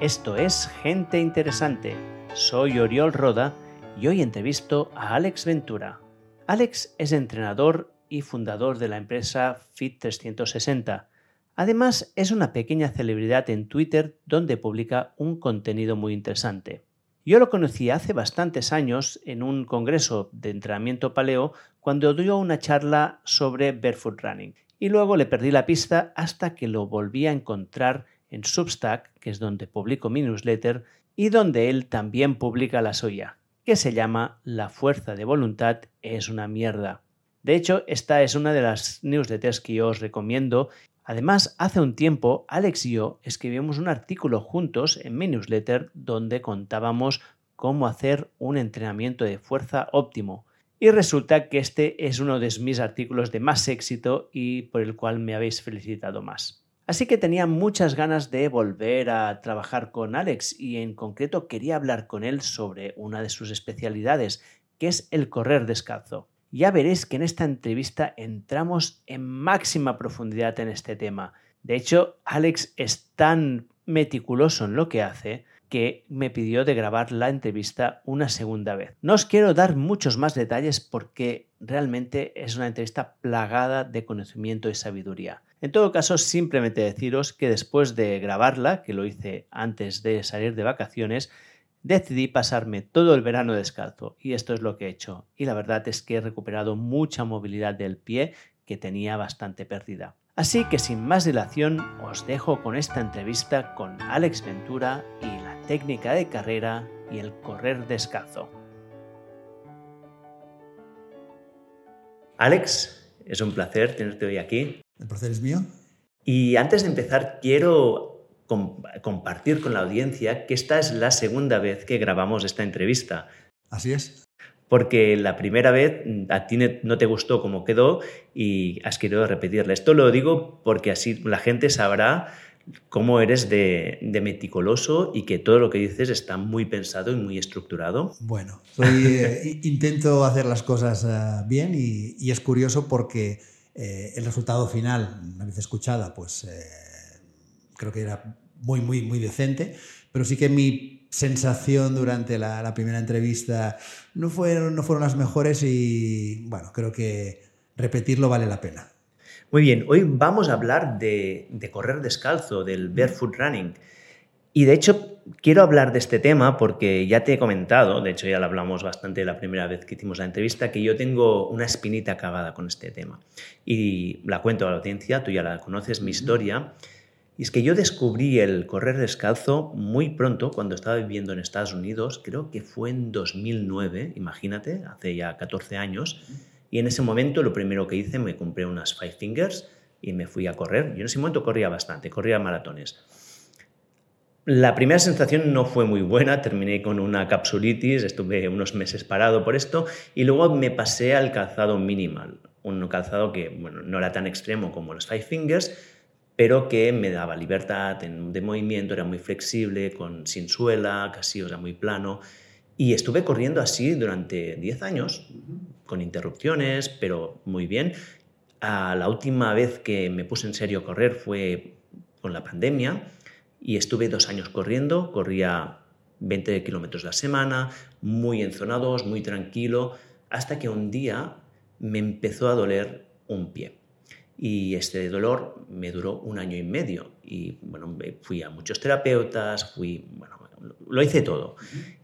Esto es Gente Interesante. Soy Oriol Roda y hoy entrevisto a Alex Ventura. Alex es entrenador y fundador de la empresa Fit360. Además, es una pequeña celebridad en Twitter donde publica un contenido muy interesante. Yo lo conocí hace bastantes años en un congreso de entrenamiento paleo cuando dio una charla sobre barefoot running y luego le perdí la pista hasta que lo volví a encontrar en Substack, que es donde publico mi newsletter, y donde él también publica la suya, que se llama La fuerza de voluntad es una mierda. De hecho, esta es una de las newsletters que yo os recomiendo. Además, hace un tiempo, Alex y yo escribimos un artículo juntos en mi newsletter donde contábamos cómo hacer un entrenamiento de fuerza óptimo. Y resulta que este es uno de mis artículos de más éxito y por el cual me habéis felicitado más. Así que tenía muchas ganas de volver a trabajar con Alex y en concreto quería hablar con él sobre una de sus especialidades, que es el correr descalzo. Ya veréis que en esta entrevista entramos en máxima profundidad en este tema. De hecho, Alex es tan meticuloso en lo que hace que me pidió de grabar la entrevista una segunda vez. No os quiero dar muchos más detalles porque realmente es una entrevista plagada de conocimiento y sabiduría. En todo caso, simplemente deciros que después de grabarla, que lo hice antes de salir de vacaciones, decidí pasarme todo el verano descalzo y esto es lo que he hecho. Y la verdad es que he recuperado mucha movilidad del pie que tenía bastante perdida. Así que sin más dilación os dejo con esta entrevista con Alex Ventura y la técnica de carrera y el correr descalzo. Alex, es un placer tenerte hoy aquí. El placer es mío. Y antes de empezar, quiero compartir con la audiencia que esta es la segunda vez que grabamos esta entrevista. Así es. Porque la primera vez mm, a ti no te gustó cómo quedó y has querido repetirla. Esto lo digo porque así la gente sabrá cómo eres de, meticuloso y que todo lo que dices está muy pensado y muy estructurado. Bueno, eh, intento hacer las cosas eh, bien y, es curioso porque eh, el resultado final, una vez escuchada, pues creo que era muy, muy, muy decente, pero sí que mi sensación durante la, primera entrevista no fueron, no fueron las mejores y bueno, creo que repetirlo vale la pena. Muy bien, hoy vamos a hablar de, correr descalzo, del barefoot running. Y de hecho, quiero hablar de este tema porque ya te he comentado, de hecho ya lo hablamos bastante la primera vez que hicimos la entrevista, que yo tengo una espinita acabada con este tema. Y la cuento a la audiencia, tú ya la conoces, mi historia. Y es que yo descubrí el correr descalzo muy pronto, cuando estaba viviendo en Estados Unidos, creo que fue en 2009, imagínate, hace ya 14 años. Y en ese momento lo primero que hice, me compré unas Five Fingers y me fui a correr. Yo en ese momento corría bastante, corría maratones. La primera sensación no fue muy buena, terminé con una capsulitis, estuve unos meses parado por esto y luego me pasé al calzado minimal, un calzado que bueno, no era tan extremo como los Five Fingers, pero que me daba libertad de movimiento, era muy flexible, con, sin suela, casi, o sea, muy plano. Y estuve corriendo así durante 10 años, con interrupciones, pero muy bien. La última vez que me puse en serio a correr fue con la pandemia y estuve dos años corriendo, corría 20 kilómetros la semana, muy enzonados, muy tranquilo, hasta que un día me empezó a doler un pie. Y este dolor me duró un año y medio. Y bueno, fui a muchos terapeutas, fui, bueno, lo hice todo.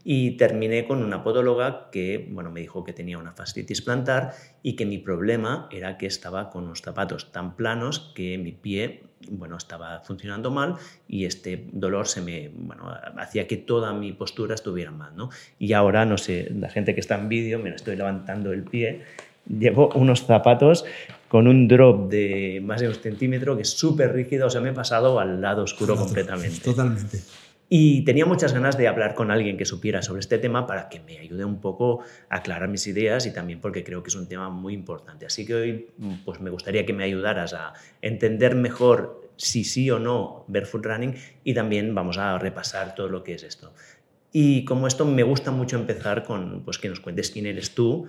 Y terminé con una podóloga que bueno, me dijo que tenía una fascitis plantar y que mi problema era que estaba con unos zapatos tan planos que mi pie bueno, estaba funcionando mal y este dolor se me, bueno, hacía que toda mi postura estuviera mal. ¿no? Y ahora, no sé, la gente que está en vídeo, me estoy levantando el pie, llevo unos zapatos con un drop de más de un centímetro que es súper rígido, o sea, me he pasado al lado oscuro completamente. Totalmente. Y tenía muchas ganas de hablar con alguien que supiera sobre este tema para que me ayude un poco a aclarar mis ideas y también porque creo que es un tema muy importante. Así que hoy pues me gustaría que me ayudaras a entender mejor si sí o no barefoot running y también vamos a repasar todo lo que es esto. Y como esto me gusta mucho empezar con pues que nos cuentes quién eres tú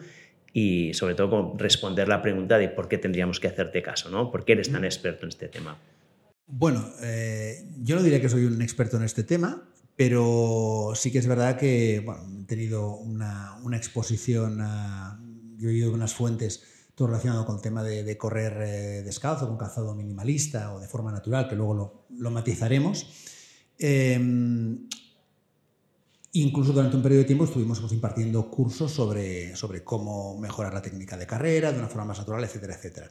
y sobre todo con responder la pregunta de por qué tendríamos que hacerte caso, ¿no? ¿Por qué eres tan experto en este tema? Bueno, eh, yo no diría que soy un experto en este tema, pero sí que es verdad que bueno, he tenido una, exposición, yo he oído unas fuentes todo relacionado con el tema de, de correr eh, descalzo, con calzado minimalista o de forma natural, que luego lo, lo matizaremos. Eh, incluso durante un periodo de tiempo estuvimos pues, impartiendo cursos sobre, sobre cómo mejorar la técnica de carrera de una forma más natural, etcétera, etcétera.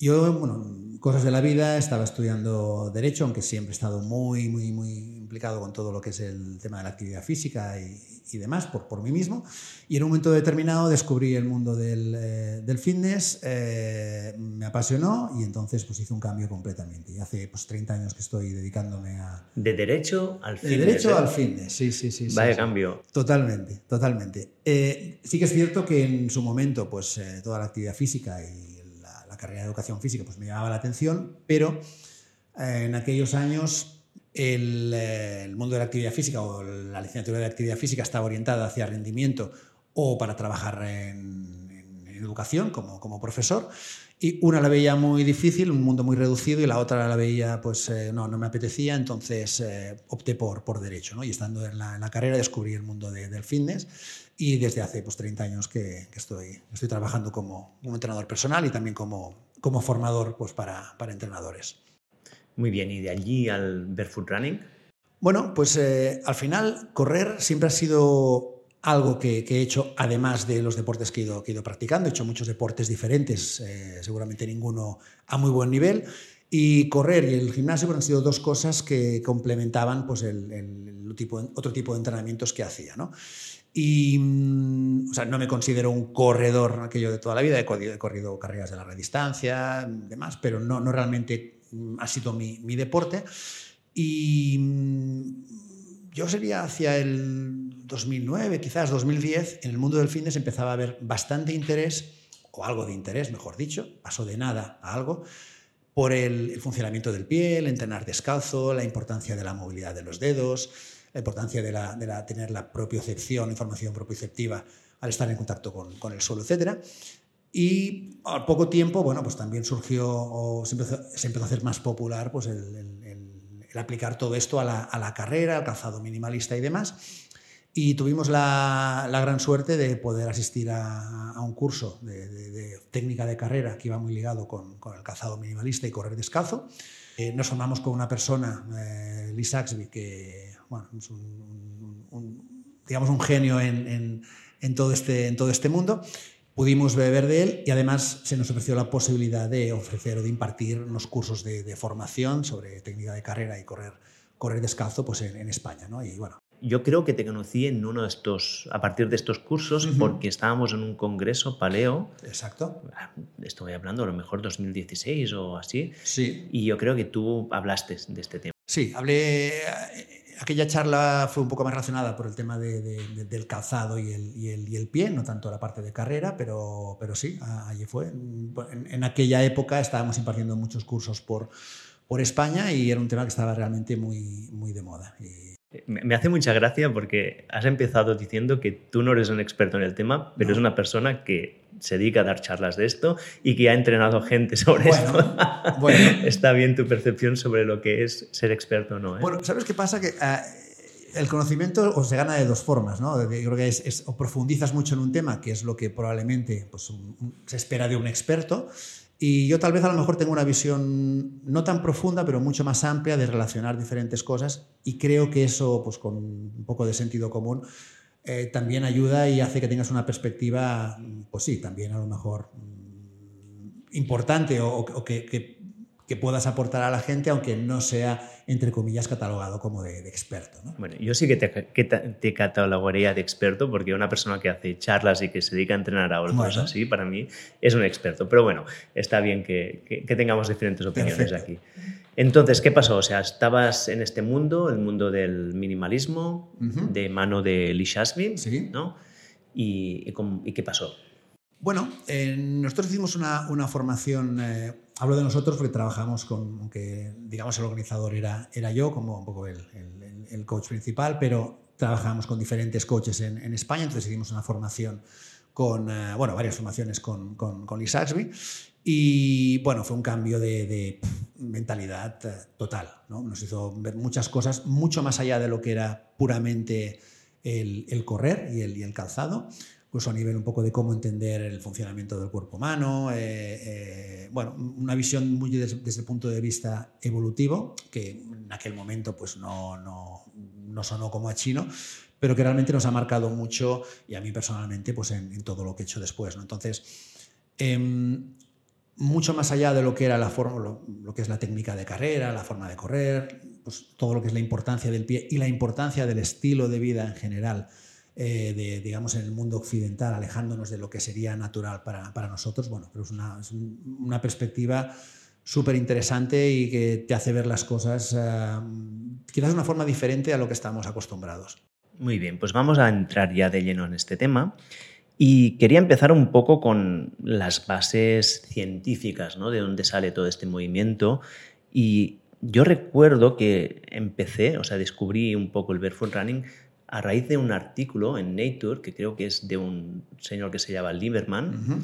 Yo, bueno, cosas de la vida, estaba estudiando Derecho, aunque siempre he estado muy, muy, muy implicado con todo lo que es el tema de la actividad física y, y demás, por, por mí mismo. Y en un momento determinado descubrí el mundo del, eh, del fitness, eh, me apasionó y entonces pues hice un cambio completamente. Y hace pues 30 años que estoy dedicándome a... De derecho al fitness. De derecho ¿eh? al fitness, sí, sí, sí. Vaya sí, cambio. Sí. Totalmente, totalmente. Eh, sí que es cierto que en su momento pues eh, toda la actividad física y carrera de educación física pues me llamaba la atención, pero eh, en aquellos años el, eh, el, mundo de la actividad física o la licenciatura de actividad física estaba orientada hacia rendimiento o para trabajar en, educación como, como, profesor. Y una la veía muy difícil, un mundo muy reducido, y la otra la veía, pues eh, no, no me apetecía, entonces opté por, por derecho. ¿no? Y estando en la, en la, carrera descubrí el mundo de, del fitness y desde hace pues, 30 años que, que estoy, estoy trabajando como, como, entrenador personal y también como, como formador pues, para, para entrenadores. Muy bien, ¿y de allí al barefoot running? Bueno, pues eh, al final correr siempre ha sido algo que, que, he hecho además de los deportes que he ido, que he ido practicando. He hecho muchos deportes diferentes, eh, seguramente ninguno a muy buen nivel. Y correr y el gimnasio han sido dos cosas que complementaban pues, el, el, el tipo, otro tipo de entrenamientos que hacía. ¿no? Y, o sea, no me considero un corredor aquello de toda la vida, he corrido, carreras de larga distancia, demás, pero no, no realmente ha sido mi, mi deporte. Y yo sería hacia el 2009, quizás 2010, en el mundo del fitness empezaba a haber bastante interés, o algo de interés, mejor dicho, pasó de nada a algo, por el, el funcionamiento del pie, el entrenar descalzo, la importancia de la movilidad de los dedos, la importancia de, la, de la, tener la propiocepción, información propioceptiva al estar en contacto con, con el suelo, etc. Y al poco tiempo, bueno, pues también surgió o se empezó, se empezó a hacer más popular pues el, el, el aplicar todo esto a la, a la, carrera, al calzado minimalista y demás. Y tuvimos la, la gran suerte de poder asistir a, a un curso de, de, de, técnica de carrera que iba muy ligado con, con el calzado minimalista y correr descalzo. Eh, nos formamos con una persona, eh, Lee Saxby, que bueno, es un, un, un, digamos un genio en, en, en, todo este, en todo este mundo. Pudimos beber de él y además se nos ofreció la posibilidad de ofrecer o de impartir unos cursos de, de formación sobre técnica de carrera y correr, correr descalzo pues en, en España. ¿no? Y bueno, yo creo que te conocí en uno de estos, a partir de estos cursos, uh -huh. porque estábamos en un congreso paleo. Exacto. Estoy hablando a lo mejor 2016 o así. Sí. Y yo creo que tú hablaste de este tema. Sí, hablé. Aquella charla fue un poco más relacionada por el tema de, de, de, del calzado y el, pie, no tanto la parte de carrera, pero, sí, allí fue. En, aquella época estábamos impartiendo muchos cursos por, España y era un tema que estaba realmente muy, de moda. Me hace mucha gracia porque has empezado diciendo que tú no eres un experto en el tema, pero no. es una persona que se dedica a dar charlas de esto y que ha entrenado gente sobre bueno, esto. bueno. Está bien tu percepción sobre lo que es ser experto o no. ¿eh? Bueno, ¿sabes qué pasa? Que uh, el conocimiento o se gana de dos formas, ¿no? Yo creo que es, es, o profundizas mucho en un tema, que es lo que probablemente pues, un, se espera de un experto, y yo tal vez a lo mejor tengo una visión no tan profunda, pero mucho más amplia de relacionar diferentes cosas y creo que eso, pues con un poco de sentido común, eh, también ayuda y hace que tengas una perspectiva, pues sí, también a lo mejor mm, importante o, que, que, puedas aportar a la gente, aunque no sea, entre comillas, catalogado como de, de experto. ¿no? Bueno, yo sí que te, que te, catalogaría de experto porque una persona que hace charlas y que se dedica a entrenar a otros bueno. así, para mí es un experto. Pero bueno, está bien que, que, que tengamos diferentes opiniones Perfecto. aquí. Entonces, ¿qué pasó? O sea, estabas en este mundo, el mundo del minimalismo, uh -huh. de mano de Lee Shasby, sí. ¿no? ¿Y, y, y, qué pasó? Bueno, eh, nosotros hicimos una, una formación, eh, hablo de nosotros porque trabajamos con, aunque digamos el organizador era, era yo, como un poco el, el, el coach principal, pero trabajamos con diferentes coaches en, en España, entonces hicimos una formación con, eh, bueno, varias formaciones con, con, con Lee Saxby Y bueno, fue un cambio de, mentalidad eh, total. ¿no? Nos hizo ver muchas cosas mucho más allá de lo que era puramente el, correr y el, y el calzado incluso a nivel un poco de cómo entender el funcionamiento del cuerpo humano, eh, eh, bueno, una visión muy desde, el punto de vista evolutivo, que en aquel momento pues no, no, no, sonó como a chino, pero que realmente nos ha marcado mucho y a mí personalmente pues en, todo lo que he hecho después. Entonces, em, mucho más allá de lo que era la forma, lo, que es la técnica de carrera, la forma de correr, pues todo lo que es la importancia del pie y la importancia del estilo de vida en general eh, digamos, en el mundo occidental, alejándonos de lo que sería natural para, para nosotros, bueno, pero es una, es una perspectiva súper interesante y que te hace ver las cosas uh, quizás de una forma diferente a lo que estamos acostumbrados. Muy bien, pues vamos a entrar ya de lleno en este tema. Y quería empezar un poco con las bases científicas, ¿no? De dónde sale todo este movimiento. Y yo recuerdo que empecé, o sea, descubrí un poco el barefoot running a raíz de un artículo en Nature, que creo que es de un señor que se llama Lieberman,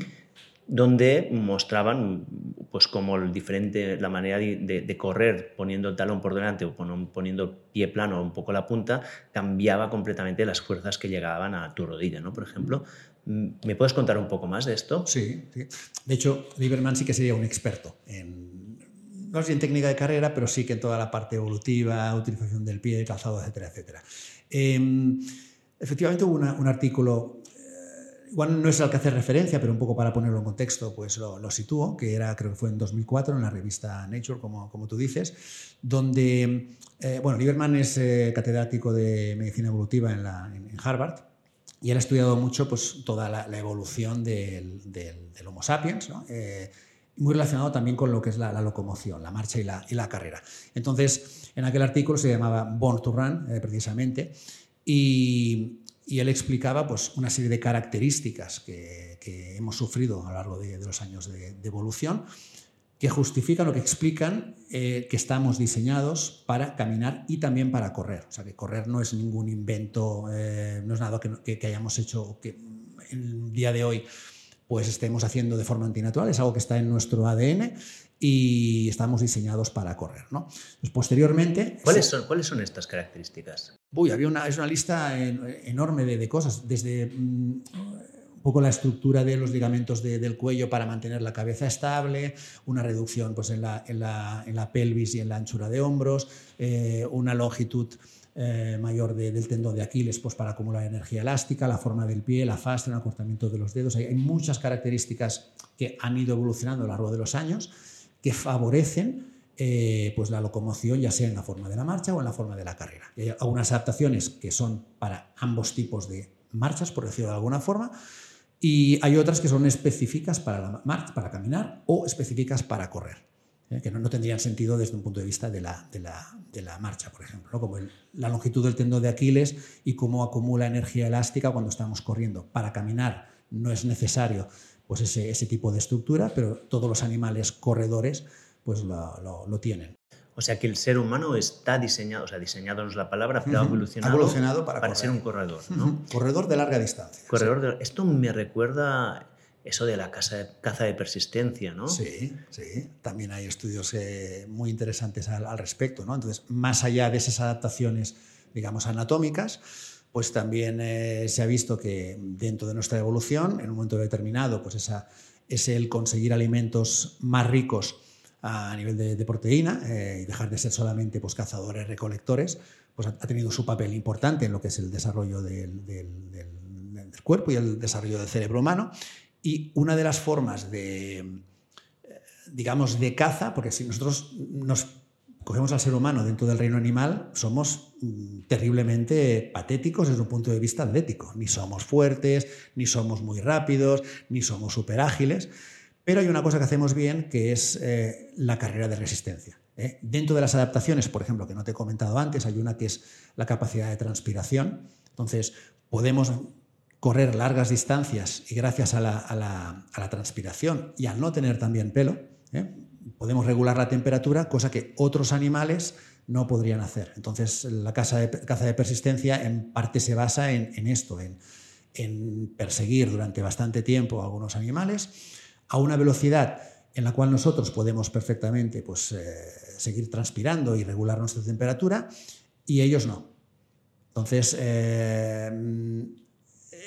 donde mostraban pues como el diferente, la manera de, correr poniendo el talón por delante o poniendo el pie plano un poco la punta, cambiaba completamente las fuerzas que llegaban a tu rodilla, ¿no? Por ejemplo, ¿me puedes contar un poco más de esto? Sí, sí. De hecho, Lieberman sí que sería un experto en, no sé en técnica de carrera, pero sí que en toda la parte evolutiva, utilización del pie, calzado, etcétera, etcétera. Em, efectivamente hubo un artículo, eh, igual no es al que hace referencia, pero un poco para ponerlo en contexto, pues lo, lo sitúo, que era, creo que fue en 2004 en la revista Nature, como, como tú dices, donde, eh, bueno, Lieberman es eh, catedrático de medicina evolutiva en, la, en, Harvard y él ha estudiado mucho pues, toda la, evolución del, del, Homo sapiens, ¿no? muy relacionado también con lo que es la, locomoción, la marcha y la, y la, carrera. Entonces, en aquel artículo se llamaba Born to Run, eh, precisamente, y, él explicaba pues, una serie de características que, hemos sufrido a lo largo de, los años de, evolución que justifican o que explican eh, que estamos diseñados para caminar y también para correr. O sea, que correr no es ningún invento, eh, no es nada que, que, hayamos hecho que en el día de hoy pues estemos haciendo de forma antinatural, es algo que está en nuestro ADN y estamos diseñados para correr. ¿no? Pues posteriormente... ¿Cuáles son, ¿Cuáles son estas características? Uy, había una, es una lista enorme de, cosas, desde mm, un poco la estructura de los ligamentos del cuello para mantener la cabeza estable, una reducción pues, en, la, en, la, en la pelvis y en la anchura de hombros, eh, una longitud eh, mayor del tendón de Aquiles pues, para acumular energía elástica, la forma del pie, la fascia, el acortamiento de los dedos. Hay, muchas características que han ido evolucionando a lo largo de los años que favorecen eh, pues la locomoción, ya sea en la forma de la marcha o en la forma de la carrera. hay algunas adaptaciones que son para ambos tipos de marchas, por decirlo de alguna forma, y hay otras que son específicas para la marcha, para caminar o específicas para correr. ¿eh? que no, tendrían sentido desde un punto de vista de la, de la, marcha, por ejemplo, como la longitud del tendón de Aquiles y cómo acumula energía elástica cuando estamos corriendo. Para caminar no es necesario pues ese, ese tipo de estructura, pero todos los animales corredores pues lo, lo, tienen. O sea que el ser humano está diseñado, o sea, diseñado no es la palabra, pero ha evolucionado, para, ser un corredor. ¿no? Corredor de larga distancia. Corredor Esto me recuerda eso de la caza de persistencia, ¿no? Sí, sí. También hay estudios eh, muy interesantes al, respecto, ¿no? Entonces, más allá de esas adaptaciones, digamos, anatómicas, pues también eh, se ha visto que dentro de nuestra evolución, en un momento determinado, pues esa, es el conseguir alimentos más ricos a nivel de, proteína eh, y dejar de ser solamente pues, cazadores, recolectores, pues ha, tenido su papel importante en lo que es el desarrollo del, del cuerpo y el desarrollo del cerebro humano. Y una de las formas de, eh, digamos, de caza, porque si nosotros nos cogemos al ser humano dentro del reino animal, somos mm, terriblemente patéticos desde un punto de vista atlético. Ni somos fuertes, ni somos muy rápidos, ni somos súper ágiles. Pero hay una cosa que hacemos bien, que es eh, la carrera de resistencia. ¿eh? Dentro de las adaptaciones, por ejemplo, que no te he comentado antes, hay una que es la capacidad de transpiración. Entonces, podemos correr largas distancias y gracias a la, transpiración y al no tener también pelo, ¿eh? Podemos regular la temperatura, cosa que otros animales no podrían hacer. Entonces, la caza de, caza de persistencia en parte se basa en, esto, en, perseguir durante bastante tiempo a algunos animales a una velocidad en la cual nosotros podemos perfectamente pues, eh, seguir transpirando y regular nuestra temperatura y ellos no. Entonces, eh,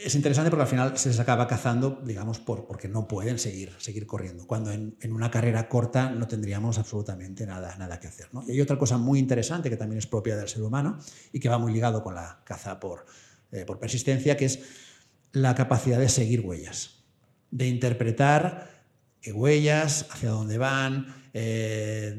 es interesante porque al final se les acaba cazando, digamos, por, porque no pueden seguir, seguir corriendo, cuando en, una carrera corta no tendríamos absolutamente nada, nada que hacer. Y hay otra cosa muy interesante que también es propia del ser humano y que va muy ligado con la caza por, eh, por persistencia, que es la capacidad de seguir huellas, de interpretar huellas, hacia dónde van, eh,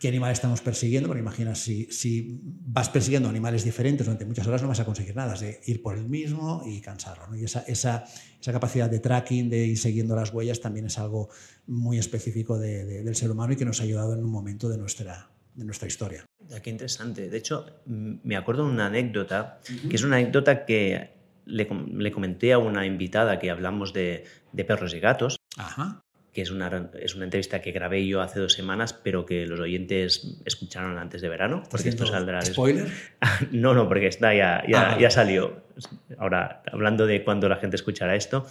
qué animal estamos persiguiendo, porque imagina, si, si, vas persiguiendo animales diferentes durante muchas horas no vas a conseguir nada, es de ir por el mismo y cansarlo. Y esa, esa, esa, capacidad de tracking, de ir siguiendo las huellas, también es algo muy específico del ser humano y que nos ha ayudado en un momento de nuestra, de nuestra historia. Qué interesante. De hecho, me acuerdo de una anécdota, que es una anécdota que le, le, comenté a una invitada que hablamos de, de perros y gatos. Ajá que es una, es una entrevista que grabé yo hace dos semanas, pero que los oyentes escucharon antes de verano, porque esto saldrá... ¿Spoiler? no, no, porque está ya, ya, ah, ya, salió. Ahora, hablando de cuando la gente escuchará esto,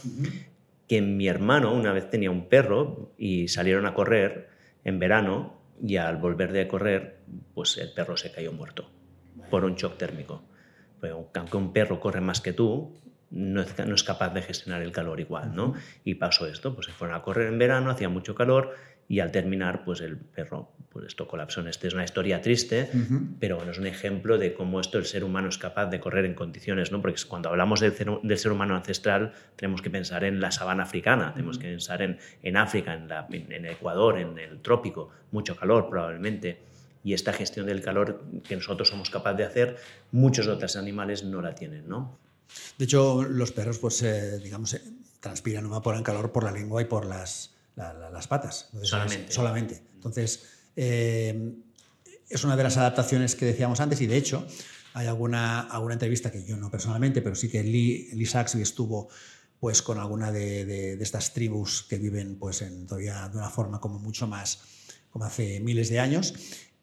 que mi hermano una vez tenía un perro y salieron a correr en verano y al volver de correr, pues el perro se cayó muerto por un shock térmico. aunque un perro corre más que tú, no es, capaz de gestionar el calor igual, ¿no? Y pasó esto, pues se fueron a correr en verano, hacía mucho calor y al terminar, pues el perro, pues esto colapsó. Esta es una historia triste, pero bueno, es un ejemplo de cómo esto el ser humano es capaz de correr en condiciones, ¿no? Porque cuando hablamos del ser, humano ancestral, tenemos que pensar en la sabana africana, tenemos que pensar en, en África, en, la, en Ecuador, en el trópico, mucho calor probablemente y esta gestión del calor que nosotros somos capaces de hacer, muchos otros animales no la tienen, ¿no? De hecho, los perros, pues, eh, digamos, eh, transpiran evaporan calor por la lengua y por las, las patas. solamente. solamente. Entonces, eh, es una de las adaptaciones que decíamos antes y, de hecho, hay alguna, alguna entrevista que yo no personalmente, pero sí que Lee, Lee Saxby estuvo pues con alguna de, de, estas tribus que viven pues en, todavía de una forma como mucho más como hace miles de años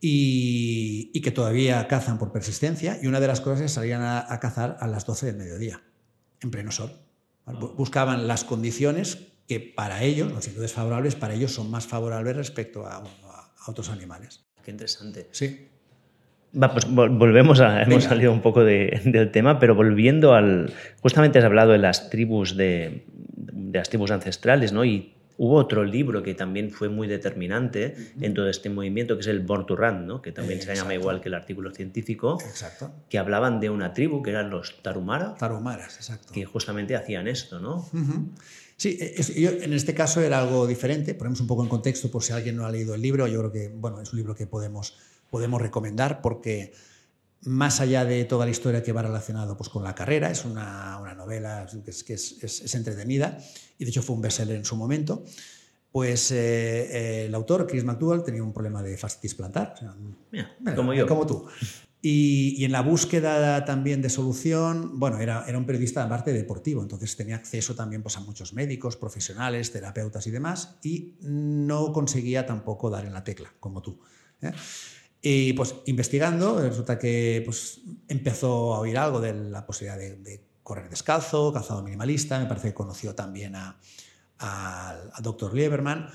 y, que todavía cazan por persistencia. Y una de las cosas es salían a, cazar a las 12 del mediodía, en pleno sol. Buscaban las condiciones que para ellos, las situaciones favorables, para ellos son más favorables respecto a, otros animales. Qué interesante. Sí. Va, pues volvemos a. Hemos salido un poco del tema, pero volviendo al. Justamente has hablado de las tribus de, de las tribus ancestrales, ¿no? Y Hubo otro libro que también fue muy determinante en todo este movimiento, que es el Born to Run, ¿no? que también se llama igual que el artículo científico, exacto. que hablaban de una tribu que eran los Tarumara. Tarumaras, exacto. Que justamente hacían esto, ¿no? Sí, en este caso era algo diferente. Ponemos un poco en contexto por si alguien no ha leído el libro. Yo creo que bueno, es un libro que podemos, podemos recomendar porque más allá de toda la historia que va relacionado pues, con la carrera, es una, una novela que, es, que es, es, entretenida y de hecho fue un bestseller en su momento, pues eh, el autor, Chris McDougall, tenía un problema de fascitis plantar, como yo. Como tú. Y, y, en la búsqueda también de solución, bueno, era, era un periodista de parte deportivo, entonces tenía acceso también pues, a muchos médicos, profesionales, terapeutas y demás, y no conseguía tampoco dar en la tecla, como tú. ¿eh? Y pues investigando, resulta que pues, empezó a oír algo de la posibilidad de, correr descalzo, calzado minimalista, me parece que conoció también al a, Dr. Lieberman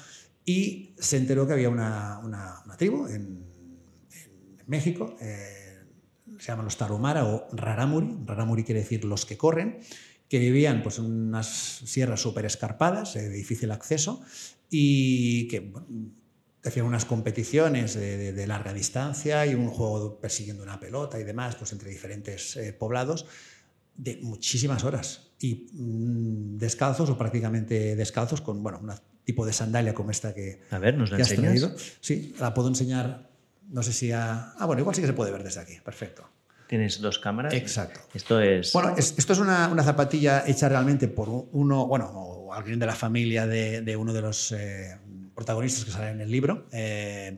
y se enteró que había una, una, tribu en, México, eh, se llaman los Tarumara o Raramuri, Raramuri quiere decir los que corren, que vivían pues, en unas sierras súper escarpadas, eh, de difícil acceso, y que hacían unas competiciones de, larga distancia y un juego persiguiendo una pelota y demás, pues entre diferentes eh, poblados, de muchísimas horas. Y mm, descalzos o prácticamente descalzos con bueno, un tipo de sandalia como esta que, a ver, ¿nos la has traído. Sí, la puedo enseñar, no sé si a... Ah, bueno, igual sí que se puede ver desde aquí, perfecto. ¿Tienes dos cámaras? Exacto. Esto es... Bueno, esto es una, una, zapatilla hecha realmente por uno, bueno, o alguien de la familia de, de uno de los... Eh, protagonistas que salen en el libro. Eh,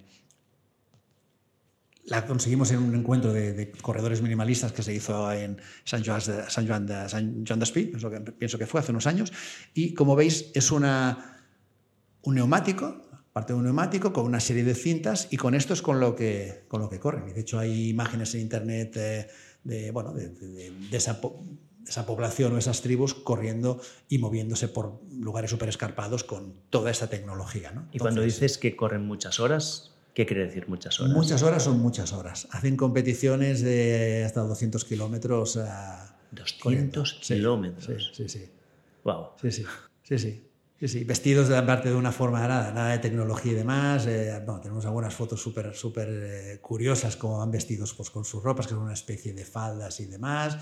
la conseguimos en un encuentro de, corredores minimalistas que se hizo en San Joan de, San Joan de, San Joan que pienso que fue hace unos años. Y como veis, es una, un neumático, parte de un neumático, con una serie de cintas, y con esto es con lo que, con lo que corren. Y de hecho, hay imágenes en internet eh, de, bueno, de, esa esa población o esas tribus corriendo y moviéndose por lugares súper escarpados con toda esta tecnología. ¿no? y cuando dices que corren muchas horas, ¿qué quiere decir muchas horas? Muchas horas son muchas horas. Hacen competiciones de hasta 200 kilómetros. 200 kilómetros. Sí, sí, sí. Wow. Sí, sí, sí, sí. Sí, sí, vestidos de parte de una forma nada, nada de tecnología y demás. Eh, bueno, tenemos algunas fotos súper súper eh, curiosas, como van vestidos pues, con sus ropas, que son una especie de faldas y demás.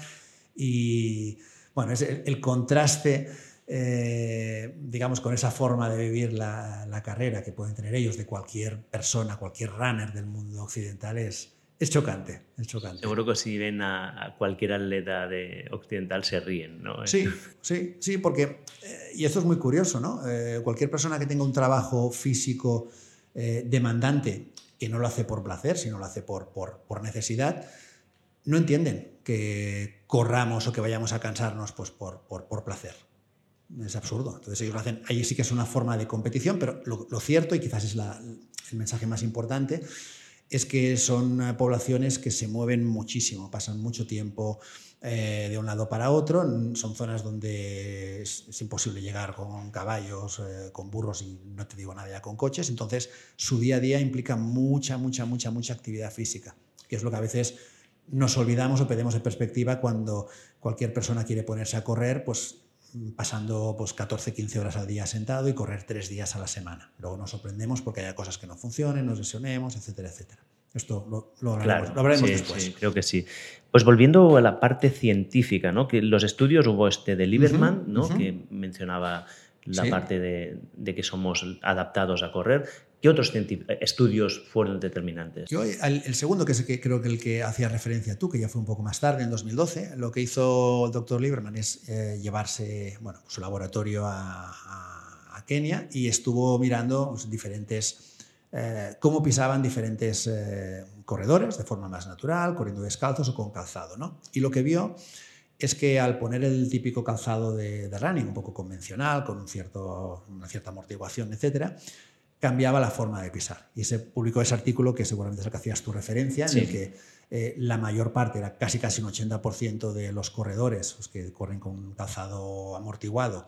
Y bueno, es el, contraste, eh, digamos, con esa forma de vivir la, la, carrera que pueden tener ellos de cualquier persona, cualquier runner del mundo occidental es, es chocante, es chocante. Seguro que si ven a, cualquier atleta de occidental se ríen, ¿no? Sí, sí, sí, porque, eh, y esto es muy curioso, ¿no? Eh, cualquier persona que tenga un trabajo físico eh, demandante, que no lo hace por placer, sino lo hace por, por, por, necesidad, no entienden que corramos o que vayamos a cansarnos pues, por, por placer. Es absurdo. Entonces ellos lo hacen, ahí sí que es una forma de competición, pero lo, lo cierto, y quizás es la, el mensaje más importante, es que son eh, poblaciones que se mueven muchísimo, pasan mucho tiempo eh, de un lado para otro, son zonas donde es, imposible llegar con caballos, eh, con burros y no te digo nada ya con coches, entonces su día a día implica mucha, mucha, mucha, mucha actividad física, que es lo que a veces nos olvidamos o perdemos en perspectiva cuando cualquier persona quiere ponerse a correr, pues pasando pues, 14, 15 horas al día sentado y correr tres días a la semana. Luego nos sorprendemos porque haya cosas que no funcionen, nos lesionemos, etcétera, etcétera. Esto lo, lo hablaremos, después. Sí, creo que sí. Pues volviendo a la parte científica, ¿no? que los estudios hubo este de Lieberman, ¿no? que mencionaba la parte de, de, que somos adaptados a correr. ¿Qué otros estudios fueron determinantes? Yo, el, segundo, que es que creo que el que hacía referencia tú, que ya fue un poco más tarde, en 2012, lo que hizo el doctor Lieberman es eh, llevarse bueno, su laboratorio a, Kenia y estuvo mirando pues, diferentes, eh, cómo pisaban diferentes eh, corredores de forma más natural, corriendo descalzos o con calzado. ¿no? Y lo que vio es que al poner el típico calzado de, de running, un poco convencional, con un cierto, una cierta amortiguación, etcétera, cambiaba la forma de pisar. Y se publicó ese artículo que seguramente es el que hacías tu referencia, en el que eh, la mayor parte, era casi casi un 80% de los corredores, los que corren con un calzado amortiguado,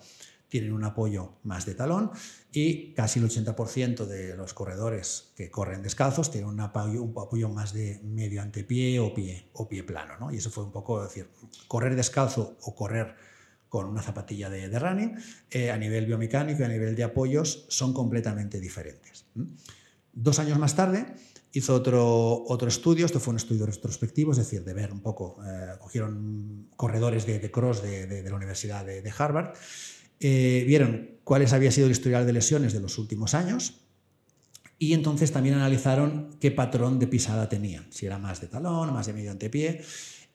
tienen un apoyo más de talón y casi el 80% de los corredores que corren descalzos tienen un apoyo, un apoyo más de medio antepié o pie, o pie plano. ¿no? Y eso fue un poco decir, correr descalzo o correr con una zapatilla de, running, eh, a nivel biomecánico y a nivel de apoyos son completamente diferentes. Dos años más tarde hizo otro, otro estudio, esto fue un estudio retrospectivo, es decir, de ver un poco, eh, cogieron corredores de, cross de, la Universidad de, Harvard, eh, vieron cuáles había sido el historial de lesiones de los últimos años y entonces también analizaron qué patrón de pisada tenían, si era más de talón, más de medio antepié,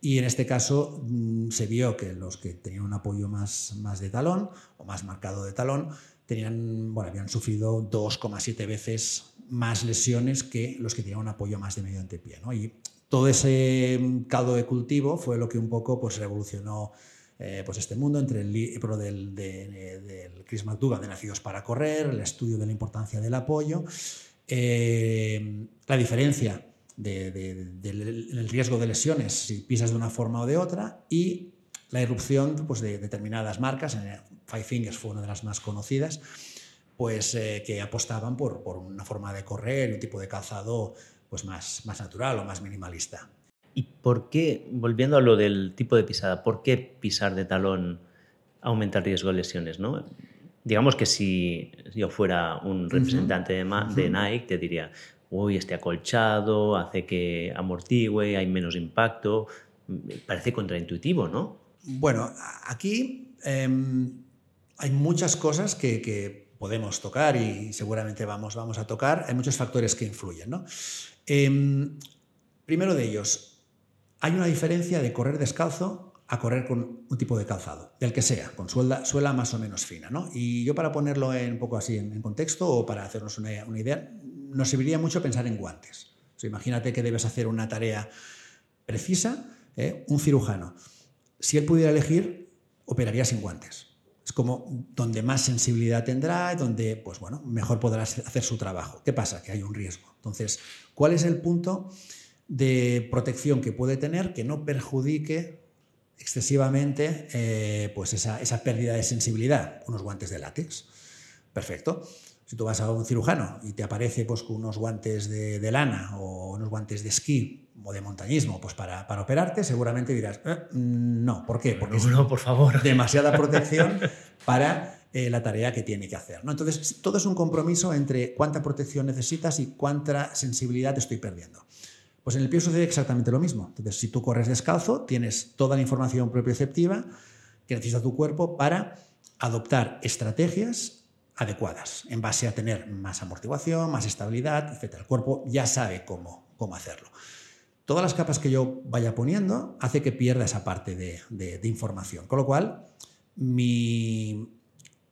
y en este caso mm, se vio que los que tenían un apoyo más, más de talón o más marcado de talón tenían, bueno, habían sufrido 2,7 veces más lesiones que los que tenían un apoyo más de medio antepié. ¿no? Y todo ese mm, caldo de cultivo fue lo que un poco pues, revolucionó eh, pues este mundo entre el libro del, del Chris McDougall de Nacidos para Correr, el estudio de la importancia del apoyo, eh, la diferencia del riesgo de lesiones si pisas de una forma o de otra y la irrupción pues, de determinadas marcas, Five Fingers fue una de las más conocidas, pues eh, que apostaban por, por, una forma de correr un tipo de calzado pues, más, más natural o más minimalista. ¿Y por qué, volviendo a lo del tipo de pisada, por qué pisar de talón aumenta el riesgo de lesiones? ¿no? Digamos que si yo fuera un representante de, de Nike, te diría, uy, este acolchado hace que amortigüe, hay menos impacto. Parece contraintuitivo, ¿no? Bueno, aquí em, hay muchas cosas que, podemos tocar y seguramente vamos, vamos a tocar. Hay muchos factores que influyen, ¿no? Em, primero de ellos, hay una diferencia de correr descalzo a correr con un tipo de calzado, del que sea, con suela, más o menos fina. ¿no? Y yo para ponerlo en, un poco así en, contexto o para hacernos una idea, nos serviría mucho pensar en guantes. imagínate que debes hacer una tarea precisa, ¿eh? un cirujano. Si él pudiera elegir, operaría sin guantes. Es como donde más sensibilidad tendrá, donde pues bueno, mejor podrá hacer su trabajo. ¿Qué pasa? Que hay un riesgo. Entonces, ¿cuál es el punto de protección que puede tener que no perjudique excesivamente eh, pues esa, esa pérdida de sensibilidad, unos guantes de látex. Perfecto. Si tú vas a un cirujano y te aparece pues, con unos guantes de, lana o unos guantes de esquí o de montañismo pues, para, para operarte, seguramente dirás, eh, mm, no, ¿por qué? Porque no, por favor. demasiada protección para eh, la tarea que tiene que hacer. ¿no? Entonces, todo es un compromiso entre cuánta protección necesitas y cuánta sensibilidad estoy perdiendo. Pues en el pie sucede exactamente lo mismo. Entonces, si tú corres descalzo, tienes toda la información propioceptiva que necesita tu cuerpo para adoptar estrategias adecuadas en base a tener más amortiguación, más estabilidad, etc. El cuerpo ya sabe cómo, cómo hacerlo. Todas las capas que yo vaya poniendo hace que pierda esa parte de, información. Con lo cual, mi,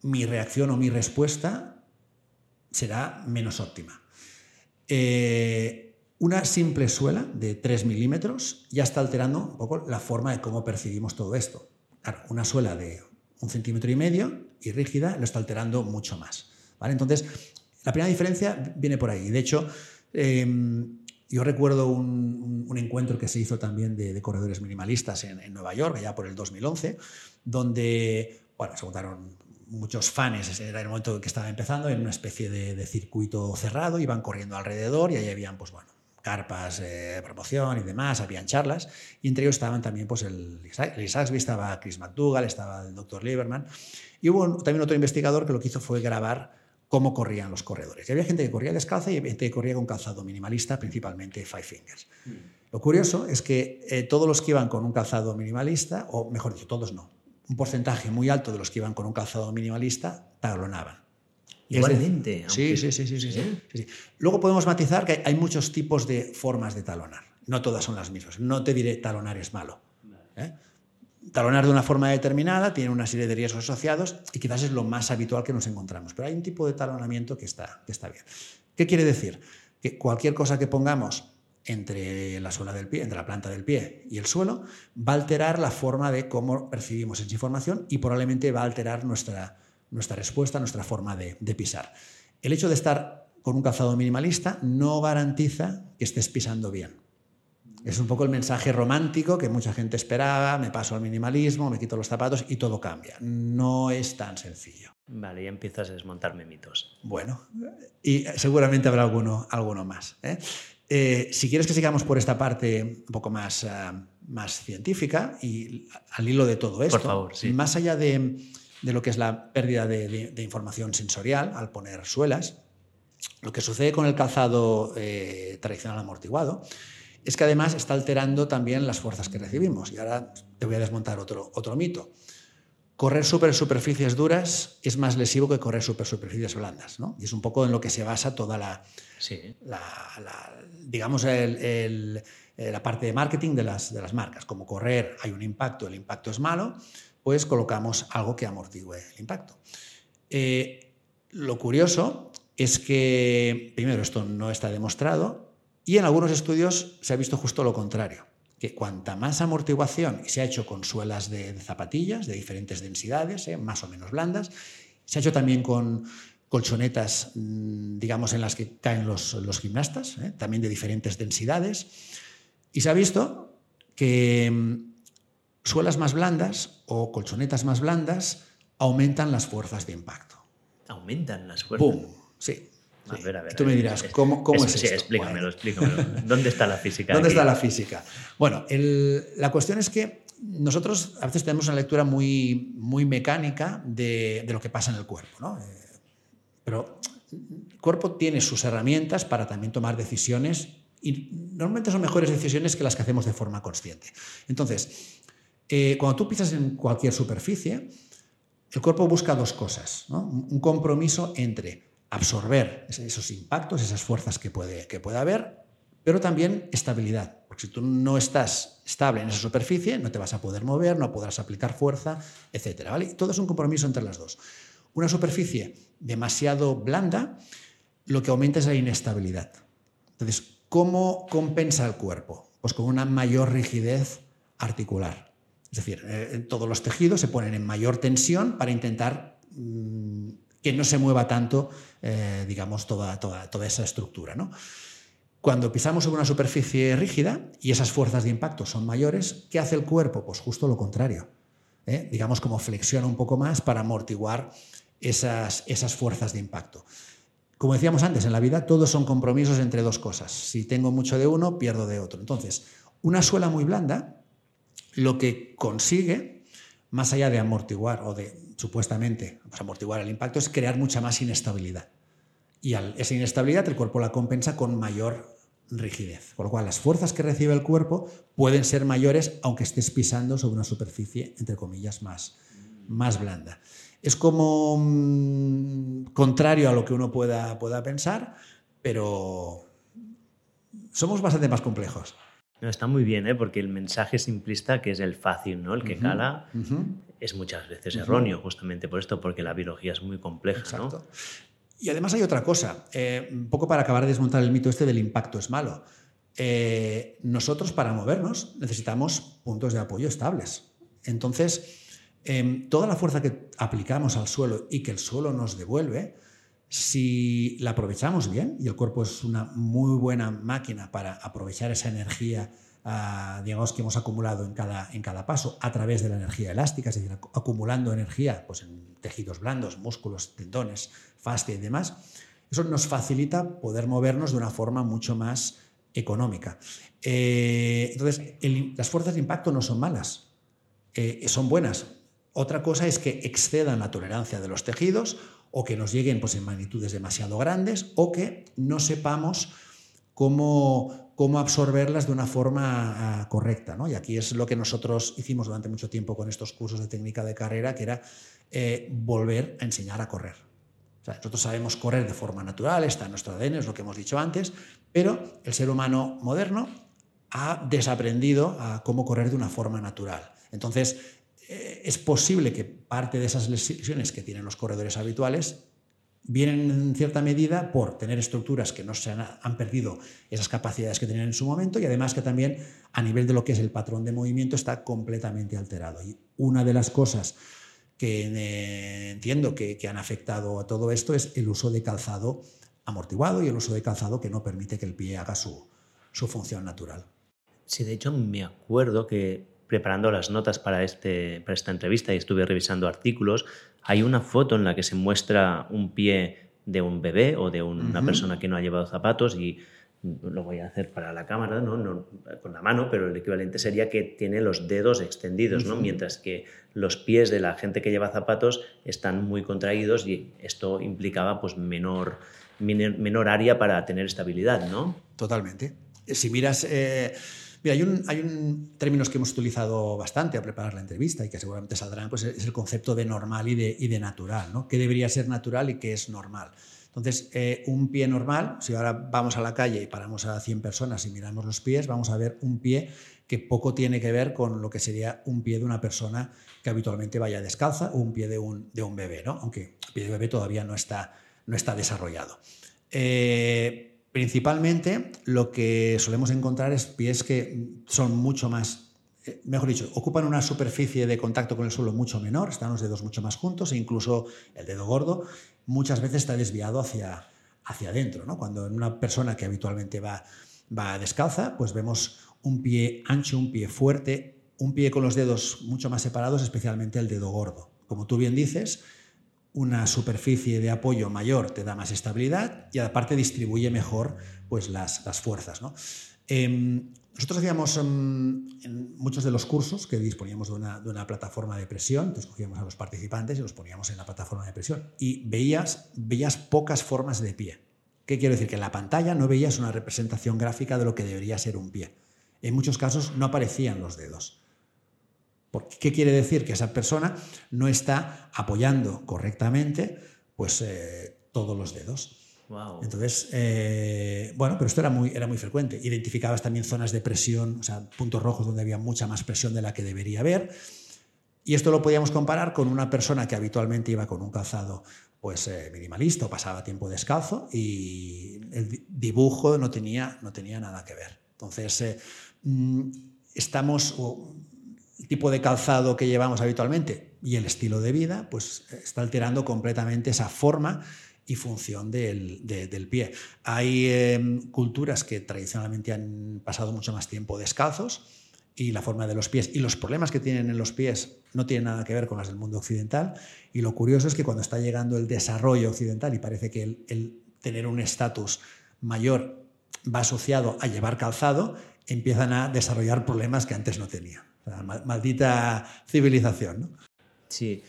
mi, reacción o mi respuesta será menos óptima. Eh, una simple suela de 3 milímetros ya está alterando un poco la forma de cómo percibimos todo esto. una suela de un centímetro y medio y rígida lo está alterando mucho más. ¿vale? Entonces, la primera diferencia viene por ahí. De hecho, em, yo recuerdo un, encuentro que se hizo también de, corredores minimalistas en, Nueva York, allá por el 2011, donde bueno, se juntaron muchos fans, era el momento que estaba empezando, en una especie de, de circuito cerrado, iban corriendo alrededor y ahí habían, pues bueno, carpas de promoción y demás, habían charlas, y entre ellos estaban también pues, el, el Isaacby, estaba Chris McDougall, estaba el Dr. Lieberman, y hubo también otro investigador que lo que hizo fue grabar cómo corrían los corredores. Y había gente que corría descalza y gente que corría con calzado minimalista, principalmente Five Fingers. Mm. Lo curioso es que eh, todos los que iban con un calzado minimalista, o mejor dicho, todos no, un porcentaje muy alto de los que iban con un calzado minimalista talonaban. Igualmente. Sí, sí, sí, sí, sí, Luego podemos matizar que hay muchos tipos de formas de talonar. No todas son las mismas. No te diré talonar es malo. ¿eh? Talonar de una forma determinada tiene una serie de riesgos asociados y quizás es lo más habitual que nos encontramos. Pero hay un tipo de talonamiento que está, que está bien. ¿Qué quiere decir? Que cualquier cosa que pongamos entre la suela del pie, entre la planta del pie y el suelo, va a alterar la forma de cómo percibimos esa información y probablemente va a alterar nuestra, nuestra respuesta, nuestra forma de, pisar. El hecho de estar con un calzado minimalista no garantiza que estés pisando bien. Es un poco el mensaje romántico que mucha gente esperaba, me paso al minimalismo, me quito los zapatos y todo cambia. No es tan sencillo. Vale, ya empiezas a desmontarme mitos. Bueno, y seguramente habrá alguno, alguno más. ¿eh? Eh, si quieres que sigamos por esta parte un poco más, eh, más científica y al hilo de todo esto, por favor, sí. más allá de, de lo que es la pérdida de, información sensorial al poner suelas. Lo que sucede con el calzado eh, tradicional amortiguado es que además está alterando también las fuerzas que recibimos. Y ahora te voy a desmontar otro, otro mito. Correr super superficies duras es más lesivo que correr super superficies blandas. Y es un poco en lo que se basa toda la, digamos, eh, la parte de marketing de las, de las marcas. Como correr hay un impacto, el impacto es malo pues colocamos algo que amortigüe el impacto. Eh, lo curioso es que, primero, esto no está demostrado y en algunos estudios se ha visto justo lo contrario, que cuanta más amortiguación se ha hecho con suelas de, zapatillas de diferentes densidades, eh, más o menos blandas, se ha hecho también con colchonetas, mm, digamos, en las que caen los, gimnastas, eh, también de diferentes densidades, y se ha visto que mm, suelas más blandas o colchonetas más blandas aumentan las fuerzas de impacto. ¿Aumentan las fuerzas? ¡Pum! Sí. A ver, a ver, Tú me dirás, ¿cómo, cómo es, sí, esto? explícamelo, explícamelo. ¿Dónde está la física? ¿Dónde está la física? Bueno, la cuestión es que nosotros a veces tenemos una lectura muy, muy mecánica de, de lo que pasa en el cuerpo, ¿no? Eh, pero el cuerpo tiene sus herramientas para también tomar decisiones y normalmente son mejores decisiones que las que hacemos de forma consciente. Entonces, eh, cuando tú pisas en cualquier superficie, el cuerpo busca dos cosas. Un compromiso entre absorber esos impactos, esas fuerzas que puede, que puede haber, pero también estabilidad. Porque si tú no estás estable en esa superficie, no te vas a poder mover, no podrás aplicar fuerza, etc. ¿vale? Todo es un compromiso entre las dos. Una superficie demasiado blanda, lo que aumenta es la inestabilidad. Entonces, ¿cómo compensa el cuerpo? Pues con una mayor rigidez articular. Es decir, eh, todos los tejidos se ponen en mayor tensión para intentar mm, que no se mueva tanto, eh, digamos, toda, toda, toda, esa estructura. ¿no? Cuando pisamos sobre una superficie rígida y esas fuerzas de impacto son mayores, ¿qué hace el cuerpo? Pues justo lo contrario. ¿eh? Digamos como flexiona un poco más para amortiguar esas, esas fuerzas de impacto. Como decíamos antes, en la vida todos son compromisos entre dos cosas. Si tengo mucho de uno, pierdo de otro. Entonces, una suela muy blanda lo que consigue, más allá de amortiguar o de supuestamente pues, amortiguar el impacto, es crear mucha más inestabilidad. Y al, esa inestabilidad el cuerpo la compensa con mayor rigidez. Por lo cual, las fuerzas que recibe el cuerpo pueden ser mayores aunque estés pisando sobre una superficie, entre comillas, más, más blanda. Es como mm, contrario a lo que uno pueda, pueda pensar, pero somos bastante más complejos. No, está muy bien, ¿eh? porque el mensaje simplista, que es el fácil, ¿no? el que cala, es muchas veces erróneo, justamente por esto, porque la biología es muy compleja. Exacto. Y además hay otra cosa, eh, un poco para acabar de desmontar el mito este del impacto es malo. Eh, nosotros para movernos necesitamos puntos de apoyo estables. Entonces, em, toda la fuerza que aplicamos al suelo y que el suelo nos devuelve, si la aprovechamos bien, y el cuerpo es una muy buena máquina para aprovechar esa energía, ah, digamos, que hemos acumulado en cada, en cada paso a través de la energía elástica, es decir, acumulando energía pues, en tejidos blandos, músculos, tendones, fascia y demás, eso nos facilita poder movernos de una forma mucho más económica. Eh, entonces, las fuerzas de impacto no son malas, eh, son buenas. Otra cosa es que excedan la tolerancia de los tejidos o que nos lleguen pues, en magnitudes demasiado grandes o que no sepamos cómo, cómo absorberlas de una forma ah, correcta. ¿no? Y aquí es lo que nosotros hicimos durante mucho tiempo con estos cursos de técnica de carrera, que era eh, volver a enseñar a correr. nosotros sabemos correr de forma natural, está en nuestro ADN, es lo que hemos dicho antes, pero el ser humano moderno ha desaprendido a cómo correr de una forma natural. Entonces, eh, es posible que parte de esas lesiones que tienen los corredores habituales vienen en cierta medida por tener estructuras que no se han, perdido esas capacidades que tenían en su momento y además que también a nivel de lo que es el patrón de movimiento está completamente alterado. Y una de las cosas que eh, entiendo que, han afectado a todo esto es el uso de calzado amortiguado y el uso de calzado que no permite que el pie haga su, su función natural. Sí, de hecho me acuerdo que preparando las notas para, este, para esta entrevista y estuve revisando artículos, hay una foto en la que se muestra un pie de un bebé o de una persona que no ha llevado zapatos y lo voy a hacer para la cámara, ¿no? con la mano, pero el equivalente sería que tiene los dedos extendidos, ¿no? mientras que los pies de la gente que lleva zapatos están muy contraídos y esto implicaba pues, menor, menor área para tener estabilidad. ¿no? Totalmente. Si miras... Eh, Mira, hay un, hay un términos que hemos utilizado bastante a preparar la entrevista y que seguramente saldrán, pues es el concepto de normal y de, y de natural, ¿no? ¿Qué debería ser natural y qué es normal? Entonces, eh, un pie normal, si ahora vamos a la calle y paramos a 100 personas y miramos los pies, vamos a ver un pie que poco tiene que ver con lo que sería un pie de una persona que habitualmente vaya descalza o un pie de un, de un bebé, ¿no? aunque el pie de bebé todavía no está, no está desarrollado. Eh, Principalmente lo que solemos encontrar es pies que son mucho más, eh, mejor dicho, ocupan una superficie de contacto con el suelo mucho menor, están los dedos mucho más juntos e incluso el dedo gordo muchas veces está desviado hacia, hacia adentro. Cuando en una persona que habitualmente va, va descalza, pues vemos un pie ancho, un pie fuerte, un pie con los dedos mucho más separados, especialmente el dedo gordo. Como tú bien dices, una superficie de apoyo mayor te da más estabilidad y aparte distribuye mejor pues, las, fuerzas. Em, nosotros hacíamos em, en muchos de los cursos que disponíamos de una, plataforma de presión, entonces cogíamos a los participantes y los poníamos en la plataforma de presión y veías, veías pocas formas de pie. ¿Qué quiero decir? Que en la pantalla no veías una representación gráfica de lo que debería ser un pie. En muchos casos no aparecían los dedos. ¿Qué quiere decir? Que esa persona no está apoyando correctamente pues, eh, todos los dedos. Entonces, eh, bueno, pero esto era muy, era muy frecuente. Identificabas también zonas de presión, o sea, puntos rojos donde había mucha más presión de la que debería haber. Y esto lo podíamos comparar con una persona que habitualmente iba con un calzado pues, eh, minimalista o pasaba tiempo descalzo y el dibujo no tenía, no tenía nada que ver. Entonces, mm, estamos, tipo de calzado que llevamos habitualmente y el estilo de vida, pues está alterando completamente esa forma y función del, del pie. Hay em, culturas que tradicionalmente han pasado mucho más tiempo descalzos y la forma de los pies y los problemas que tienen en los pies no tienen nada que ver con las del mundo occidental. Y lo curioso es que cuando está llegando el desarrollo occidental y parece que el, tener un estatus mayor va asociado a llevar calzado, empiezan a desarrollar problemas que antes no tenían. Maldita civilización. ¿no? Sí.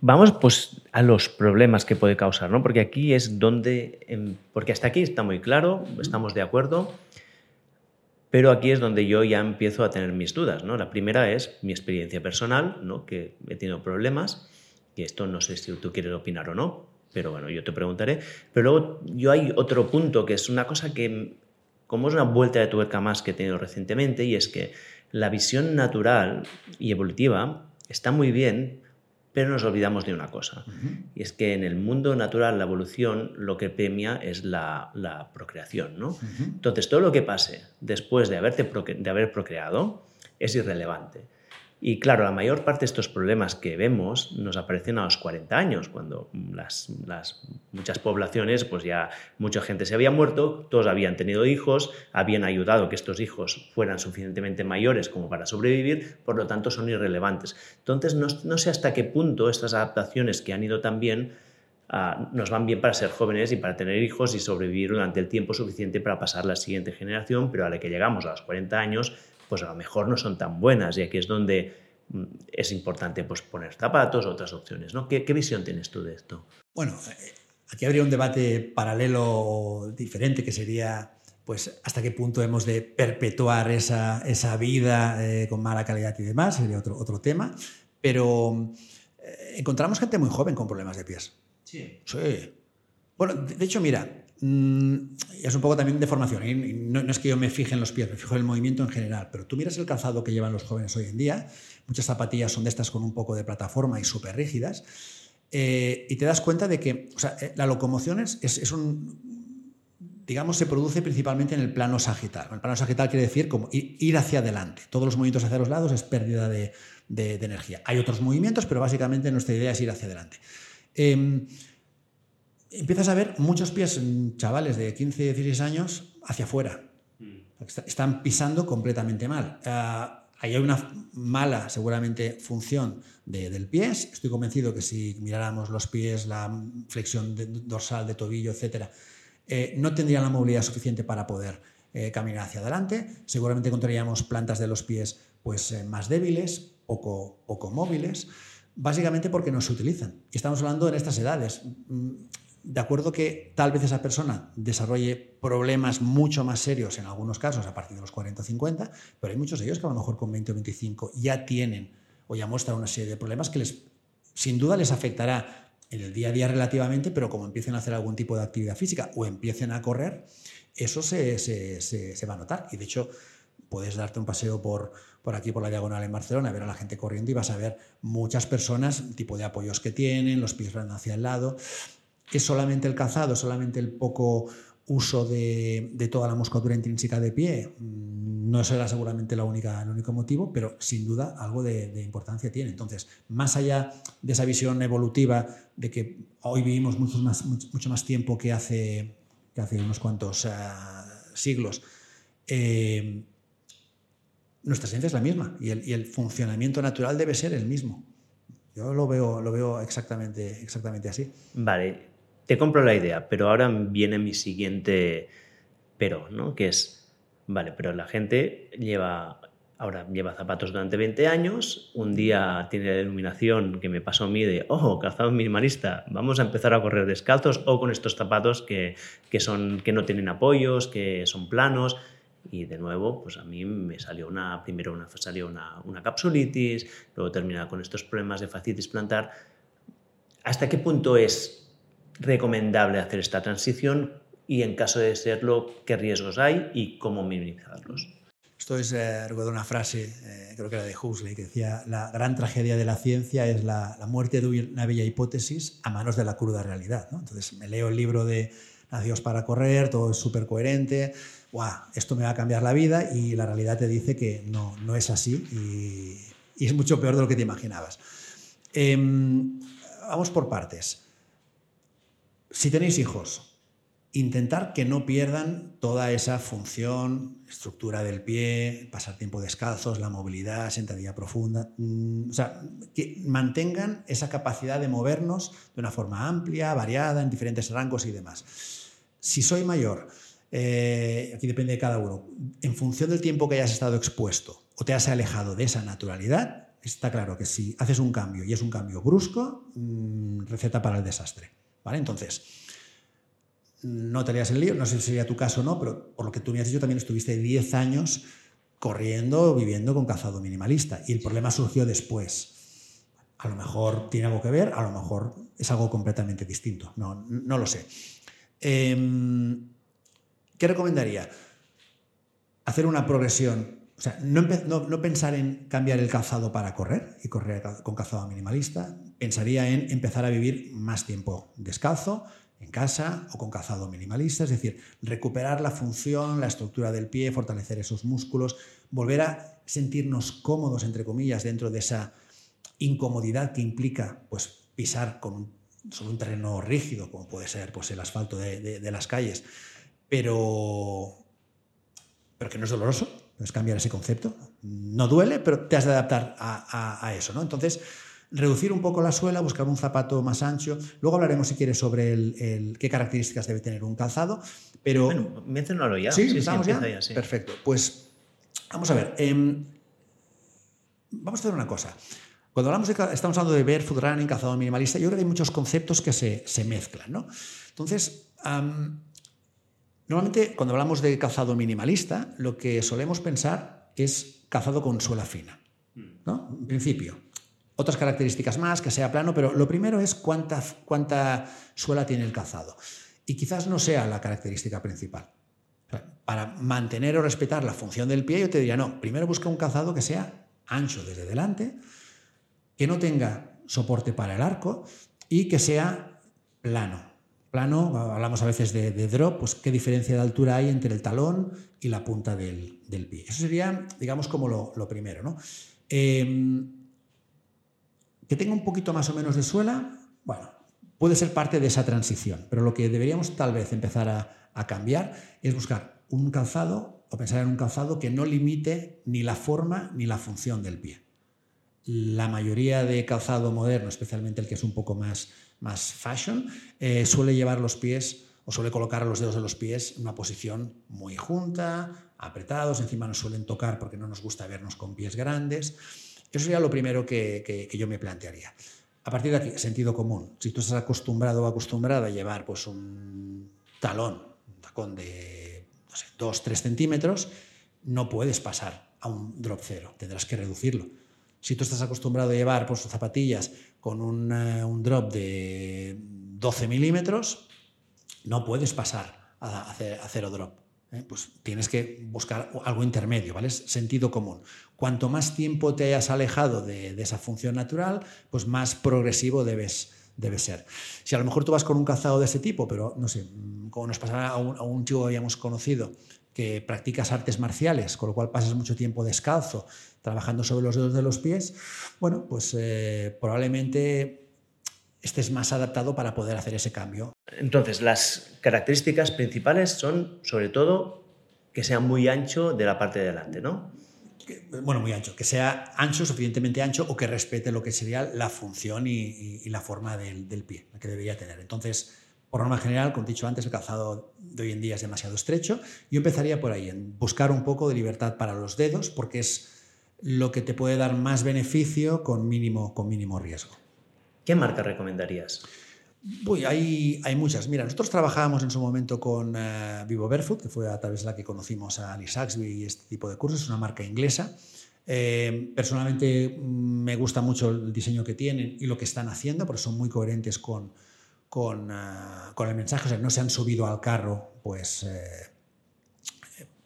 Vamos pues a los problemas que puede causar, ¿no? Porque aquí es donde, em, porque hasta aquí está muy claro, estamos de acuerdo, pero aquí es donde yo ya empiezo a tener mis dudas. ¿no? La primera es mi experiencia personal, ¿no? que he tenido problemas, y esto no sé si tú quieres opinar o no, pero bueno, yo te preguntaré. Pero luego yo hay otro punto que es una cosa que, como es una vuelta de tuerca más que he tenido recientemente, y es que la visión natural y evolutiva está muy bien, pero nos olvidamos de una cosa, y es que en el mundo natural, la evolución, lo que premia es la, procreación. ¿no? Entonces, todo lo que pase después de, haberte de haber procreado es irrelevante. Y claro, la mayor parte de estos problemas que vemos nos aparecen a los 40 años, cuando las, muchas poblaciones, pues ya mucha gente se había muerto, todos habían tenido hijos, habían ayudado que estos hijos fueran suficientemente mayores como para sobrevivir, por lo tanto son irrelevantes. Entonces, no, sé hasta qué punto estas adaptaciones que han ido tan bien ah, nos van bien para ser jóvenes y para tener hijos y sobrevivir durante el tiempo suficiente para pasar la siguiente generación, pero a la que llegamos a los 40 años, pues a lo mejor no son tan buenas y aquí es donde mm, es importante pues, poner zapatos, otras opciones. ¿no? ¿Qué, visión tienes tú de esto? Bueno, eh, aquí habría un debate paralelo diferente que sería pues hasta qué punto hemos de perpetuar esa, esa vida eh, con mala calidad y demás, sería otro, otro tema. Pero eh, encontramos gente muy joven con problemas de pies. Sí. Sí. Bueno, de hecho, mira, es un poco también de formación. ¿eh? No, es que yo me fije en los pies, me fijo en el movimiento en general. Pero tú miras el calzado que llevan los jóvenes hoy en día. Muchas zapatillas son de estas con un poco de plataforma y súper rígidas. Eh, y te das cuenta de que eh, la locomoción es, es, un. Digamos, se produce principalmente en el plano sagital. El plano sagital quiere decir como ir, hacia adelante. Todos los movimientos hacia los lados es pérdida de, de, de energía. Hay otros movimientos, pero básicamente nuestra idea es ir hacia adelante. Em, empiezas a ver muchos pies chavales de 15, 16 años hacia afuera. Mm. Están pisando completamente mal. Ah, ahí hay una mala, seguramente, función del pie. Estoy convencido que si miráramos los pies, la flexión dorsal de tobillo, etc., eh, no tendrían la movilidad suficiente para poder eh, caminar hacia adelante. Seguramente encontraríamos plantas de los pies pues, eh, más débiles, poco, poco móviles, básicamente porque no se utilizan. Y estamos hablando en estas edades. De acuerdo que tal vez esa persona desarrolle problemas mucho más serios en algunos casos a partir de los 40 o 50, pero hay muchos de ellos que a lo mejor con 20 o 25 ya tienen o ya muestran una serie de problemas que les, sin duda les afectará en el día a día relativamente, pero como empiecen a hacer algún tipo de actividad física o empiecen a correr, eso se, se, va a notar. Y de hecho, puedes darte un paseo por, por aquí, por la diagonal en Barcelona, ver a la gente corriendo y vas a ver muchas personas, tipo de apoyos que tienen, los pies van hacia el lado es solamente el calzado, solamente el poco uso de, toda la musculatura intrínseca de pie, mm, no será seguramente la única, el único motivo, pero sin duda algo de, importancia tiene. Entonces, más allá de esa visión evolutiva de que hoy vivimos mucho más, mucho, más tiempo que hace, que hace unos cuantos ah, siglos, eh, nuestra esencia es la misma y el, y el, funcionamiento natural debe ser el mismo. Yo lo veo, lo veo exactamente, exactamente así. Vale, te compro la idea, pero ahora viene mi siguiente pero, ¿no? Que es, vale, pero la gente lleva, ahora lleva zapatos durante 20 años, un día tiene la iluminación que me pasó a mí de, oh, calzado minimalista, vamos a empezar a correr descalzos o con estos zapatos que, que, son, que no tienen apoyos, que son planos. Y de nuevo, pues a mí me salió una, primero una, salió una, una capsulitis, luego termina con estos problemas de fascitis plantar. ¿Hasta qué punto es recomendable hacer esta transición y en caso de serlo, qué riesgos hay y cómo minimizarlos. Esto es, eh, recuerdo una frase, eh, creo que era de Huxley, que decía, la gran tragedia de la ciencia es la, muerte de una bella hipótesis a manos de la cruda realidad. Entonces me leo el libro de Nacidos para correr, todo es súper coherente, esto me va a cambiar la vida y la realidad te dice que no, no es así y, y es mucho peor de lo que te imaginabas. Em, vamos por partes si tenéis hijos, intentar que no pierdan toda esa función, estructura del pie, pasar tiempo descalzos, la movilidad, sentadilla profunda, mm, o sea, que mantengan esa capacidad de movernos de una forma amplia, variada, en diferentes rangos y demás. Si soy mayor, eh, aquí depende de cada uno, en función del tiempo que hayas estado expuesto o te has alejado de esa naturalidad, está claro que si haces un cambio y es un cambio brusco, mm, receta para el desastre. ¿Vale? Entonces, no te harías el lío, no sé si sería tu caso o no, pero por lo que tú me has dicho, también estuviste 10 años corriendo, viviendo con calzado minimalista y el problema surgió después. A lo mejor tiene algo que ver, a lo mejor es algo completamente distinto, no, no lo sé. Em, ¿Qué recomendaría? Hacer una progresión, o sea, no, pensar en cambiar el calzado para correr y correr con calzado minimalista, pensaría en empezar a vivir más tiempo descalzo, en casa o con calzado minimalista, es decir, recuperar la función, la estructura del pie, fortalecer esos músculos, volver a sentirnos cómodos, entre comillas, dentro de esa incomodidad que implica pues, pisar con sobre un terreno rígido, como puede ser pues, el asfalto de, las calles, pero, pero que no es doloroso, es cambiar ese concepto. No duele, pero te has de adaptar a, a eso. ¿no? Entonces, reducir un poco la suela, buscar un zapato más ancho. Luego hablaremos, si quieres, sobre el, qué características debe tener un calzado. Pero... Bueno, mencionalo ya. Sí, sí, ¿estamos ya? Perfecto. Pues vamos a ver. Em, vamos a hacer una cosa. Cuando hablamos de, estamos hablando de barefoot running, calzado minimalista, yo creo que hay muchos conceptos que se, mezclan. ¿no? Entonces, normalmente cuando hablamos de calzado minimalista, lo que solemos pensar es calzado con suela fina. ¿no? En principio, otras características más, que sea plano, pero lo primero es cuánta, cuánta suela tiene el calzado. Y quizás no sea la característica principal. Para mantener o respetar la función del pie, yo te diría, no, primero busca un calzado que sea ancho desde delante, que no tenga soporte para el arco y que sea plano. Plano, hablamos a veces de, drop, pues qué diferencia de altura hay entre el talón y la punta del, pie. Eso sería, digamos, como lo, primero. ¿no? Em, que tenga un poquito más o menos de suela, bueno, puede ser parte de esa transición, pero lo que deberíamos tal vez empezar a, cambiar es buscar un calzado o pensar en un calzado que no limite ni la forma ni la función del pie. La mayoría de calzado moderno, especialmente el que es un poco más, más fashion, eh, suele llevar los pies o suele colocar los dedos de los pies en una posición muy junta, apretados, encima nos suelen tocar porque no nos gusta vernos con pies grandes. Eso sería lo primero que, yo me plantearía. A partir de aquí, sentido común. Si tú estás acostumbrado o acostumbrada a llevar pues, un talón, un tacón de no sé, 2-3 centímetros, no puedes pasar a un drop cero, tendrás que reducirlo. Si tú estás acostumbrado a llevar pues, zapatillas con un, eh, un drop de 12 milímetros, no puedes pasar a, a cero drop. ¿eh? pues tienes que buscar algo intermedio, ¿vale? Sentido común. Cuanto más tiempo te hayas alejado de, esa función natural, pues más progresivo debes, debe ser. Si a lo mejor tú vas con un calzado de ese tipo, pero no sé, mm, como nos pasaba a un, a un chico que habíamos conocido, que practicas artes marciales, con lo cual pasas mucho tiempo descalzo, trabajando sobre los dedos de los pies, bueno, pues eh, probablemente estés más adaptado para poder hacer ese cambio. Entonces, las características principales son, sobre todo, que sea muy ancho de la parte de delante, ¿no? bueno, muy ancho, que sea ancho, suficientemente ancho o que respete lo que sería la función y, la forma del, pie, que debería tener. Entonces, por norma general, como he dicho antes, el calzado de hoy en día es demasiado estrecho. Yo empezaría por ahí, en buscar un poco de libertad para los dedos, porque es lo que te puede dar más beneficio con mínimo, con mínimo riesgo. ¿Qué marca recomendarías? Uy, hay, hay, muchas. Mira, nosotros trabajábamos en su momento con eh, Vivo Barefoot, que fue a través de la que conocimos a Annie Saxby y este tipo de cursos, es una marca inglesa. Eh, personalmente mm, me gusta mucho el diseño que tienen y lo que están haciendo, porque son muy coherentes con, con, eh, con el mensaje. O sea, no se han subido al carro, pues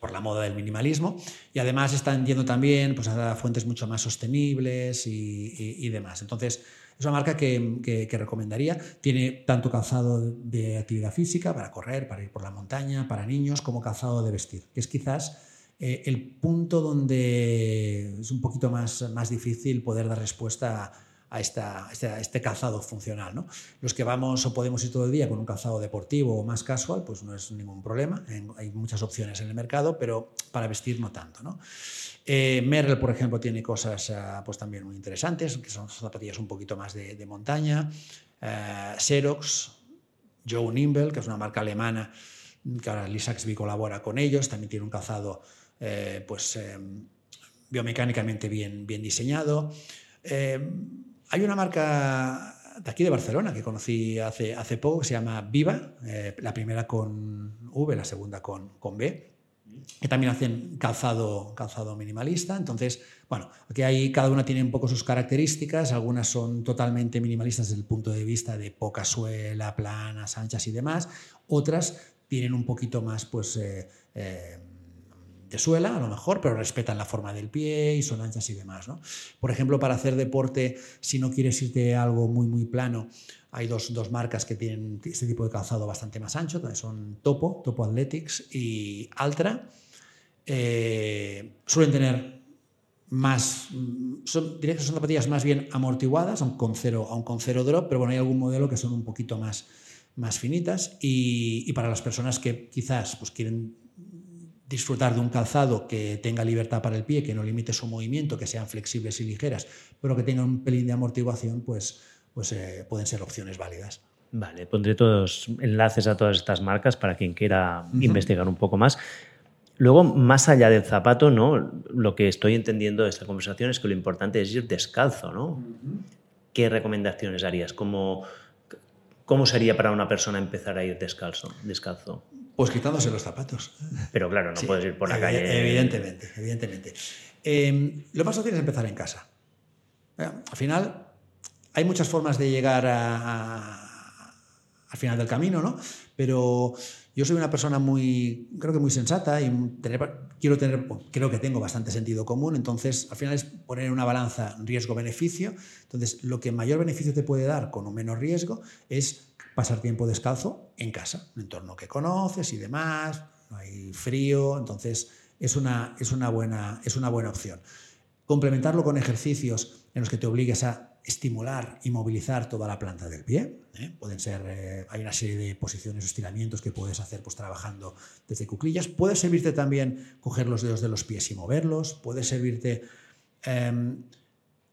por la moda del minimalismo y además están yendo también pues, a fuentes mucho más sostenibles y, demás. Entonces, es una marca que, recomendaría. Tiene tanto calzado de actividad física para correr, para ir por la montaña, para niños, como calzado de vestir, que es quizás eh, el punto donde es un poquito más, más difícil poder dar respuesta esta, este calzado funcional. Los que vamos o podemos ir todo el día con un calzado deportivo o más casual, pues no es ningún problema. Hay muchas opciones en el mercado, pero para vestir no tanto. ¿no? Eh, Merrell, por ejemplo, tiene cosas ah, pues también muy interesantes, que son zapatillas un poquito más de, montaña. Eh, Xerox, Joe Nimble, que es una marca alemana, que ahora Lee colabora con ellos, también tiene un calzado eh, pues, em, biomecánicamente bien, diseñado. Em, hay una marca de aquí de Barcelona que conocí hace, hace poco que se llama Viva, eh, la primera con V, la segunda con, con B, que también hacen calzado, calzado minimalista. Entonces, bueno, aquí hay, cada una tiene un poco sus características, algunas son totalmente minimalistas desde el punto de vista de poca suela, planas, anchas y demás, otras tienen un poquito más, pues... Eh, eh, de suela, a lo mejor, pero respetan la forma del pie y son anchas y demás. ¿no? Por ejemplo, para hacer deporte, si no quieres irte a algo muy, muy plano, hay dos, dos, marcas que tienen este tipo de calzado bastante más ancho, son Topo, Topo Athletics y Altra. Eh, suelen tener más, son, diré que son zapatillas más bien amortiguadas, aun con cero, aun con cero drop, pero bueno, hay algún modelo que son un poquito más, más finitas y, y para las personas que quizás pues, quieren disfrutar de un calzado que tenga libertad para el pie, que no limite su movimiento, que sean flexibles y ligeras, pero que tengan un pelín de amortiguación, pues, pues eh, pueden ser opciones válidas. Vale, pondré todos enlaces a todas estas marcas para quien quiera investigar un poco más. Luego, más allá del zapato, ¿no? Lo que estoy entendiendo de esta conversación es que lo importante es ir descalzo, ¿no? ¿Qué recomendaciones harías? ¿Cómo, ¿Cómo sería para una persona empezar a ir descalzo? descalzo? Pues quitándose los zapatos. Pero claro, no puedes ir por la calle. Evidentemente, evidentemente. Em, lo más fácil es empezar en casa. al final, hay muchas formas de llegar al final del camino, ¿no? Pero yo soy una persona muy, creo que muy sensata y quiero tener, creo que tengo bastante sentido común, entonces al final es poner una balanza riesgo-beneficio. Entonces, lo que mayor beneficio te puede dar con un menor riesgo es pasar tiempo descalzo en casa, un entorno que conoces y demás, no hay frío, entonces es una, es una, buena, es una buena opción. Complementarlo con ejercicios en los que te obligues a estimular y movilizar toda la planta del pie. ¿eh? Pueden ser, eh, hay una serie de posiciones o estiramientos que puedes hacer pues, trabajando desde cuclillas. Puede servirte también coger los dedos de los pies y moverlos. Puede servirte em,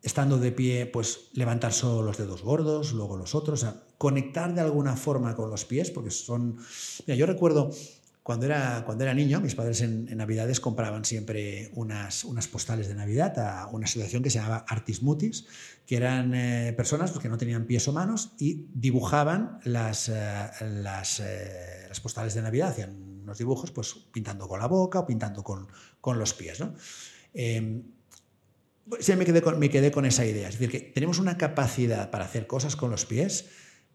estando de pie, pues levantar solo los dedos gordos, luego los otros, conectar de alguna forma con los pies, porque son... Mira, yo recuerdo cuando era, cuando era niño, mis padres en, Navidades compraban siempre unas, unas postales de Navidad a una asociación que se llamaba Artis Mutis, que eran eh, personas pues, que no tenían pies o manos y dibujaban las, eh, las, eh, las, postales de Navidad, hacían unos dibujos pues, pintando con la boca o pintando con, con los pies. ¿no? Em, Sí, me quedé, con, me quedé con esa idea. Es decir, que tenemos una capacidad para hacer cosas con los pies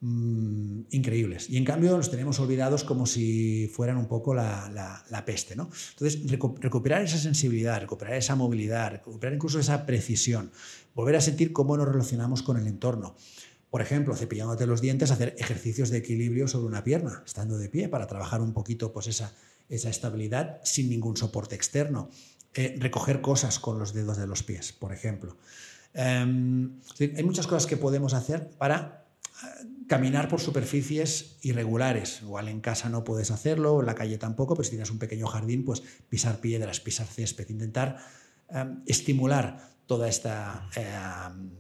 mm, increíbles. Y en cambio los tenemos olvidados como si fueran un poco la, peste. ¿no? Entonces, recuperar esa sensibilidad, recuperar esa movilidad, recuperar incluso esa precisión, volver a sentir cómo nos relacionamos con el entorno. Por ejemplo, cepillándote los dientes, hacer ejercicios de equilibrio sobre una pierna, estando de pie, para trabajar un poquito pues, esa, esa estabilidad sin ningún soporte externo. Eh, recoger cosas con los dedos de los pies, por ejemplo. Em, hay muchas cosas que podemos hacer para eh, caminar por superficies irregulares. Igual en casa no puedes hacerlo, en la calle tampoco, pero si tienes un pequeño jardín, pues pisar piedras, pisar césped, intentar em, estimular toda esta, em,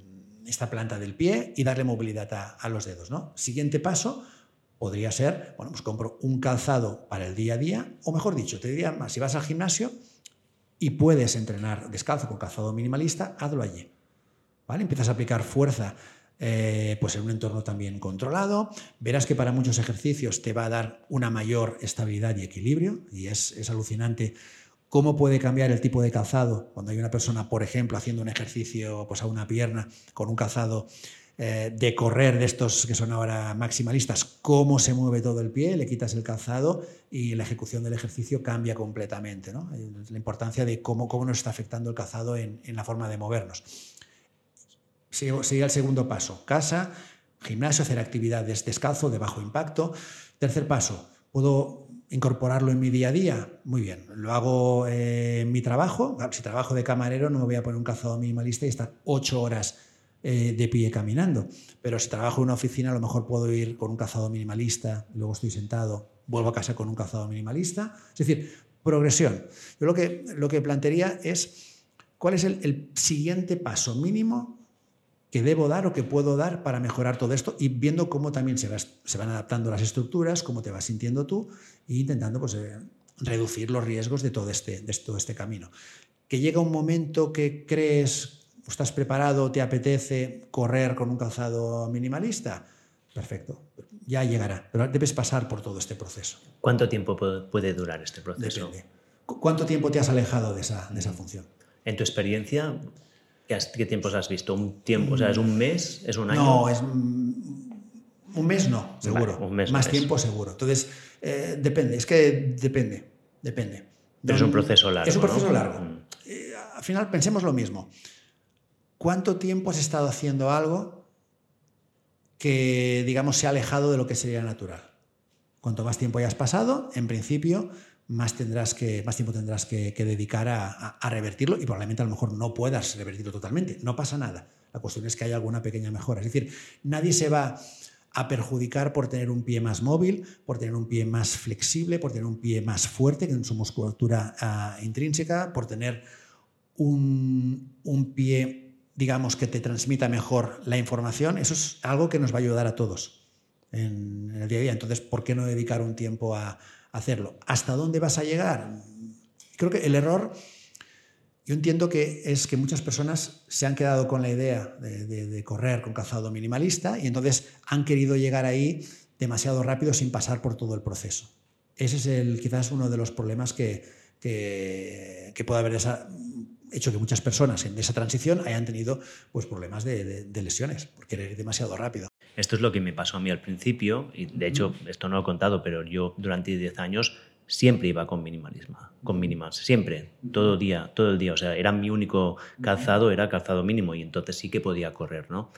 esta planta del pie y darle movilidad a, a, los dedos. ¿no? Siguiente paso podría ser, bueno, pues compro un calzado para el día a día, o mejor dicho, te diría más, si vas al gimnasio, y puedes entrenar descalzo con calzado minimalista, hazlo allí. ¿Vale? Empiezas a aplicar fuerza eh, pues en un entorno también controlado. Verás que para muchos ejercicios te va a dar una mayor estabilidad y equilibrio y es, es alucinante cómo puede cambiar el tipo de calzado cuando hay una persona, por ejemplo, haciendo un ejercicio pues, a una pierna con un calzado eh, de correr de estos que son ahora maximalistas, cómo se mueve todo el pie, le quitas el calzado y la ejecución del ejercicio cambia completamente. ¿no? La importancia de cómo, cómo nos está afectando el calzado en, la forma de movernos. Sigue el segundo paso, casa, gimnasio, hacer actividades descalzo, de bajo impacto. Tercer paso, puedo incorporarlo en mi día a día. Muy bien, lo hago en mi trabajo. Si trabajo de camarero, no me voy a poner un calzado minimalista y estar ocho horas eh, de pie caminando. Pero si trabajo en una oficina, a lo mejor puedo ir con un calzado minimalista, luego estoy sentado, vuelvo a casa con un calzado minimalista. Es decir, progresión. Yo lo que, lo que plantearía es cuál es el, siguiente paso mínimo que debo dar o que puedo dar para mejorar todo esto y viendo cómo también se, se van adaptando las estructuras, cómo te vas sintiendo tú e intentando pues, eh, reducir los riesgos de todo, este, de todo este camino. Que llega un momento que crees estás preparado, te apetece correr con un calzado minimalista, perfecto, ya llegará, pero debes pasar por todo este proceso. ¿Cuánto tiempo puede durar este proceso? Depende. ¿Cuánto tiempo te has alejado de esa, de esa función? En tu experiencia, ¿qué, tiempos has visto? ¿Un tiempo? O sea, ¿es un mes? ¿Es un año? No, es un mes no, seguro. un mes, Más tiempo seguro. Entonces, eh, depende, es que depende, depende. Pero es un proceso largo. Es un proceso largo. Mm. Eh, al final pensemos lo mismo. ¿Cuánto tiempo has estado haciendo algo que, digamos, se ha alejado de lo que sería natural? Cuanto más tiempo hayas pasado, en principio, más, tendrás que, más tiempo tendrás que, dedicar a, revertirlo y probablemente a lo mejor no puedas revertirlo totalmente. No pasa nada. La cuestión es que haya alguna pequeña mejora. Es decir, nadie se va a perjudicar por tener un pie más móvil, por tener un pie más flexible, por tener un pie más fuerte que en su musculatura ah, intrínseca, por tener un, un pie digamos, que te transmita mejor la información, eso es algo que nos va a ayudar a todos en, el día a día. Entonces, ¿por qué no dedicar un tiempo a, hacerlo? ¿Hasta dónde vas a llegar? Creo que el error, yo entiendo que es que muchas personas se han quedado con la idea de, correr con calzado minimalista y entonces han querido llegar ahí demasiado rápido sin pasar por todo el proceso. Ese es el, quizás uno de los problemas que, que, puede haber hecho que muchas personas en esa transición hayan tenido pues, problemas de, lesiones por querer ir demasiado rápido. Esto es lo que me pasó a mí al principio, y de hecho, esto no lo he contado, pero yo durante 10 años siempre iba con minimalismo, con minimas, siempre, todo día, todo el día. O sea, era mi único calzado, era calzado mínimo, y entonces sí que podía correr, ¿no?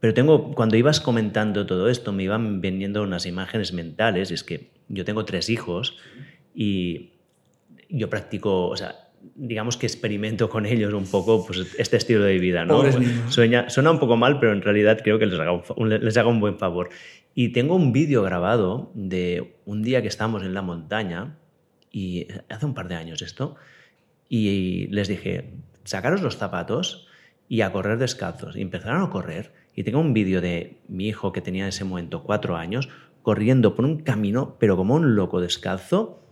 Pero tengo, cuando ibas comentando todo esto, me iban vendiendo unas imágenes mentales. Es que yo tengo tres hijos y yo practico, o sea, digamos que experimento con ellos un poco pues, este estilo de vida. ¿no? Sueña, suena un poco mal, pero en realidad creo que les haga un, les haga un buen favor. Y tengo un vídeo grabado de un día que estábamos en la montaña, y hace un par de años esto, y les dije, sacaros los zapatos y a correr descalzos. Y empezaron a correr. Y tengo un vídeo de mi hijo que tenía en ese momento cuatro años, corriendo por un camino, pero como un loco descalzo,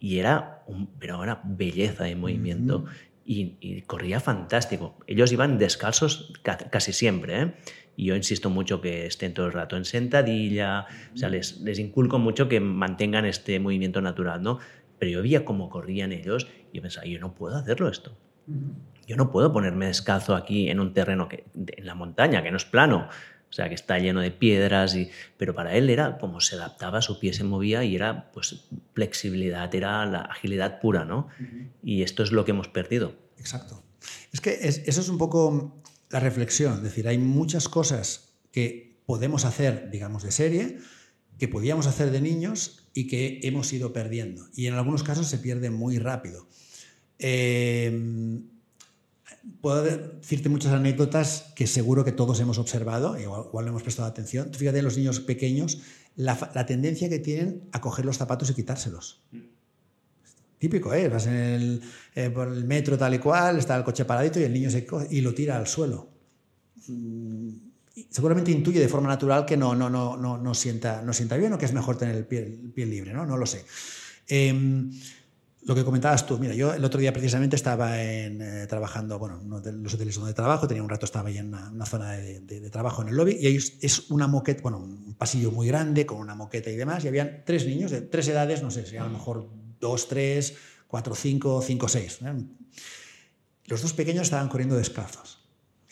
y era, un, pero una belleza de movimiento. y, corría fantástico. Ellos iban descalzos casi siempre. ¿eh? Y yo insisto mucho que estén todo el rato en sentadilla. O sea, les, les inculco mucho que mantengan este movimiento natural, ¿no? Pero yo veía cómo corrían ellos y pensaba, yo no puedo hacerlo esto. Yo no puedo ponerme descalzo aquí en un terreno que, en la montaña, que no es plano. O sea, que está lleno de piedras, y, pero para él era como se adaptaba, su pie se movía y era pues flexibilidad, era la agilidad pura, ¿no? Y esto es lo que hemos perdido. Exacto. Es que eso es un poco la reflexión, es decir, hay muchas cosas que podemos hacer, digamos, de serie, que podíamos hacer de niños y que hemos ido perdiendo. Y en algunos casos se pierde muy rápido. Eh, puedo decirte muchas anécdotas que seguro que todos hemos observado, igual, igual hemos prestado atención. Fíjate, los niños pequeños, la, tendencia que tienen a coger los zapatos y quitárselos. Típico, ¿eh? Vas en el, eh, por el metro tal y cual, está el coche paradito y el niño se coge y lo tira al suelo. Mm, seguramente intuye de forma natural que no, no, no, no, no, sienta, no sienta bien o que es mejor tener el pie, el pie libre, ¿no? No lo sé. Eh, lo que comentabas tú, mira, yo el otro día precisamente estaba en, eh, trabajando, bueno, uno de los hoteles donde trabajo, tenía un rato, estaba ahí en una, zona de, trabajo en el lobby y ahí es una moqueta, bueno, un pasillo muy grande con una moqueta y demás, y habían tres niños de tres edades, no sé, si a lo mejor dos, tres, cuatro, cinco, cinco, seis. ¿eh? Los dos pequeños estaban corriendo descalzos,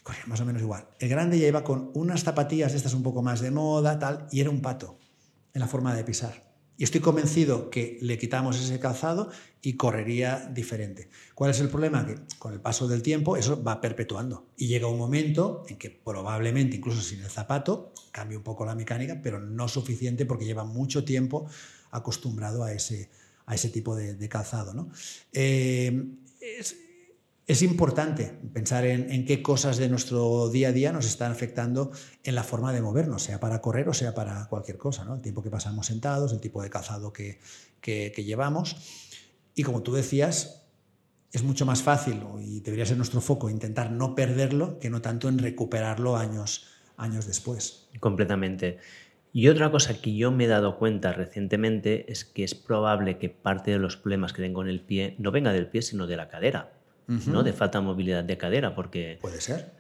corrían más o menos igual. El grande ya iba con unas zapatillas, estas un poco más de moda, tal, y era un pato en la forma de pisar. Y estoy convencido que le quitamos ese calzado y correría diferente. ¿Cuál es el problema? Que con el paso del tiempo eso va perpetuando. Y llega un momento en que probablemente, incluso sin el zapato, cambie un poco la mecánica, pero no suficiente porque lleva mucho tiempo acostumbrado a ese, a ese tipo de, calzado. ¿no? Eh, importante pensar en, qué cosas de nuestro día a día nos están afectando en la forma de movernos, sea para correr o sea para cualquier cosa, ¿no? el tiempo que pasamos sentados, el tipo de calzado que, que, llevamos. Y como tú decías, es mucho más fácil, y debería ser nuestro foco, intentar no perderlo que no tanto en recuperarlo años, años después. Completamente. Y otra cosa que yo me he dado cuenta recientemente es que es probable que parte de los problemas que tengo en el pie no venga del pie, sino de la cadera. ¿No? De falta de movilidad de cadera, porque... Puede ser.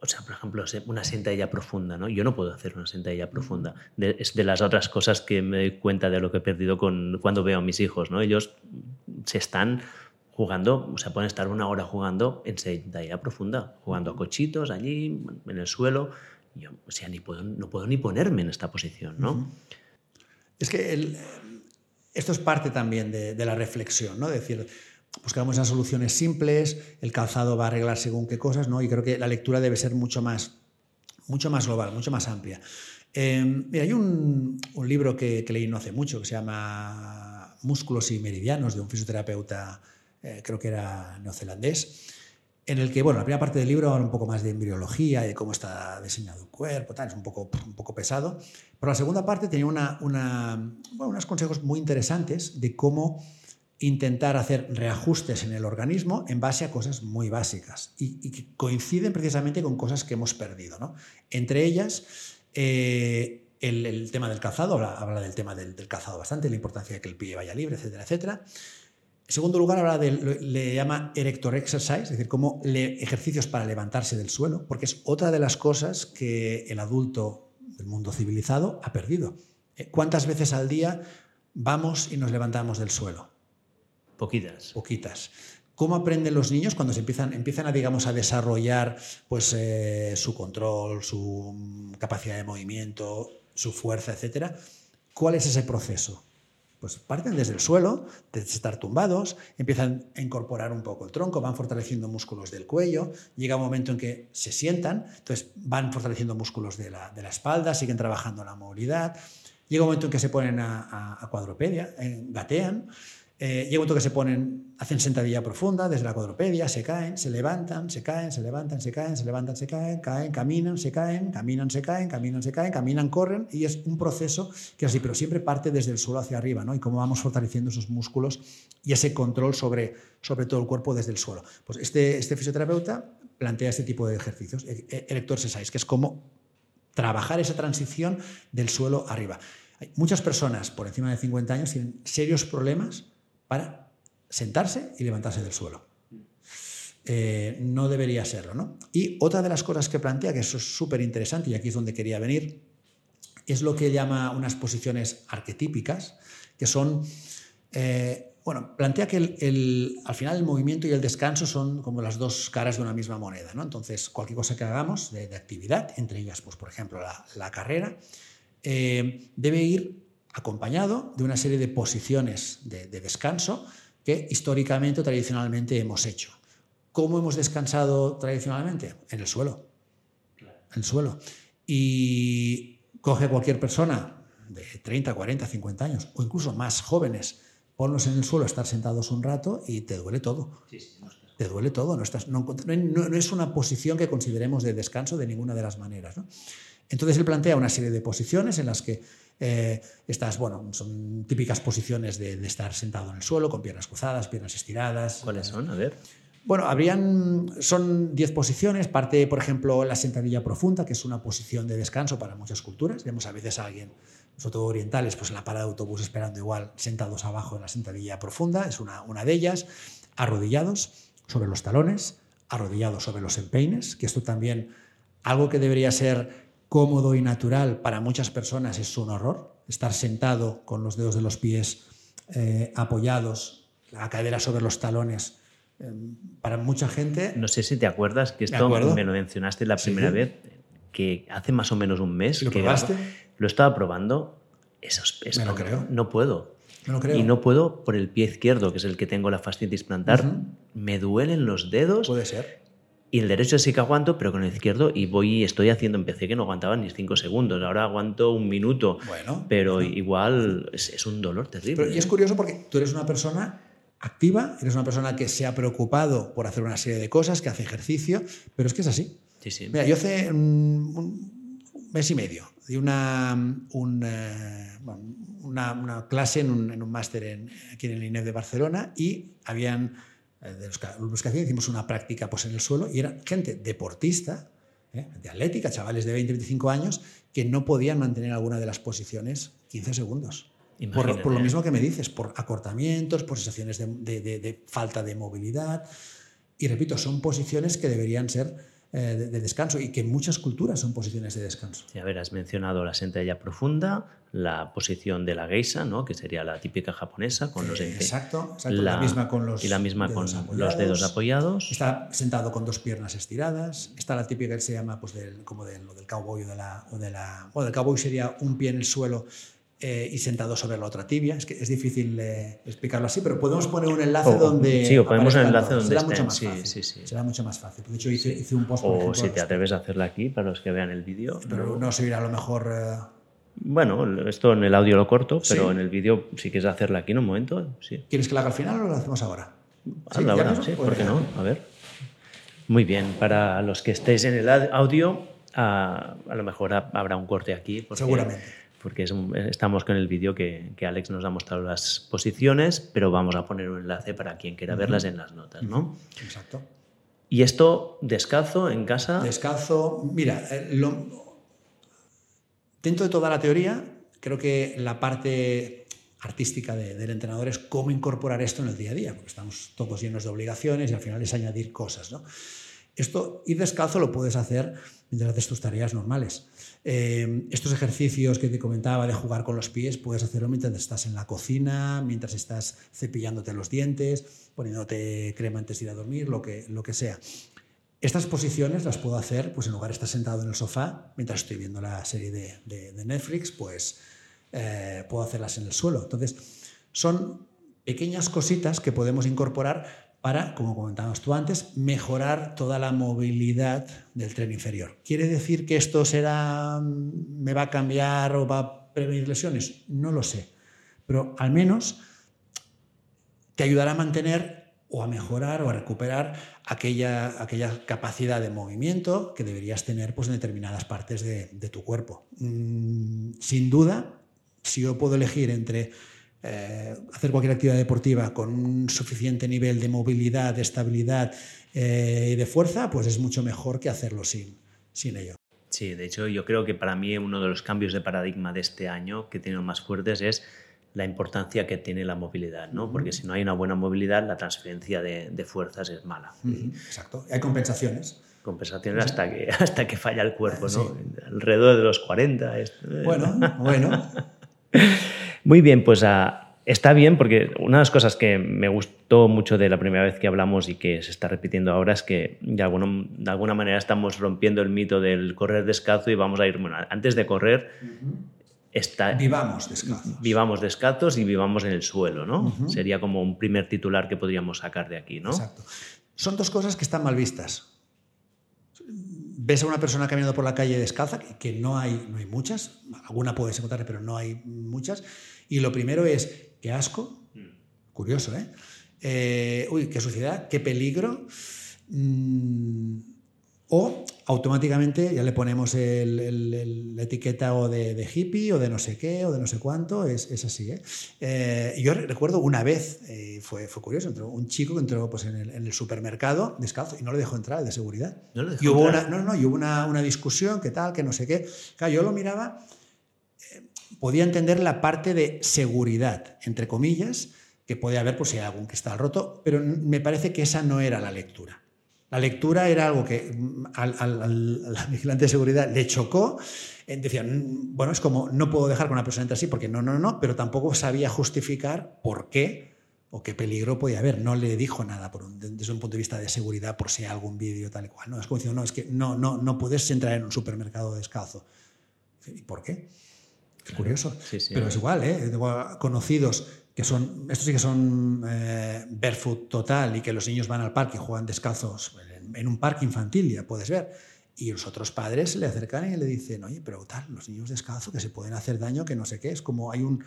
O sea, por ejemplo, una sentadilla profunda, ¿no? Yo no puedo hacer una sentadilla profunda. es de las otras cosas que me doy cuenta de lo que he perdido con, cuando veo a mis hijos, ¿no? Ellos se están jugando, o sea, pueden estar una hora jugando en sentadilla profunda, jugando a cochitos allí, en el suelo. Yo, o sea, ni puedo, no puedo ni ponerme en esta posición, ¿no? Es que esto es parte también de, de la reflexión, ¿no? decir, buscamos esas soluciones simples, el calzado va a arreglar según qué cosas, ¿no? Y creo que la lectura debe ser mucho más, mucho más global, mucho más amplia. Eh, hay un, libro que, leí no hace mucho que se llama Músculos y Meridianos, de un fisioterapeuta, eh, creo que era neozelandés, en el que, bueno, la primera parte del libro habla un poco más de embriología y de cómo está diseñado un cuerpo, tal, es un poco, un poco pesado, pero la segunda parte tenía una, una, unos consejos muy interesantes de cómo intentar hacer reajustes en el organismo en base a cosas muy básicas y, que coinciden precisamente con cosas que hemos perdido. ¿no? Entre ellas, eh, el, tema del calzado, habla, del tema del, calzado bastante, la importancia de que el pie vaya libre, etcétera, etcétera. En segundo lugar, habla de, le llama erector exercise, es decir, como ejercicios para levantarse del suelo, porque es otra de las cosas que el adulto del mundo civilizado ha perdido. Eh, ¿Cuántas veces al día vamos y nos levantamos del suelo? Poquitas. Poquitas. ¿Cómo aprenden los niños cuando se empiezan, a, desarrollar pues, eh, su control, su capacidad de movimiento, su fuerza, etcétera? ¿Cuál es ese proceso? Pues parten desde el suelo, desde estar tumbados, empiezan a incorporar un poco el tronco, van fortaleciendo músculos del cuello, llega un momento en que se sientan, entonces van fortaleciendo músculos de la, espalda, siguen trabajando la movilidad, llega un momento en que se ponen a, a cuadropedia, eh, gatean, eh, llega un momento que se ponen, hacen sentadilla profunda desde la cuadropedia, se caen, se levantan, se caen, se levantan, se caen, se levantan, se caen, caen, caminan, se caen, caminan, se caen, caminan, se caen, caminan, corren y es un proceso que así, pero siempre parte desde el suelo hacia arriba, ¿no? Y cómo vamos fortaleciendo esos músculos y ese control sobre, sobre todo el cuerpo desde el suelo. Pues este, este fisioterapeuta plantea este tipo de ejercicios, e, e, exercise, que es como trabajar esa transición del suelo arriba. Hay muchas personas por encima de 50 años tienen serios problemas para sentarse y levantarse del suelo. Eh, no debería serlo, ¿no? Y otra de las cosas que plantea, que eso es súper interesante y aquí es donde quería venir, es lo que llama unas posiciones arquetípicas, que son, eh, bueno, plantea que al final el movimiento y el descanso son como las dos caras de una misma moneda, ¿no? Entonces, cualquier cosa que hagamos de, actividad, entre ellas, pues, por ejemplo, la, carrera, eh, debe ir acompañado de una serie de posiciones de, descanso que históricamente o tradicionalmente hemos hecho. ¿Cómo hemos descansado tradicionalmente? En el suelo. En el suelo. Y coge cualquier persona de 30, 40, 50 años o incluso más jóvenes, ponlos en el suelo, estar sentados un rato y te duele todo. te duele todo. No, estás, no, no, es una posición que consideremos de descanso de ninguna de las maneras. Entonces él plantea una serie de posiciones en las que eh, estas, bueno, son típicas posiciones de, estar sentado en el suelo, con piernas cruzadas, piernas estiradas. ¿Cuáles son? A ver. Bueno, habrían, son 10 posiciones. Parte, por ejemplo, la sentadilla profunda, que es una posición de descanso para muchas culturas. Vemos a veces a alguien, sobre todo orientales, pues en la parada de autobús esperando igual, sentados abajo en la sentadilla profunda, es una, una de ellas. Arrodillados sobre los talones, arrodillados sobre los empeines, que esto también, algo que debería ser cómodo y natural para muchas personas es un horror. Estar sentado con los dedos de los pies eh, apoyados, la cadera sobre los talones. Eh, para mucha gente. No sé si te acuerdas que esto me lo mencionaste la primera vez, que hace más o menos un mes. ¿Lo que probaste? Lo estaba probando. Eso es, me lo creo. No puedo. Me lo creo. Y no puedo por el pie izquierdo, que es el que tengo la fascitis plantar. Me duelen los dedos. Puede ser. Y el derecho sí que aguanto, pero con el izquierdo y voy estoy haciendo, empecé que no aguantaba ni cinco segundos, ahora aguanto un minuto. Bueno. Pero igual es, un dolor terrible. y es curioso porque tú eres una persona activa, eres una persona que se ha preocupado por hacer una serie de cosas, que hace ejercicio, pero es que es así. Sí, sí. Mira, yo hace un, mes y medio di una, eh, una, una, clase en un, en un máster aquí en el INEF de Barcelona y habían, eh, de los, los que hacían, hicimos una práctica pues, en el suelo y era gente deportista, ¿eh? de atlética, chavales de 20, 25 años, que no podían mantener alguna de las posiciones 15 segundos. Por, por, lo mismo que me dices, por acortamientos, por sensaciones de, de, de, falta de movilidad. Y repito, son posiciones que deberían ser eh, de, descanso y que en muchas culturas son posiciones de descanso. Sí, a ver, has mencionado la sentadilla profunda, la posición de la geisha, ¿no? que sería la típica japonesa con los eh, exacto, exacto. La, la, misma con los y la misma con los dedos apoyados. Está sentado con dos piernas estiradas. Está la típica que se llama pues del, como del, del cowboy o de la, o de la bueno, del cowboy sería un pie en el suelo eh, y sentado sobre la otra tibia. Es que es difícil eh, explicarlo así, pero podemos poner un enlace donde. Sí, o ponemos un enlace donde será mucho más sí, fácil. Sí, sí. Será mucho más fácil. De hecho, hice, hice un post. O ejemplo, si te atreves a hacerla aquí para los que vean el vídeo. Pero no se irá a lo mejor. Eh... Bueno, esto en el audio lo corto, pero en el vídeo, si quieres hacerla aquí en un momento, sí. ¿Quieres que la haga al final o lo hacemos ahora? Hazla ahora, sí, ¿por qué no? A ver. Muy bien, para los que estéis en el audio, a, a lo mejor habrá un corte aquí. Seguramente porque es estamos con el vídeo que, que, Alex nos ha mostrado las posiciones, pero vamos a poner un enlace para quien quiera verlas en las notas, ¿no? Exacto. ¿Y esto descalzo en casa? Descalzo, mira, eh, lo, dentro de toda la teoría, creo que la parte artística de, del entrenador es cómo incorporar esto en el día a día, porque estamos todos llenos de obligaciones y al final es añadir cosas, ¿no? Esto, ir descalzo lo puedes hacer mientras haces tus tareas normales. Eh, estos ejercicios que te comentaba de jugar con los pies, puedes hacerlo mientras estás en la cocina, mientras estás cepillándote los dientes, poniéndote crema antes de ir a dormir, lo que, lo que sea. Estas posiciones las puedo hacer, pues en lugar de estar sentado en el sofá, mientras estoy viendo la serie de, de, Netflix, pues eh, puedo hacerlas en el suelo. Entonces, son pequeñas cositas que podemos incorporar para, como comentábamos tú antes, mejorar toda la movilidad del tren inferior. ¿Quiere decir que esto será, me va a cambiar o va a prevenir lesiones? No lo sé, pero al menos te ayudará a mantener o a mejorar o a recuperar aquella, aquella capacidad de movimiento que deberías tener pues, en determinadas partes de, de tu cuerpo. Mm, sin duda, si yo puedo elegir entre eh, hacer cualquier actividad deportiva con un suficiente nivel de movilidad, de estabilidad eh, y de fuerza, pues es mucho mejor que hacerlo sin, sin ello. Sí, de hecho yo creo que para mí uno de los cambios de paradigma de este año que tienen más fuertes es la importancia que tiene la movilidad, ¿no? Porque si no hay una buena movilidad, la transferencia de, de fuerzas es mala. Exacto. Hay compensaciones. Compensaciones hasta que, hasta que falla el cuerpo, ¿no? Alrededor de los 40. Bueno, bueno. Muy bien, pues ah, está bien porque una de las cosas que me gustó mucho de la primera vez que hablamos y que se está repitiendo ahora es que de, de alguna manera estamos rompiendo el mito del correr descalzo y vamos a ir, bueno, antes de correr... Está, vivamos descalzos. Vivamos descalzos y vivamos en el suelo, ¿no? Sería como un primer titular que podríamos sacar de aquí, ¿no? Exacto. Son dos cosas que están mal vistas. Ves a una persona caminando por la calle descalza, que no hay, no hay muchas, alguna puede encontrar, pero no hay muchas, y lo primero es, qué asco, curioso, ¿eh? eh uy, qué suciedad, qué peligro. Mm, o automáticamente ya le ponemos el, la etiqueta o de, hippie o de no sé qué o de no sé cuánto, es, es así. ¿eh? Eh, yo recuerdo una vez, eh, fue, fue curioso, entró un chico que entró pues, en, el, en, el, supermercado descalzo y no le dejó entrar de seguridad. ¿No le dejó y hubo entrar? Una, no, no, y hubo una, una discusión, qué tal, que no sé qué. Claro, yo lo miraba podía entender la parte de seguridad, entre comillas, que podía haber pues, si hay algún está roto, pero me parece que esa no era la lectura. La lectura era algo que mm, al, vigilante de seguridad le chocó. Eh, decía, mm, bueno, es como, no puedo dejar que una persona entre así porque no, no, no, pero tampoco sabía justificar por qué o qué peligro podía haber. No le dijo nada desde un punto de vista de seguridad por si hay algún vídeo tal y cual. No, es como no, es que no, no, no puedes entrar en un supermercado descalzo. ¿Y por qué? Curioso. Sí, sí, Pero es igual, ¿eh? Conocidos que son, estos sí que son eh, barefoot total y que los niños van al parque y juegan descalzos en, en, un parque infantil, ya puedes ver. Y los otros padres se le acercan y le dicen, oye, pero tal, los niños descalzos que se pueden hacer daño, que no sé qué. Es como hay un,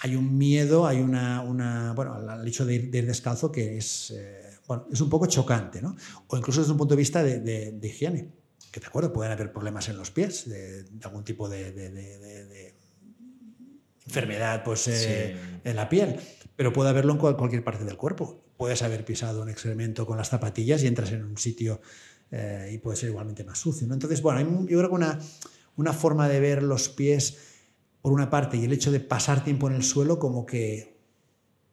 hay un miedo, hay una, una bueno, al hecho de ir, descalzo que es, eh, bueno, es un poco chocante, ¿no? O incluso desde un punto de vista de, de, higiene, que te acuerdo, pueden haber problemas en los pies, de, algún tipo de, enfermedad pues, eh, en la piel, pero puede haberlo en cualquier parte del cuerpo. Puedes haber pisado un excremento con las zapatillas y entras en un sitio eh, y puede ser igualmente más sucio. ¿no? Entonces, bueno, yo creo que una, una forma de ver los pies por una parte, y el hecho de pasar tiempo en el suelo como que